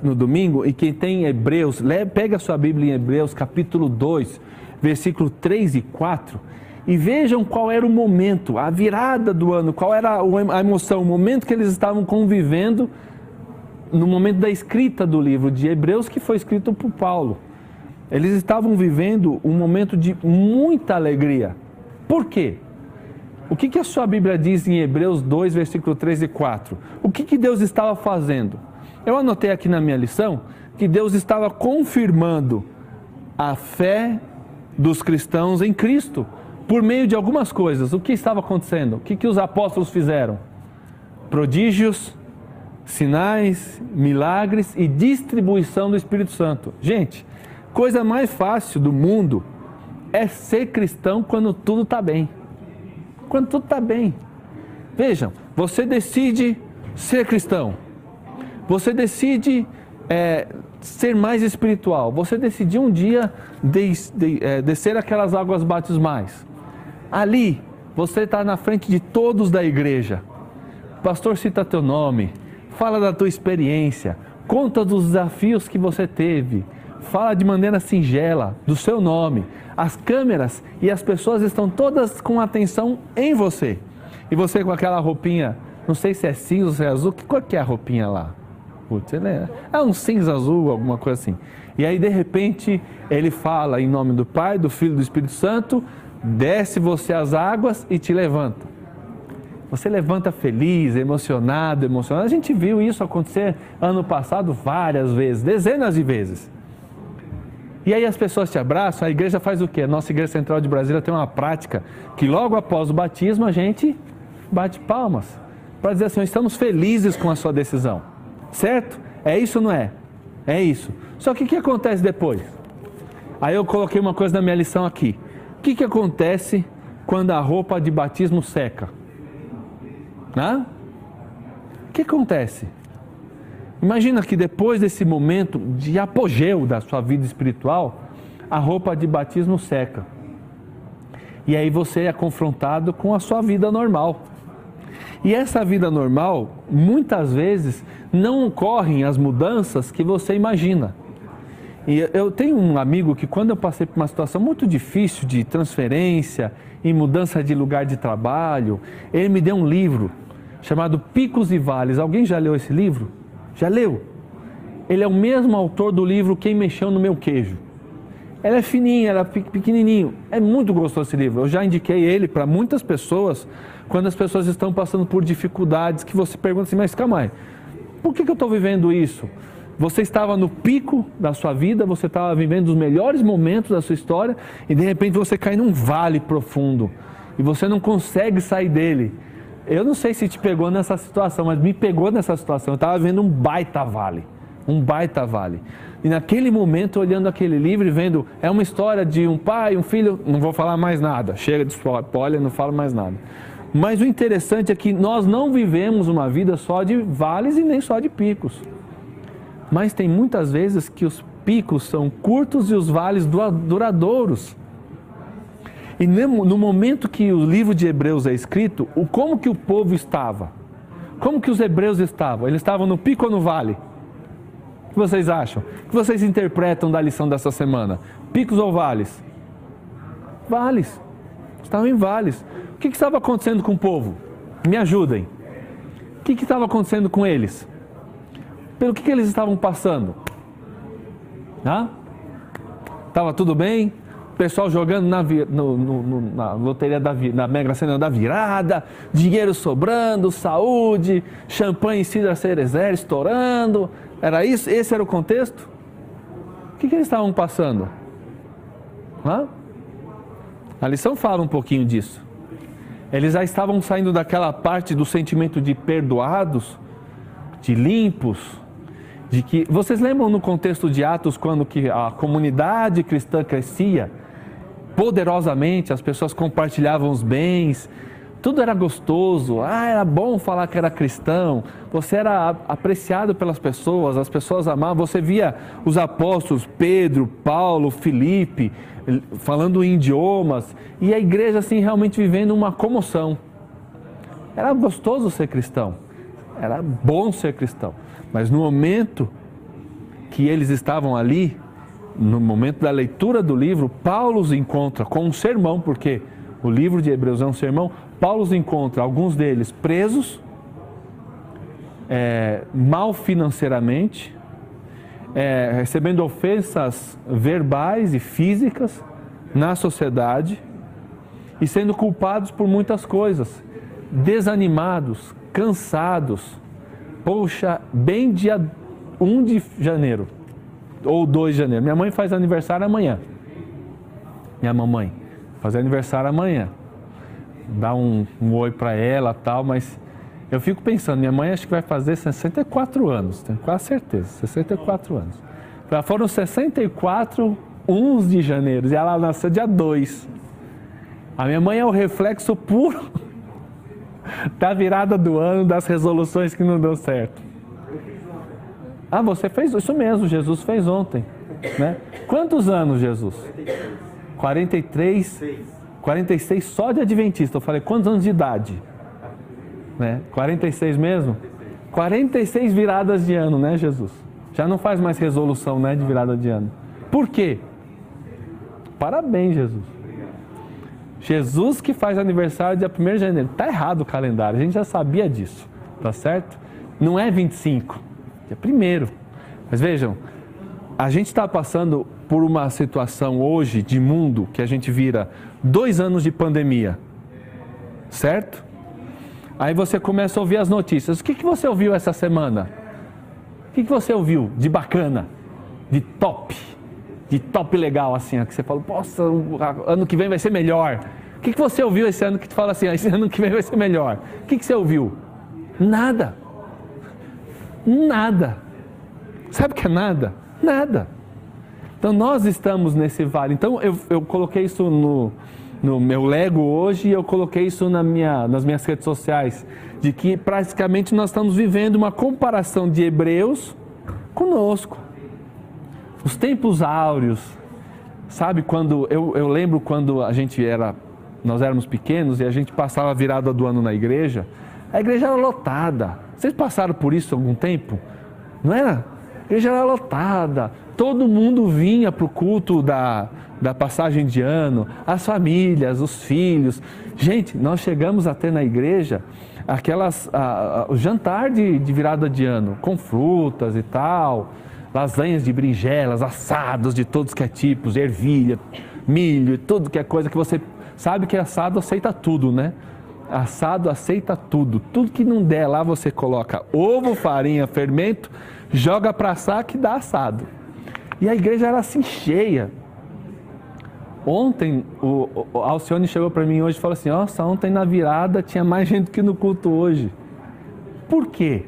no domingo e quem tem Hebreus, pega a sua Bíblia em Hebreus, capítulo 2, versículo 3 e 4, e vejam qual era o momento, a virada do ano, qual era a emoção, o momento que eles estavam convivendo no momento da escrita do livro de Hebreus, que foi escrito por Paulo. Eles estavam vivendo um momento de muita alegria. Por quê? O que, que a sua Bíblia diz em Hebreus 2, versículo 3 e 4? O que, que Deus estava fazendo? Eu anotei aqui na minha lição que Deus estava confirmando a fé dos cristãos em Cristo por meio de algumas coisas. O que estava acontecendo? O que, que os apóstolos fizeram? Prodígios, sinais, milagres e distribuição do Espírito Santo. Gente, coisa mais fácil do mundo é ser cristão quando tudo está bem. Quando tudo está bem. Vejam, você decide ser cristão. Você decide é, ser mais espiritual. Você decidiu um dia de, é, descer aquelas águas batismais. Ali, você está na frente de todos da igreja. O pastor cita teu nome, fala da tua experiência, conta dos desafios que você teve, fala de maneira singela do seu nome. As câmeras e as pessoas estão todas com atenção em você. E você com aquela roupinha, não sei se é cinza ou se é azul, qual que é a roupinha lá? Putz, é, é um cinza azul, alguma coisa assim. E aí, de repente, ele fala em nome do Pai, do Filho e do Espírito Santo, desce você as águas e te levanta. Você levanta feliz, emocionado, emocionado. A gente viu isso acontecer ano passado várias vezes, dezenas de vezes. E aí as pessoas te abraçam, a igreja faz o quê? A nossa igreja central de Brasília tem uma prática que logo após o batismo a gente bate palmas para dizer assim, estamos felizes com a sua decisão. Certo? É isso não é? É isso. Só que o que acontece depois? Aí eu coloquei uma coisa na minha lição aqui. Que, que acontece quando a roupa de batismo seca? Hã? O que acontece? Imagina que depois desse momento de apogeu da sua vida espiritual, a roupa de batismo seca. E aí você é confrontado com a sua vida normal. E essa vida normal, muitas vezes, não ocorrem as mudanças que você imagina. E eu tenho um amigo que, quando eu passei por uma situação muito difícil de transferência e mudança de lugar de trabalho, ele me deu um livro chamado Picos e Vales. Alguém já leu esse livro? Já leu? Ele é o mesmo autor do livro Quem Mexeu no Meu Queijo. Ela é fininha, ela é pequenininho. É muito gostoso esse livro. Eu já indiquei ele para muitas pessoas quando as pessoas estão passando por dificuldades que você pergunta assim, mas calma aí, por que, que eu estou vivendo isso? Você estava no pico da sua vida, você estava vivendo os melhores momentos da sua história e de repente você cai num vale profundo e você não consegue sair dele. Eu não sei se te pegou nessa situação, mas me pegou nessa situação. Eu estava vendo um baita vale, um baita vale. E naquele momento, olhando aquele livro e vendo, é uma história de um pai, um filho, não vou falar mais nada, chega de spoiler, não falo mais nada. Mas o interessante é que nós não vivemos uma vida só de vales e nem só de picos. Mas tem muitas vezes que os picos são curtos e os vales duradouros. E no momento que o livro de Hebreus é escrito, o como que o povo estava? Como que os hebreus estavam? Eles estavam no pico ou no vale? O que vocês acham? O que vocês interpretam da lição dessa semana? Picos ou vales? Vales. Estavam em vales. O que, que estava acontecendo com o povo? Me ajudem. O que, que estava acontecendo com eles? Pelo que, que eles estavam passando? Estava tudo bem? pessoal jogando na, no, no, na loteria da na Mega Sena da virada, dinheiro sobrando, saúde, champanhe e cidra cerezer estourando. Era isso? Esse era o contexto? O que, que eles estavam passando? Hã? A lição fala um pouquinho disso. Eles já estavam saindo daquela parte do sentimento de perdoados, de limpos, de que vocês lembram no contexto de Atos quando que a comunidade cristã crescia? poderosamente, as pessoas compartilhavam os bens, tudo era gostoso, ah, era bom falar que era cristão, você era apreciado pelas pessoas, as pessoas amavam, você via os apóstolos Pedro, Paulo, Felipe, falando em idiomas, e a igreja assim realmente vivendo uma comoção. Era gostoso ser cristão, era bom ser cristão, mas no momento que eles estavam ali, no momento da leitura do livro, Paulo os encontra com um sermão, porque o livro de Hebreus é um sermão. Paulo os encontra, alguns deles presos, é, mal financeiramente, é, recebendo ofensas verbais e físicas na sociedade e sendo culpados por muitas coisas, desanimados, cansados. Poxa, bem dia 1 de janeiro, ou 2 de janeiro. Minha mãe faz aniversário amanhã. Minha mamãe faz aniversário amanhã. Dá um, um oi para ela tal, mas eu fico pensando, minha mãe acho que vai fazer 64 anos, tenho quase certeza, 64 anos. Já foram 64 uns de janeiro e ela nasceu dia 2. A minha mãe é o reflexo puro da virada do ano, das resoluções que não deu certo. Ah, você fez isso mesmo, Jesus fez ontem. Né? Quantos anos, Jesus? 43. 46 só de Adventista. Eu falei, quantos anos de idade? Né? 46 mesmo? 46 viradas de ano, né, Jesus? Já não faz mais resolução, né, de virada de ano. Por quê? Parabéns, Jesus. Jesus que faz aniversário dia 1 de janeiro. Tá errado o calendário, a gente já sabia disso, tá certo? Não é 25 dia primeiro. Mas vejam, a gente está passando por uma situação hoje de mundo que a gente vira dois anos de pandemia, certo? Aí você começa a ouvir as notícias. O que, que você ouviu essa semana? O que, que você ouviu de bacana, de top, de top legal assim, que você fala, poxa, ano que vem vai ser melhor. Que, que você ouviu esse ano que tu fala assim, esse ano que vem vai ser melhor? O que, que você ouviu? Nada. Nada. Sabe o que é nada? Nada. Então nós estamos nesse vale. Então eu, eu coloquei isso no, no meu Lego hoje e eu coloquei isso na minha, nas minhas redes sociais. De que praticamente nós estamos vivendo uma comparação de hebreus conosco. Os tempos áureos. Sabe quando. Eu, eu lembro quando a gente era. Nós éramos pequenos e a gente passava a virada do ano na igreja. A igreja era lotada vocês passaram por isso algum tempo? Não era? A igreja era lotada, todo mundo vinha para o culto da, da passagem de ano, as famílias, os filhos. Gente, nós chegamos até na igreja aquelas, a, a, o jantar de, de virada de ano, com frutas e tal, lasanhas de brinjelas, assados de todos que é tipos, ervilha, milho, tudo que é coisa que você sabe que assado aceita tudo, né? Assado aceita tudo. Tudo que não der lá você coloca ovo, farinha, fermento, joga para assar que dá assado. E a igreja era assim cheia. Ontem, o, o Alcione chegou para mim hoje e falou assim: Nossa, ontem na virada tinha mais gente que no culto hoje. Por quê?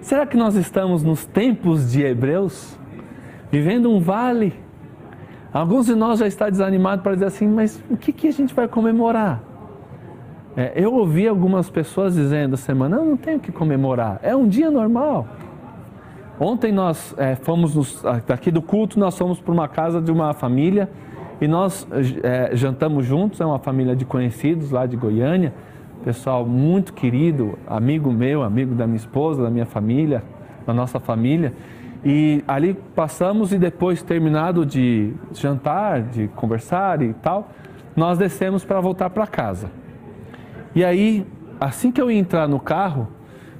Será que nós estamos nos tempos de Hebreus? Vivendo um vale? Alguns de nós já estão desanimados para dizer assim: Mas o que, que a gente vai comemorar? É, eu ouvi algumas pessoas dizendo semana: Não, não tenho que comemorar, é um dia normal. Ontem nós é, fomos, nos, do culto, nós fomos para uma casa de uma família e nós é, jantamos juntos, é uma família de conhecidos lá de Goiânia, pessoal muito querido, amigo meu, amigo da minha esposa, da minha família, da nossa família. E ali passamos e depois terminado de jantar, de conversar e tal, nós descemos para voltar para casa. E aí, assim que eu ia entrar no carro,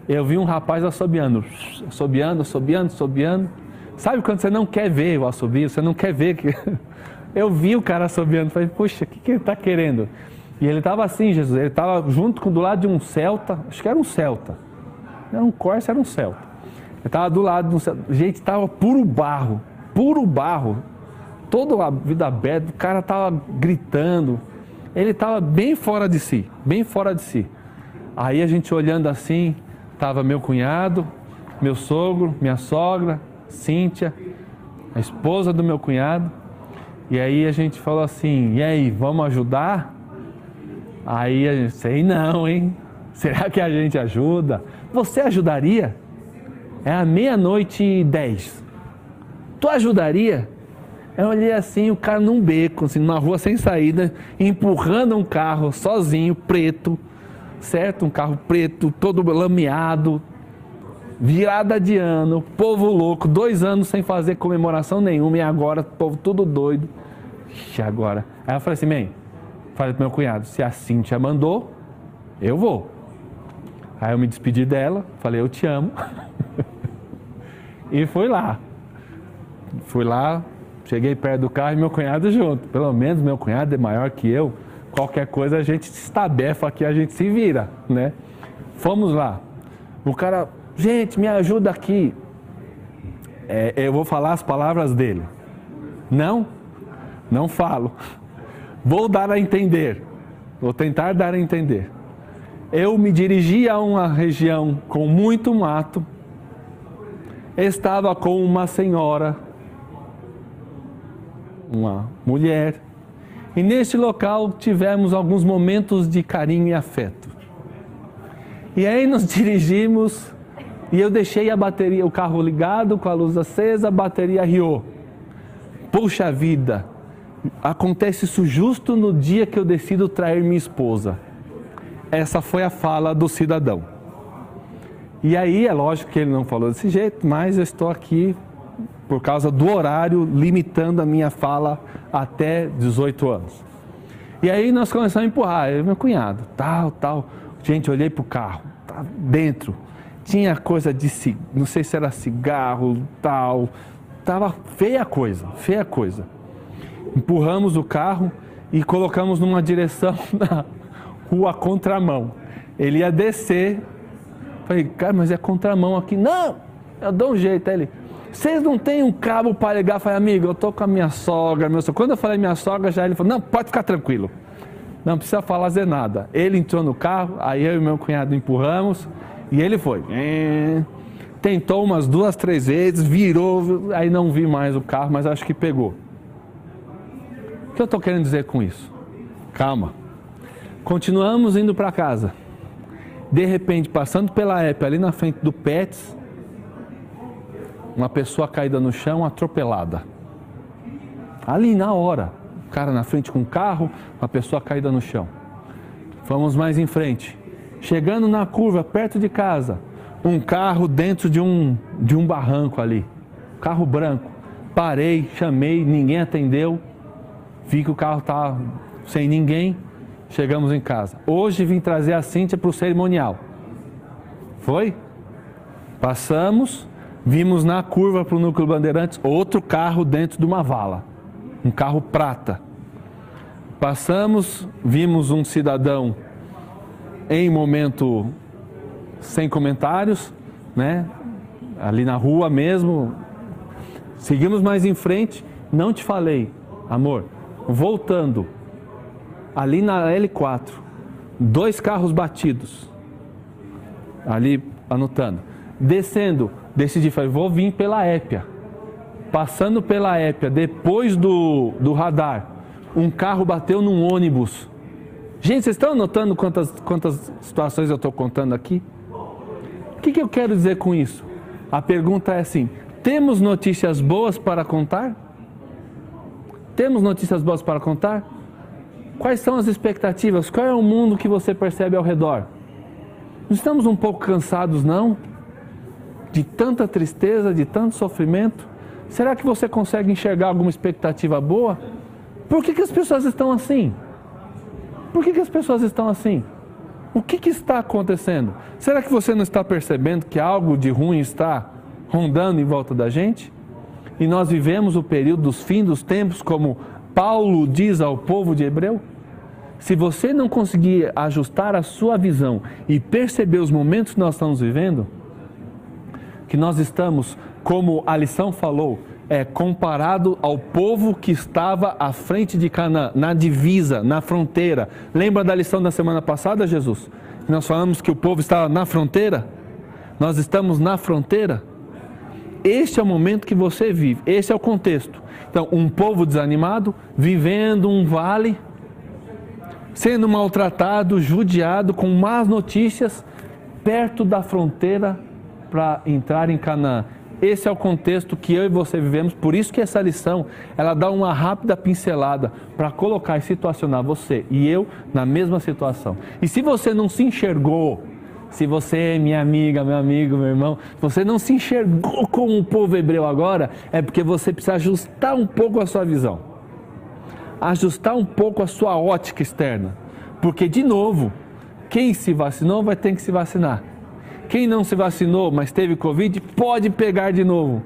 eu vi um rapaz assobiando, assobiando, assobiando, assobiando. Sabe quando você não quer ver o assobio, você não quer ver que Eu vi o cara assobiando, falei, puxa, o que, que ele está querendo? E ele estava assim, Jesus, ele estava junto com do lado de um Celta, acho que era um Celta. Era um Corsa, era um Celta. Ele estava do lado. Gente, estava puro barro, puro barro. Toda a vida aberta, o cara estava gritando. Ele estava bem fora de si, bem fora de si. Aí a gente olhando assim, estava meu cunhado, meu sogro, minha sogra, Cíntia, a esposa do meu cunhado. E aí a gente falou assim: e aí, vamos ajudar? Aí a gente, sei não, hein? Será que a gente ajuda? Você ajudaria? É a meia-noite e dez. Tu ajudaria? Eu olhei assim, o cara num beco, assim, numa rua sem saída, empurrando um carro sozinho, preto, certo? Um carro preto, todo lameado, virada de ano, povo louco, dois anos sem fazer comemoração nenhuma e agora povo tudo doido. Ixi, agora. Aí eu falei assim, mãe, falei pro meu cunhado, se a Cintia mandou, eu vou. Aí eu me despedi dela, falei, eu te amo. e fui lá. Fui lá, cheguei perto do carro e meu cunhado junto. Pelo menos meu cunhado é maior que eu. Qualquer coisa a gente se estabefa aqui, a gente se vira, né? Fomos lá. O cara, gente, me ajuda aqui. É, eu vou falar as palavras dele. Não, não falo. Vou dar a entender. Vou tentar dar a entender. Eu me dirigi a uma região com muito mato. Estava com uma senhora, uma mulher. E neste local tivemos alguns momentos de carinho e afeto. E aí nos dirigimos e eu deixei a bateria, o carro ligado com a luz acesa, a bateria riou. Puxa vida, acontece isso justo no dia que eu decido trair minha esposa. Essa foi a fala do cidadão. E aí, é lógico que ele não falou desse jeito, mas eu estou aqui por causa do horário, limitando a minha fala até 18 anos. E aí nós começamos a empurrar, eu e meu cunhado, tal, tal. Gente, olhei para o carro, tá dentro. Tinha coisa de, não sei se era cigarro, tal. Tava feia coisa, feia coisa empurramos o carro e colocamos numa direção na rua contramão. Ele ia descer. Falei, cara, mas é contramão aqui. Não, eu dou um jeito. Aí ele, vocês não têm um cabo para ligar? Falei, amigo, eu tô com a minha sogra, meu sogra. Quando eu falei minha sogra, já ele falou, não, pode ficar tranquilo. Não precisa fazer nada. Ele entrou no carro, aí eu e meu cunhado empurramos e ele foi. Tentou umas duas, três vezes, virou, aí não vi mais o carro, mas acho que pegou. O que eu estou querendo dizer com isso? Calma. Continuamos indo para casa. De repente, passando pela EP, ali na frente do Pets, uma pessoa caída no chão, atropelada. Ali na hora, o cara na frente com o carro, uma pessoa caída no chão. Vamos mais em frente. Chegando na curva, perto de casa, um carro dentro de um, de um barranco ali. Carro branco. Parei, chamei, ninguém atendeu. Vi que o carro estava sem ninguém, chegamos em casa. Hoje vim trazer a Cíntia para o cerimonial. Foi? Passamos, vimos na curva para o Núcleo Bandeirantes outro carro dentro de uma vala, um carro prata. Passamos, vimos um cidadão em momento sem comentários, né? Ali na rua mesmo. Seguimos mais em frente. Não te falei, amor. Voltando, ali na L4, dois carros batidos. Ali anotando. Descendo, decidi, falei, vou vir pela Épia. Passando pela Épia, depois do, do radar, um carro bateu num ônibus. Gente, vocês estão anotando quantas, quantas situações eu estou contando aqui? O que, que eu quero dizer com isso? A pergunta é assim: temos notícias boas para contar? Temos notícias boas para contar? Quais são as expectativas? Qual é o mundo que você percebe ao redor? Estamos um pouco cansados, não? De tanta tristeza, de tanto sofrimento? Será que você consegue enxergar alguma expectativa boa? Por que, que as pessoas estão assim? Por que, que as pessoas estão assim? O que, que está acontecendo? Será que você não está percebendo que algo de ruim está rondando em volta da gente? E nós vivemos o período dos fins dos tempos, como Paulo diz ao povo de Hebreu? Se você não conseguir ajustar a sua visão e perceber os momentos que nós estamos vivendo, que nós estamos, como a lição falou, é comparado ao povo que estava à frente de Canaã, na divisa, na fronteira. Lembra da lição da semana passada, Jesus? Nós falamos que o povo estava na fronteira? Nós estamos na fronteira? Este é o momento que você vive, esse é o contexto. Então, um povo desanimado, vivendo um vale, sendo maltratado, judiado, com más notícias, perto da fronteira para entrar em Canaã. Esse é o contexto que eu e você vivemos, por isso que essa lição, ela dá uma rápida pincelada para colocar e situacionar você e eu na mesma situação. E se você não se enxergou se você é minha amiga, meu amigo, meu irmão, você não se enxergou como o povo hebreu agora, é porque você precisa ajustar um pouco a sua visão. Ajustar um pouco a sua ótica externa. Porque, de novo, quem se vacinou vai ter que se vacinar. Quem não se vacinou, mas teve Covid, pode pegar de novo.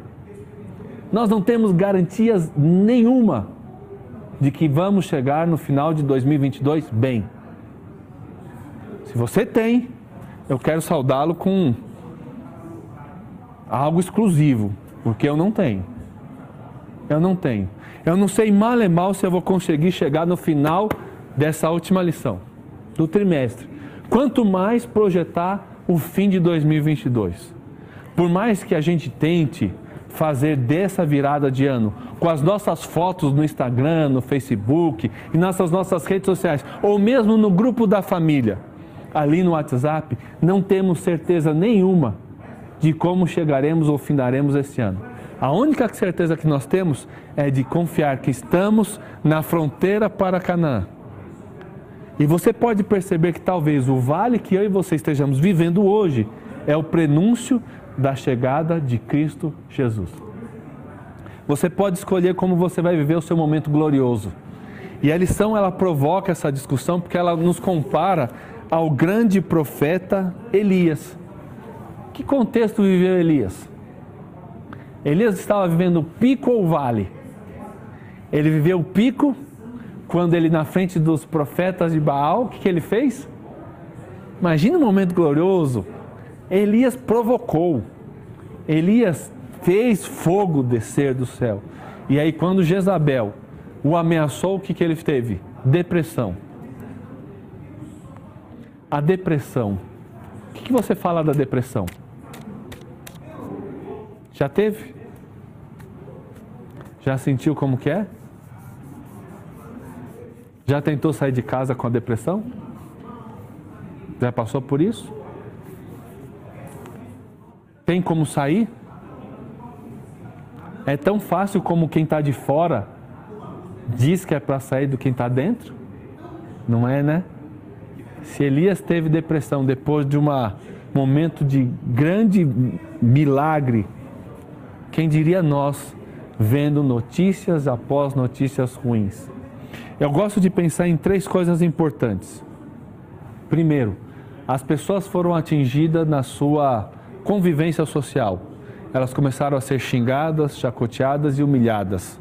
Nós não temos garantias nenhuma de que vamos chegar no final de 2022 bem. Se você tem, eu quero saudá-lo com algo exclusivo, porque eu não tenho. Eu não tenho. Eu não sei mal e mal se eu vou conseguir chegar no final dessa última lição, do trimestre. Quanto mais projetar o fim de 2022. Por mais que a gente tente fazer dessa virada de ano com as nossas fotos no Instagram, no Facebook e nessas nossas redes sociais, ou mesmo no grupo da família, ali no WhatsApp, não temos certeza nenhuma de como chegaremos ou findaremos esse ano. A única certeza que nós temos é de confiar que estamos na fronteira para Canaã. E você pode perceber que talvez o vale que eu e você estejamos vivendo hoje é o prenúncio da chegada de Cristo Jesus. Você pode escolher como você vai viver o seu momento glorioso. E a lição ela provoca essa discussão porque ela nos compara ao grande profeta Elias. Que contexto viveu Elias? Elias estava vivendo pico ou vale? Ele viveu o pico quando ele, na frente dos profetas de Baal, o que, que ele fez? Imagina um momento glorioso. Elias provocou. Elias fez fogo descer do céu. E aí, quando Jezabel o ameaçou, o que, que ele teve? Depressão a depressão. O que, que você fala da depressão? Já teve? Já sentiu como que é? Já tentou sair de casa com a depressão? Já passou por isso? Tem como sair? É tão fácil como quem está de fora diz que é para sair do quem está dentro? Não é, né? Se Elias teve depressão depois de um momento de grande milagre, quem diria nós, vendo notícias após notícias ruins? Eu gosto de pensar em três coisas importantes. Primeiro, as pessoas foram atingidas na sua convivência social. Elas começaram a ser xingadas, chacoteadas e humilhadas.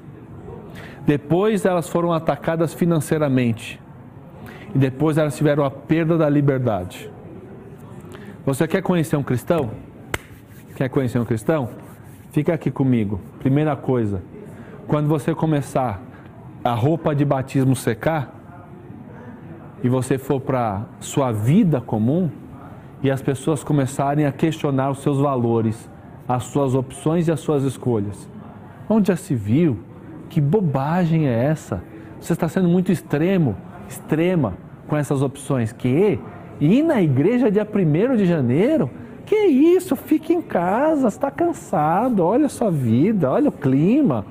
Depois, elas foram atacadas financeiramente. E depois elas tiveram a perda da liberdade. Você quer conhecer um cristão? Quer conhecer um cristão? Fica aqui comigo. Primeira coisa, quando você começar a roupa de batismo secar e você for para sua vida comum e as pessoas começarem a questionar os seus valores, as suas opções e as suas escolhas. Onde já se viu? Que bobagem é essa? Você está sendo muito extremo, extrema com essas opções. Que ir na igreja dia 1 de janeiro? Que isso? Fique em casa, está cansado, olha a sua vida, olha o clima.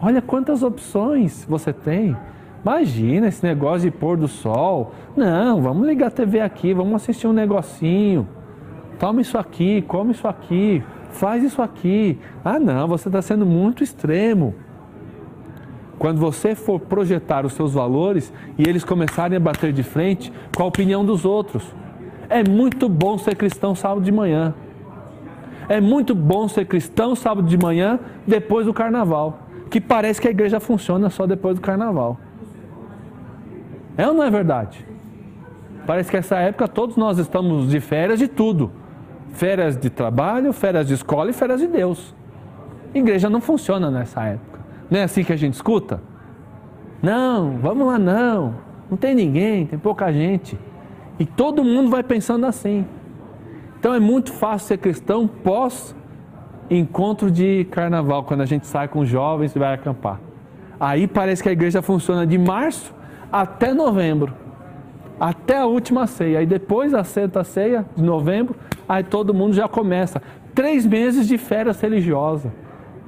Olha quantas opções você tem. Imagina esse negócio de pôr do sol. Não, vamos ligar a TV aqui, vamos assistir um negocinho. Toma isso aqui, come isso aqui, faz isso aqui. Ah, não, você está sendo muito extremo. Quando você for projetar os seus valores e eles começarem a bater de frente com a opinião dos outros. É muito bom ser cristão sábado de manhã. É muito bom ser cristão sábado de manhã depois do carnaval que parece que a igreja funciona só depois do carnaval. É ou não é verdade? Parece que essa época todos nós estamos de férias de tudo. Férias de trabalho, férias de escola e férias de Deus. igreja não funciona nessa época. Não é assim que a gente escuta? Não, vamos lá não. Não tem ninguém, tem pouca gente. E todo mundo vai pensando assim. Então é muito fácil ser cristão pós encontro de carnaval, quando a gente sai com os jovens e vai acampar. Aí parece que a igreja funciona de março até novembro, até a última ceia. Aí depois da santa ceia de novembro, aí todo mundo já começa. Três meses de férias religiosa.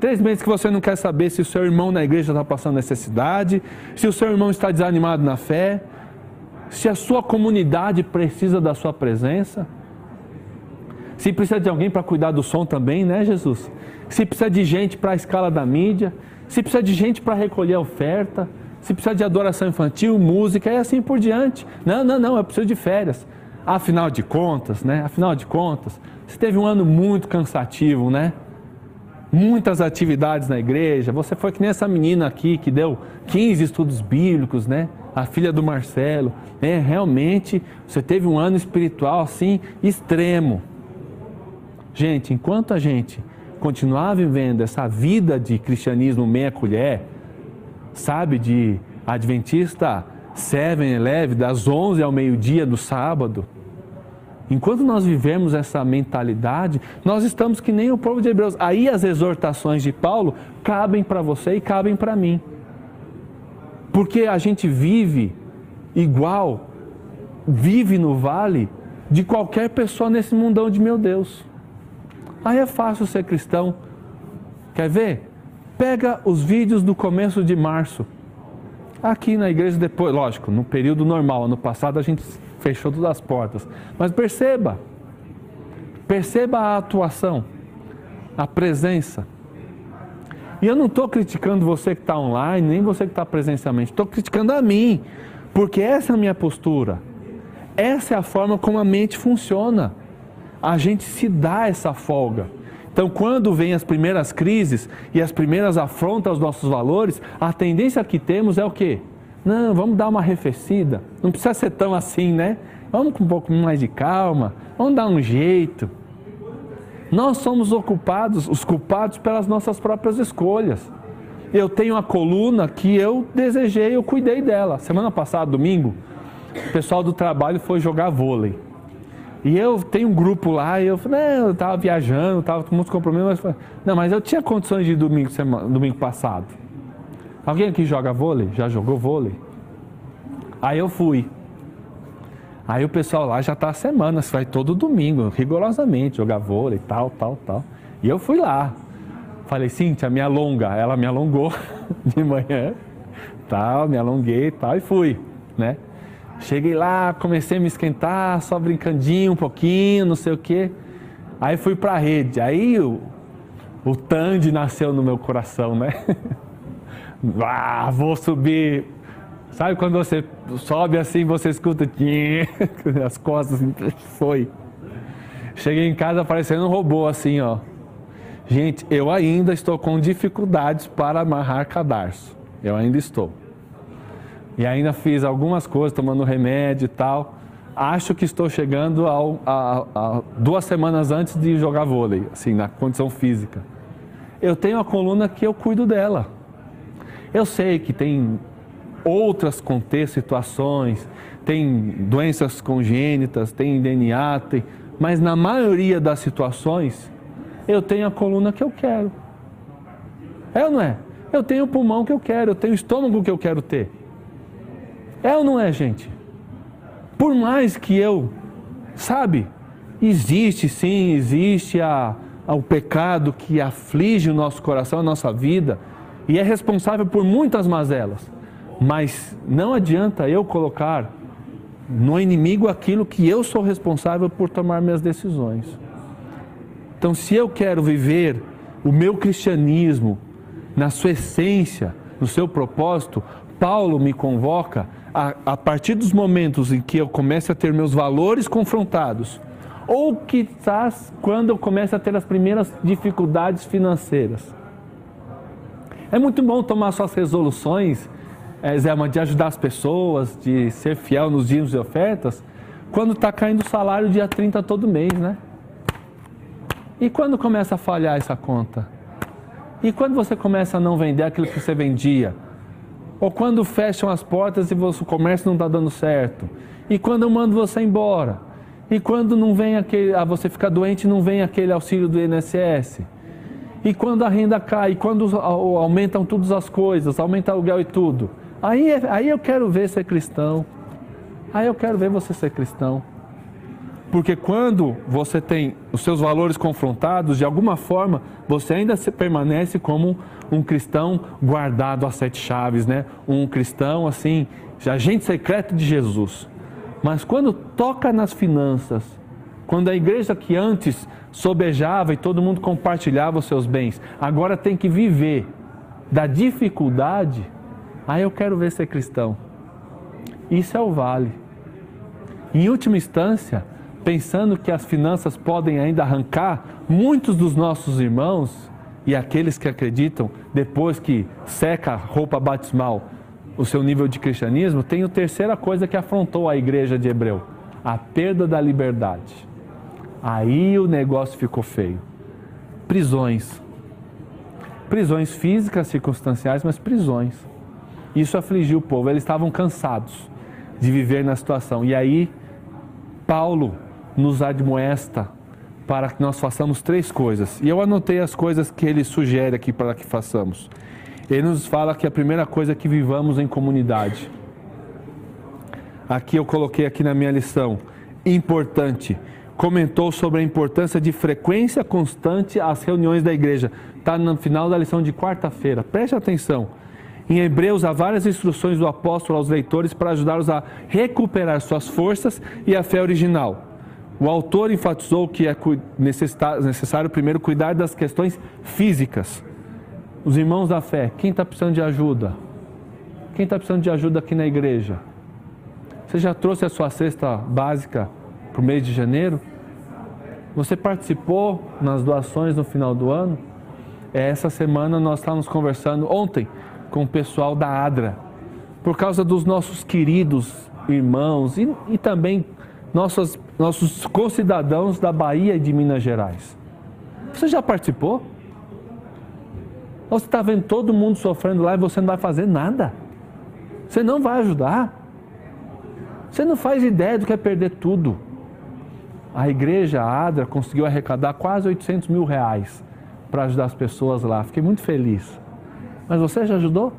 Três meses que você não quer saber se o seu irmão na igreja está passando necessidade, se o seu irmão está desanimado na fé, se a sua comunidade precisa da sua presença. Se precisa de alguém para cuidar do som também, né, Jesus? Se precisa de gente para a escala da mídia, se precisa de gente para recolher oferta, se precisa de adoração infantil, música e assim por diante. Não, não, não, eu preciso de férias. Afinal de contas, né? Afinal de contas, você teve um ano muito cansativo, né? Muitas atividades na igreja. Você foi que nem essa menina aqui que deu 15 estudos bíblicos, né? A filha do Marcelo. É, realmente, você teve um ano espiritual assim extremo. Gente, enquanto a gente continuar vivendo essa vida de cristianismo meia colher, sabe, de adventista 7-Eleven, das 11 ao meio-dia do sábado, enquanto nós vivemos essa mentalidade, nós estamos que nem o povo de Hebreus. Aí as exortações de Paulo cabem para você e cabem para mim. Porque a gente vive igual, vive no vale de qualquer pessoa nesse mundão de meu Deus. Aí é fácil ser cristão. Quer ver? Pega os vídeos do começo de março. Aqui na igreja depois, lógico, no período normal, ano passado a gente fechou todas as portas. Mas perceba, perceba a atuação, a presença. E eu não estou criticando você que está online, nem você que está presencialmente, estou criticando a mim, porque essa é a minha postura. Essa é a forma como a mente funciona a gente se dá essa folga. Então, quando vem as primeiras crises e as primeiras afrontas aos nossos valores, a tendência que temos é o quê? Não, vamos dar uma arrefecida. Não precisa ser tão assim, né? Vamos com um pouco mais de calma, vamos dar um jeito. Nós somos ocupados, os culpados pelas nossas próprias escolhas. Eu tenho a coluna que eu desejei, eu cuidei dela. Semana passada, domingo, o pessoal do trabalho foi jogar vôlei. E eu tenho um grupo lá, e eu falei, eu estava viajando, estava com muitos compromissos, mas não, mas eu tinha condições de ir domingo, semana, domingo passado. Alguém aqui joga vôlei? Já jogou vôlei? Aí eu fui. Aí o pessoal lá já está há semanas, vai todo domingo, rigorosamente, jogar vôlei, tal, tal, tal. E eu fui lá. Falei, Cíntia, me alonga. Ela me alongou de manhã, tal, me alonguei tal, e fui, né? Cheguei lá, comecei a me esquentar, só brincandinho um pouquinho, não sei o quê. Aí fui para a rede. Aí o, o Tandy nasceu no meu coração, né? ah, vou subir. Sabe quando você sobe assim, você escuta as costas, foi. Cheguei em casa parecendo um robô assim, ó. Gente, eu ainda estou com dificuldades para amarrar cadarço. Eu ainda estou. E ainda fiz algumas coisas, tomando remédio e tal. Acho que estou chegando ao, a, a, duas semanas antes de jogar vôlei, assim, na condição física. Eu tenho a coluna que eu cuido dela. Eu sei que tem outras contextos, situações, tem doenças congênitas, tem DNA, tem, mas na maioria das situações eu tenho a coluna que eu quero. É ou não é? Eu tenho o pulmão que eu quero, eu tenho o estômago que eu quero ter. É ou não é, gente? Por mais que eu, sabe, existe sim, existe a, a, o pecado que aflige o nosso coração, a nossa vida, e é responsável por muitas mazelas. Mas não adianta eu colocar no inimigo aquilo que eu sou responsável por tomar minhas decisões. Então, se eu quero viver o meu cristianismo na sua essência, no seu propósito, Paulo me convoca a, a partir dos momentos em que eu começo a ter meus valores confrontados, ou quizás quando eu começo a ter as primeiras dificuldades financeiras. É muito bom tomar suas resoluções, é, Zé, de ajudar as pessoas, de ser fiel nos dias e ofertas, quando está caindo o salário dia 30 todo mês, né? E quando começa a falhar essa conta? E quando você começa a não vender aquilo que você vendia? Ou quando fecham as portas e o comércio não está dando certo? E quando eu mando você embora? E quando não vem aquele, ah, você fica doente não vem aquele auxílio do INSS? E quando a renda cai? E quando aumentam todas as coisas, aumenta o aluguel e tudo? Aí, aí eu quero ver ser cristão. Aí eu quero ver você ser cristão. Porque quando você tem os seus valores confrontados, de alguma forma, você ainda permanece como um cristão guardado a sete chaves, né? Um cristão assim, agente secreto de Jesus. Mas quando toca nas finanças, quando a igreja que antes sobejava e todo mundo compartilhava os seus bens, agora tem que viver da dificuldade, aí eu quero ver ser cristão. Isso é o vale. Em última instância, pensando que as finanças podem ainda arrancar muitos dos nossos irmãos e aqueles que acreditam, depois que seca a roupa batismal, o seu nível de cristianismo, tem a terceira coisa que afrontou a igreja de Hebreu: a perda da liberdade. Aí o negócio ficou feio. Prisões. Prisões físicas, circunstanciais, mas prisões. Isso afligiu o povo, eles estavam cansados de viver na situação. E aí, Paulo nos admoesta para que nós façamos três coisas. E eu anotei as coisas que ele sugere aqui para que façamos. Ele nos fala que a primeira coisa é que vivamos em comunidade. Aqui eu coloquei aqui na minha lição, importante. Comentou sobre a importância de frequência constante às reuniões da igreja. Está no final da lição de quarta-feira. Preste atenção. Em Hebreus há várias instruções do apóstolo aos leitores para ajudá-los a recuperar suas forças e a fé original. O autor enfatizou que é necessário primeiro cuidar das questões físicas. Os irmãos da fé, quem está precisando de ajuda? Quem está precisando de ajuda aqui na igreja? Você já trouxe a sua cesta básica para o mês de janeiro? Você participou nas doações no final do ano? É, essa semana nós estávamos conversando ontem com o pessoal da ADRA, por causa dos nossos queridos irmãos e, e também nossos, nossos concidadãos da Bahia e de Minas Gerais. Você já participou? Ou você está vendo todo mundo sofrendo lá e você não vai fazer nada? Você não vai ajudar? Você não faz ideia do que é perder tudo. A igreja, a ADRA, conseguiu arrecadar quase 800 mil reais para ajudar as pessoas lá. Fiquei muito feliz. Mas você já ajudou?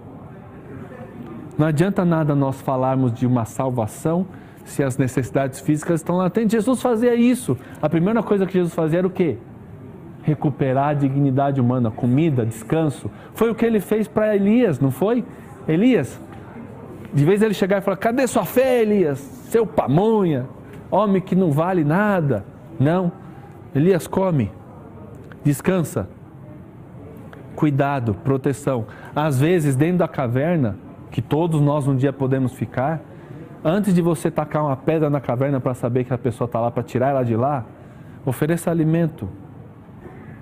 Não adianta nada nós falarmos de uma salvação se as necessidades físicas estão latentes. Jesus fazia isso. A primeira coisa que Jesus fazia era o quê? Recuperar a dignidade humana, comida, descanso. Foi o que ele fez para Elias, não foi? Elias, de vez ele chegar e falar: Cadê sua fé, Elias? Seu pamonha, homem que não vale nada. Não. Elias come, descansa. Cuidado, proteção. Às vezes, dentro da caverna, que todos nós um dia podemos ficar, Antes de você tacar uma pedra na caverna para saber que a pessoa está lá para tirar ela de lá, ofereça alimento.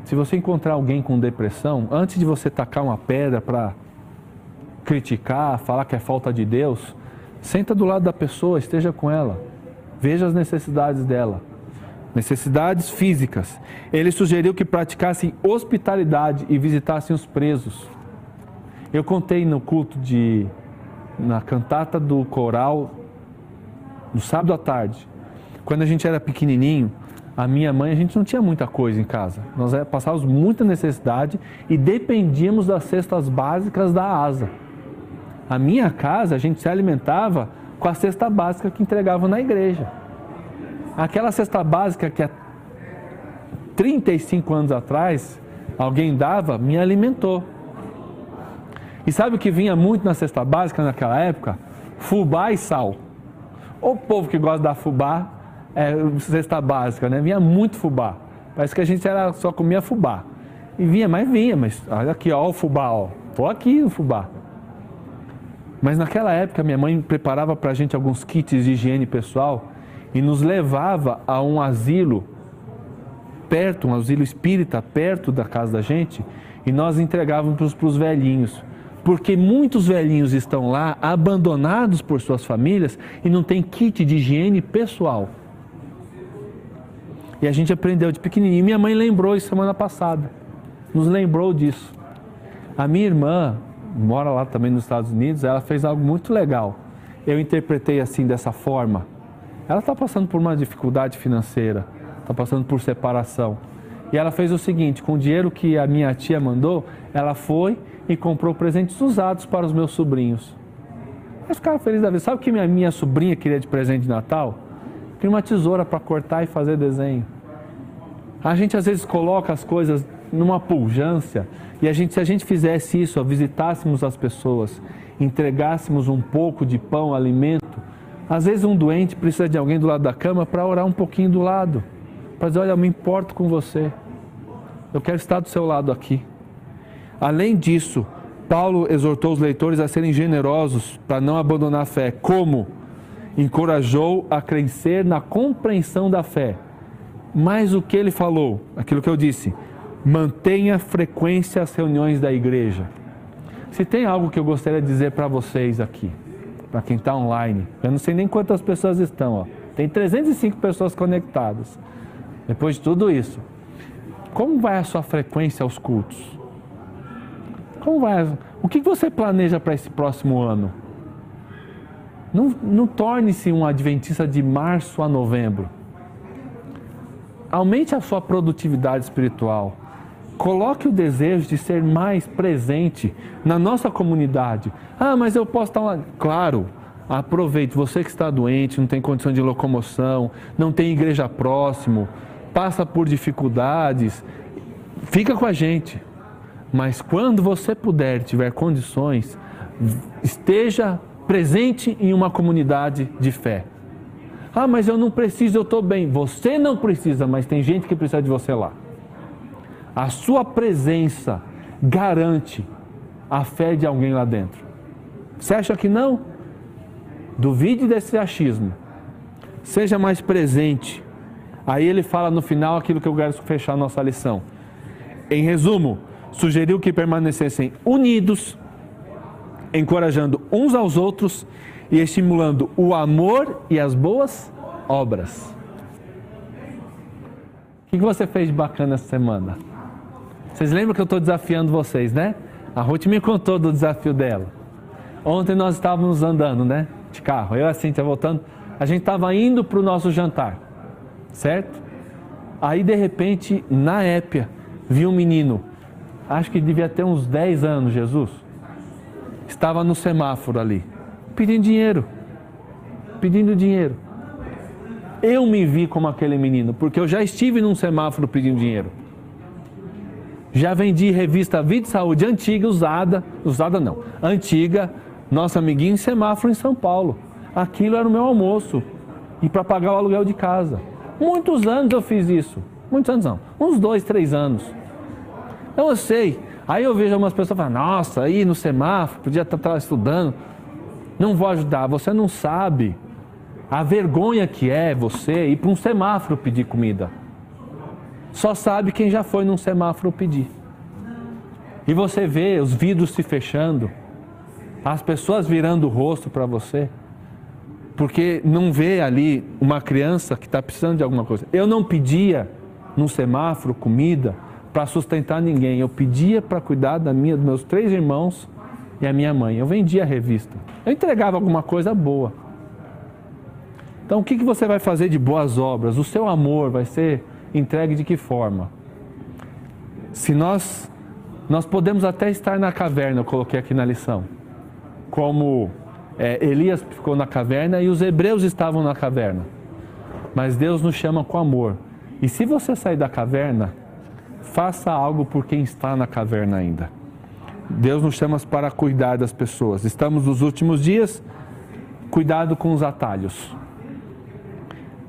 Se você encontrar alguém com depressão, antes de você tacar uma pedra para criticar, falar que é falta de Deus, Senta do lado da pessoa, esteja com ela. Veja as necessidades dela. Necessidades físicas. Ele sugeriu que praticassem hospitalidade e visitassem os presos. Eu contei no culto de. na cantata do coral, no sábado à tarde. Quando a gente era pequenininho, a minha mãe, a gente não tinha muita coisa em casa. Nós é, passávamos muita necessidade e dependíamos das cestas básicas da ASA. A minha casa, a gente se alimentava com a cesta básica que entregavam na igreja. Aquela cesta básica que há 35 anos atrás alguém dava, me alimentou. E sabe o que vinha muito na cesta básica naquela época? Fubá e sal. O povo que gosta da fubá, é, cesta básica, né? Vinha muito fubá. Parece que a gente era, só comia fubá. E vinha, mas vinha, mas olha aqui, ó, o fubá, ó. Tô aqui no fubá. Mas naquela época minha mãe preparava para a gente alguns kits de higiene pessoal e nos levava a um asilo perto, um asilo espírita perto da casa da gente e nós entregávamos para os velhinhos. Porque muitos velhinhos estão lá abandonados por suas famílias e não tem kit de higiene pessoal. E a gente aprendeu de pequenininho. Minha mãe lembrou isso semana passada. Nos lembrou disso. A minha irmã mora lá também nos Estados Unidos, ela fez algo muito legal. Eu interpretei assim dessa forma. Ela está passando por uma dificuldade financeira, está passando por separação. E ela fez o seguinte: com o dinheiro que a minha tia mandou, ela foi e comprou presentes usados para os meus sobrinhos. Eu ficava feliz da vida. Sabe o que minha, minha sobrinha queria de presente de Natal? Queria uma tesoura para cortar e fazer desenho. A gente às vezes coloca as coisas numa pujança e a gente, se a gente fizesse isso, visitássemos as pessoas, entregássemos um pouco de pão, alimento, às vezes um doente precisa de alguém do lado da cama para orar um pouquinho do lado, para dizer, olha, eu me importo com você, eu quero estar do seu lado aqui. Além disso, Paulo exortou os leitores a serem generosos para não abandonar a fé. Como? Encorajou a crescer na compreensão da fé mas o que ele falou, aquilo que eu disse, mantenha frequência as reuniões da igreja. Se tem algo que eu gostaria de dizer para vocês aqui, para quem está online, eu não sei nem quantas pessoas estão, ó. tem 305 pessoas conectadas. Depois de tudo isso, como vai a sua frequência aos cultos? Como vai? O que você planeja para esse próximo ano? Não, não torne-se um adventista de março a novembro aumente a sua produtividade espiritual. Coloque o desejo de ser mais presente na nossa comunidade. Ah, mas eu posso estar lá. Claro, aproveite. Você que está doente, não tem condição de locomoção, não tem igreja próximo, passa por dificuldades, fica com a gente. Mas quando você puder, tiver condições, esteja presente em uma comunidade de fé. Ah, mas eu não preciso, eu estou bem. Você não precisa, mas tem gente que precisa de você lá. A sua presença garante a fé de alguém lá dentro. Você acha que não? Duvide desse achismo. Seja mais presente. Aí ele fala no final aquilo que eu quero fechar nossa lição. Em resumo, sugeriu que permanecessem unidos, encorajando uns aos outros e estimulando o amor e as boas obras. O que você fez de bacana essa semana? Vocês lembram que eu estou desafiando vocês, né? A Ruth me contou do desafio dela. Ontem nós estávamos andando, né? De carro, eu e a Cintia voltando. A gente estava indo para o nosso jantar, certo? Aí de repente, na épia, vi um menino, acho que devia ter uns 10 anos, Jesus. Estava no semáforo ali pedindo dinheiro. Pedindo dinheiro. Eu me vi como aquele menino, porque eu já estive num semáforo pedindo dinheiro. Já vendi revista Vida e Saúde antiga, usada, usada não, antiga, nosso amiguinho em semáforo em São Paulo. Aquilo era o meu almoço e para pagar o aluguel de casa. Muitos anos eu fiz isso. Muitos anos não, uns dois, três anos. Então eu sei. Aí eu vejo algumas pessoas falando, nossa, aí no semáforo, podia estar estudando não vou ajudar. Você não sabe a vergonha que é você ir para um semáforo pedir comida. Só sabe quem já foi num semáforo pedir. E você vê os vidros se fechando, as pessoas virando o rosto para você. porque não vê ali uma criança que está precisando de alguma coisa. Eu não pedia no semáforo comida para sustentar ninguém, eu pedia para cuidar da minha, dos meus três irmãos e a minha mãe. Eu vendia a revista, eu entregava alguma coisa boa. Então, o que, que você vai fazer de boas obras? O seu amor vai ser entregue de que forma? Se nós, nós podemos até estar na caverna, eu coloquei aqui na lição, como é, Elias ficou na caverna e os hebreus estavam na caverna. Mas Deus nos chama com amor. E se você sair da caverna, faça algo por quem está na caverna ainda. Deus nos chama para cuidar das pessoas. Estamos nos últimos dias, cuidado com os atalhos.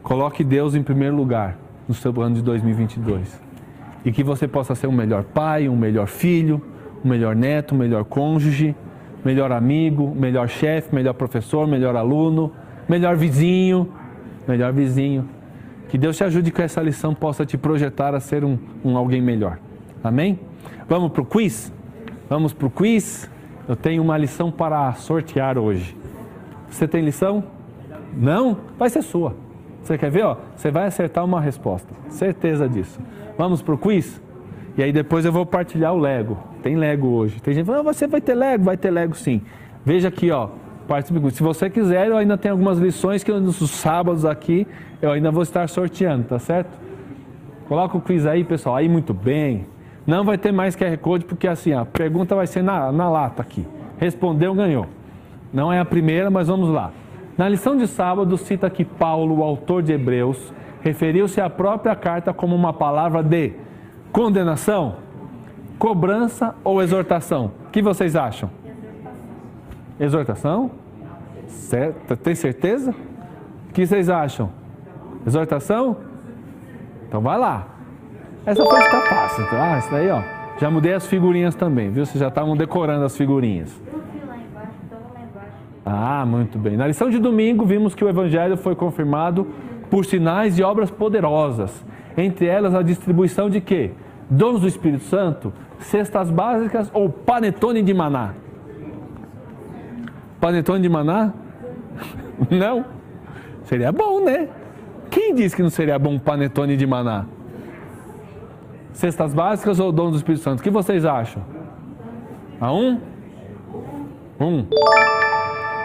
Coloque Deus em primeiro lugar no seu ano de 2022. E que você possa ser um melhor pai, um melhor filho, um melhor neto, um melhor cônjuge, melhor amigo, melhor chefe, melhor professor, melhor aluno, melhor vizinho, melhor vizinho. Que Deus te ajude que essa lição possa te projetar a ser um, um alguém melhor. Amém? Vamos para o quiz? Vamos para o quiz? Eu tenho uma lição para sortear hoje. Você tem lição? Não? Vai ser sua. Você quer ver? Ó, você vai acertar uma resposta. Certeza disso. Vamos para o quiz? E aí depois eu vou partilhar o Lego. Tem Lego hoje. Tem gente falando, ah, você vai ter Lego? Vai ter Lego sim. Veja aqui, ó. Se você quiser, eu ainda tenho algumas lições que nos sábados aqui eu ainda vou estar sorteando, tá certo? Coloca o quiz aí, pessoal. Aí muito bem. Não vai ter mais QR Code, porque assim, a pergunta vai ser na, na lata aqui. Respondeu, ganhou. Não é a primeira, mas vamos lá. Na lição de sábado, cita que Paulo, o autor de Hebreus, referiu-se à própria carta como uma palavra de condenação, cobrança ou exortação. O que vocês acham? Exortação? Certo? Tem certeza? O que vocês acham? Exortação? Então vai lá. Essa foi ficar fácil. Ah, isso daí, ó. Já mudei as figurinhas também, viu? Vocês já estavam decorando as figurinhas. Ah, muito bem. Na lição de domingo, vimos que o Evangelho foi confirmado por sinais e obras poderosas. Entre elas, a distribuição de quê? Dons do Espírito Santo, cestas básicas ou panetone de maná? Panetone de maná? Não? Seria bom, né? Quem disse que não seria bom panetone de maná? Cestas básicas ou dons do Espírito Santo? O que vocês acham? A um? Um.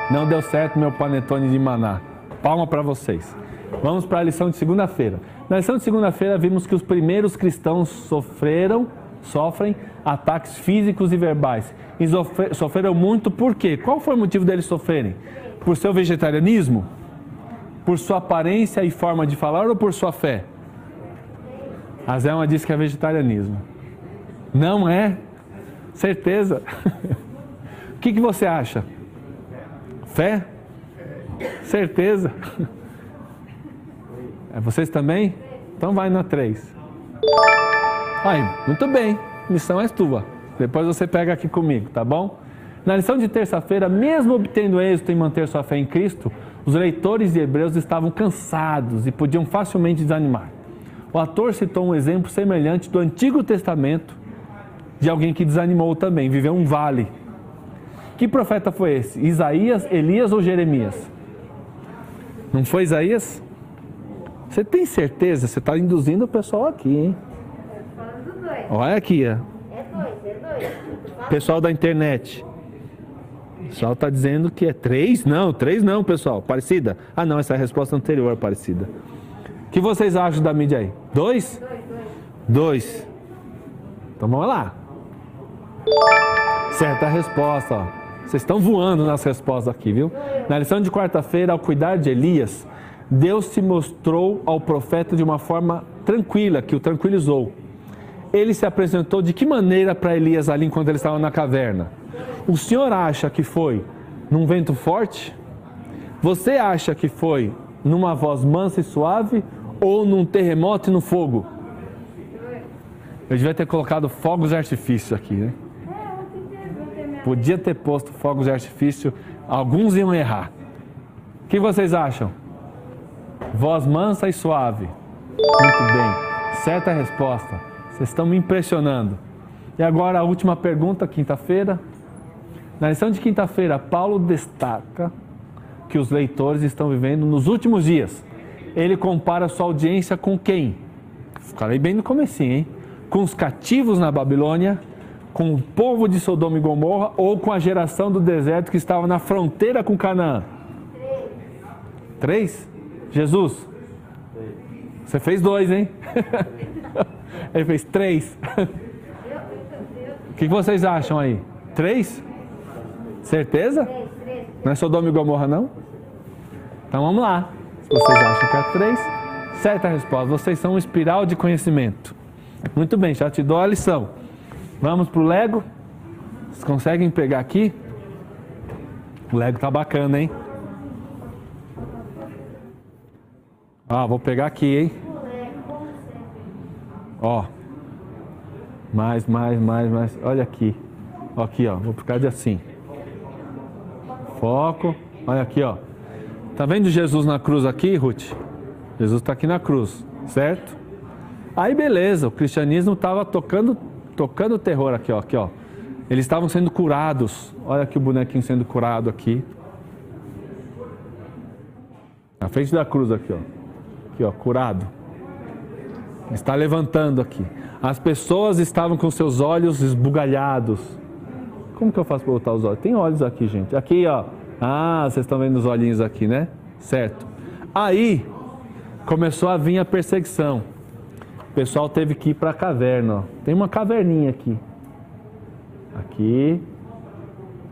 Não deu certo meu panetone de maná. Palma para vocês. Vamos para a lição de segunda-feira. Na lição de segunda-feira vimos que os primeiros cristãos sofreram, sofrem ataques físicos e verbais. E sofreram muito por quê? Qual foi o motivo deles sofrerem? Por seu vegetarianismo? Por sua aparência e forma de falar ou por sua fé? A Zelma disse que é vegetarianismo. Não é? Certeza. o que, que você acha? Fé? Certeza. É vocês também? Então vai na 3. Aí, muito bem. Missão é tua. Depois você pega aqui comigo, tá bom? Na lição de terça-feira, mesmo obtendo êxito em manter sua fé em Cristo, os leitores de Hebreus estavam cansados e podiam facilmente desanimar. O ator citou um exemplo semelhante do Antigo Testamento de alguém que desanimou também, viveu um vale que profeta foi esse? Isaías, Elias ou Jeremias? Não foi Isaías? Você tem certeza? Você está induzindo o pessoal aqui, hein? Olha aqui, ó. É dois, é dois. Pessoal da internet. O pessoal está dizendo que é três? Não, três não, pessoal. Parecida? Ah, não, essa é a resposta anterior, parecida. O que vocês acham da mídia aí? Dois? Dois. Dois. Então vamos lá. Certa resposta, ó. Vocês estão voando nas respostas aqui, viu? Na lição de quarta-feira, ao cuidar de Elias, Deus se mostrou ao profeta de uma forma tranquila, que o tranquilizou. Ele se apresentou de que maneira para Elias ali enquanto ele estava na caverna? O senhor acha que foi num vento forte? Você acha que foi numa voz mansa e suave ou num terremoto e no fogo? Eu devia ter colocado fogos de artifício aqui, né? Podia ter posto fogos de artifício, alguns iam errar. O que vocês acham? Voz mansa e suave. Muito bem. Certa resposta. Vocês estão me impressionando. E agora a última pergunta, quinta-feira. Na lição de quinta-feira, Paulo destaca que os leitores estão vivendo nos últimos dias. Ele compara sua audiência com quem? Falei bem no comecinho, hein? Com os cativos na Babilônia, com o povo de Sodoma e Gomorra ou com a geração do deserto que estava na fronteira com Canaã? Três. Três? Jesus? Você fez dois, hein? Ele fez três. O que vocês acham aí? Três? Certeza? Não é Sodoma e Gomorra, não? Então vamos lá. Se vocês acham que é três, certa resposta. Vocês são um espiral de conhecimento. Muito bem, já te dou a lição. Vamos para o Lego? Vocês conseguem pegar aqui? O Lego tá bacana, hein? Ah, vou pegar aqui, hein? Ó. Mais, mais, mais, mais. Olha aqui. Aqui, ó. Vou ficar de assim. Foco. Olha aqui, ó. Tá vendo Jesus na cruz aqui, Ruth? Jesus está aqui na cruz, certo? Aí beleza, o cristianismo estava tocando, tocando terror aqui, ó, aqui, ó. Eles estavam sendo curados. Olha aqui o bonequinho sendo curado aqui. Na frente da cruz aqui, ó. Aqui, ó, curado. Está levantando aqui. As pessoas estavam com seus olhos esbugalhados. Como que eu faço para botar os olhos? Tem olhos aqui, gente. Aqui, ó. Ah, vocês estão vendo os olhinhos aqui, né? Certo. Aí começou a vir a perseguição. O pessoal teve que ir para a caverna. Ó. Tem uma caverninha aqui. Aqui.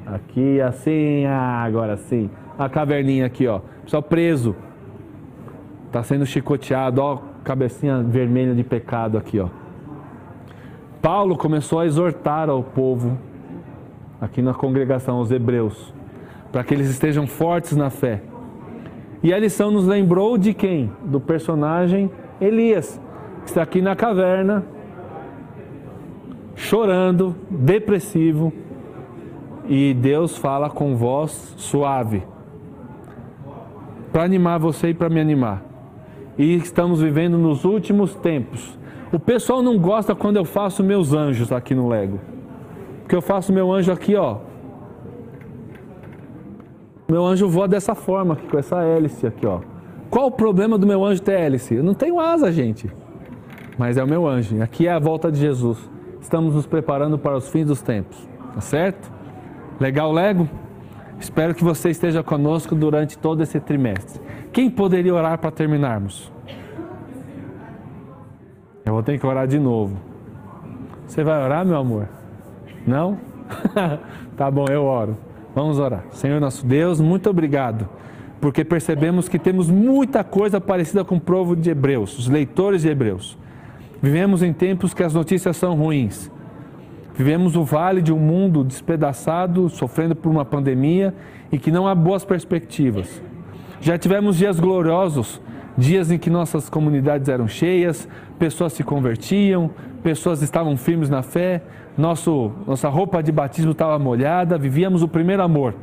Aqui, assim. Ah, agora sim. A caverninha aqui, ó. O pessoal preso. Está sendo chicoteado, ó. Cabecinha vermelha de pecado aqui, ó. Paulo começou a exortar ao povo, aqui na congregação, aos hebreus para que eles estejam fortes na fé. E a lição nos lembrou de quem? Do personagem Elias, está aqui na caverna, chorando, depressivo, e Deus fala com voz suave para animar você e para me animar. E estamos vivendo nos últimos tempos. O pessoal não gosta quando eu faço meus anjos aqui no Lego. Porque eu faço meu anjo aqui, ó, meu anjo voa dessa forma, aqui, com essa hélice aqui, ó. Qual o problema do meu anjo ter hélice? Eu não tenho asa, gente. Mas é o meu anjo. Aqui é a volta de Jesus. Estamos nos preparando para os fins dos tempos. Tá certo? Legal, Lego? Espero que você esteja conosco durante todo esse trimestre. Quem poderia orar para terminarmos? Eu vou ter que orar de novo. Você vai orar, meu amor? Não? tá bom, eu oro. Vamos orar. Senhor nosso Deus, muito obrigado, porque percebemos que temos muita coisa parecida com o povo de Hebreus, os leitores de Hebreus. Vivemos em tempos que as notícias são ruins. Vivemos o vale de um mundo despedaçado, sofrendo por uma pandemia e que não há boas perspectivas. Já tivemos dias gloriosos, dias em que nossas comunidades eram cheias, pessoas se convertiam, pessoas estavam firmes na fé, nosso, nossa roupa de batismo estava molhada, vivíamos o primeiro amor.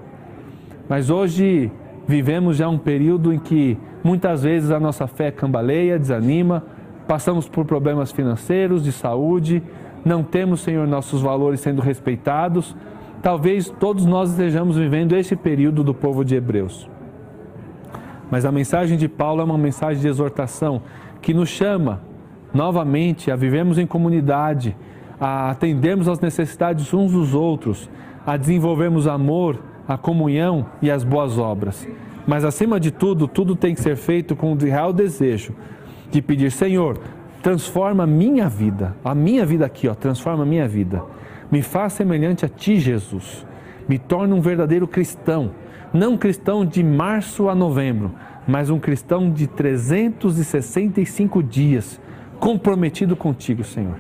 Mas hoje vivemos já um período em que muitas vezes a nossa fé cambaleia, desanima, passamos por problemas financeiros, de saúde, não temos, Senhor, nossos valores sendo respeitados. Talvez todos nós estejamos vivendo esse período do povo de Hebreus. Mas a mensagem de Paulo é uma mensagem de exortação que nos chama novamente a vivemos em comunidade, a atendermos às necessidades uns dos outros, a desenvolvermos amor, a comunhão e as boas obras. Mas acima de tudo, tudo tem que ser feito com o real desejo de pedir, Senhor, transforma a minha vida, a minha vida aqui, ó, transforma a minha vida. Me faz semelhante a ti, Jesus. Me torne um verdadeiro cristão, não cristão de março a novembro, mas um cristão de 365 dias, comprometido contigo, Senhor.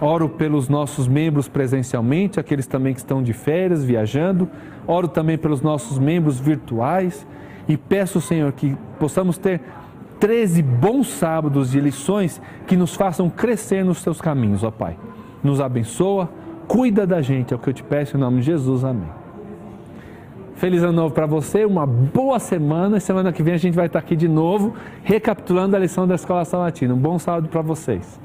Oro pelos nossos membros presencialmente, aqueles também que estão de férias, viajando. Oro também pelos nossos membros virtuais e peço, Senhor, que possamos ter 13 bons sábados de lições que nos façam crescer nos teus caminhos, ó Pai. Nos abençoa, cuida da gente, é o que eu te peço em nome de Jesus. Amém. Feliz ano novo para você, uma boa semana. Semana que vem a gente vai estar aqui de novo, recapitulando a lição da Escola Salatina. Um bom sábado para vocês.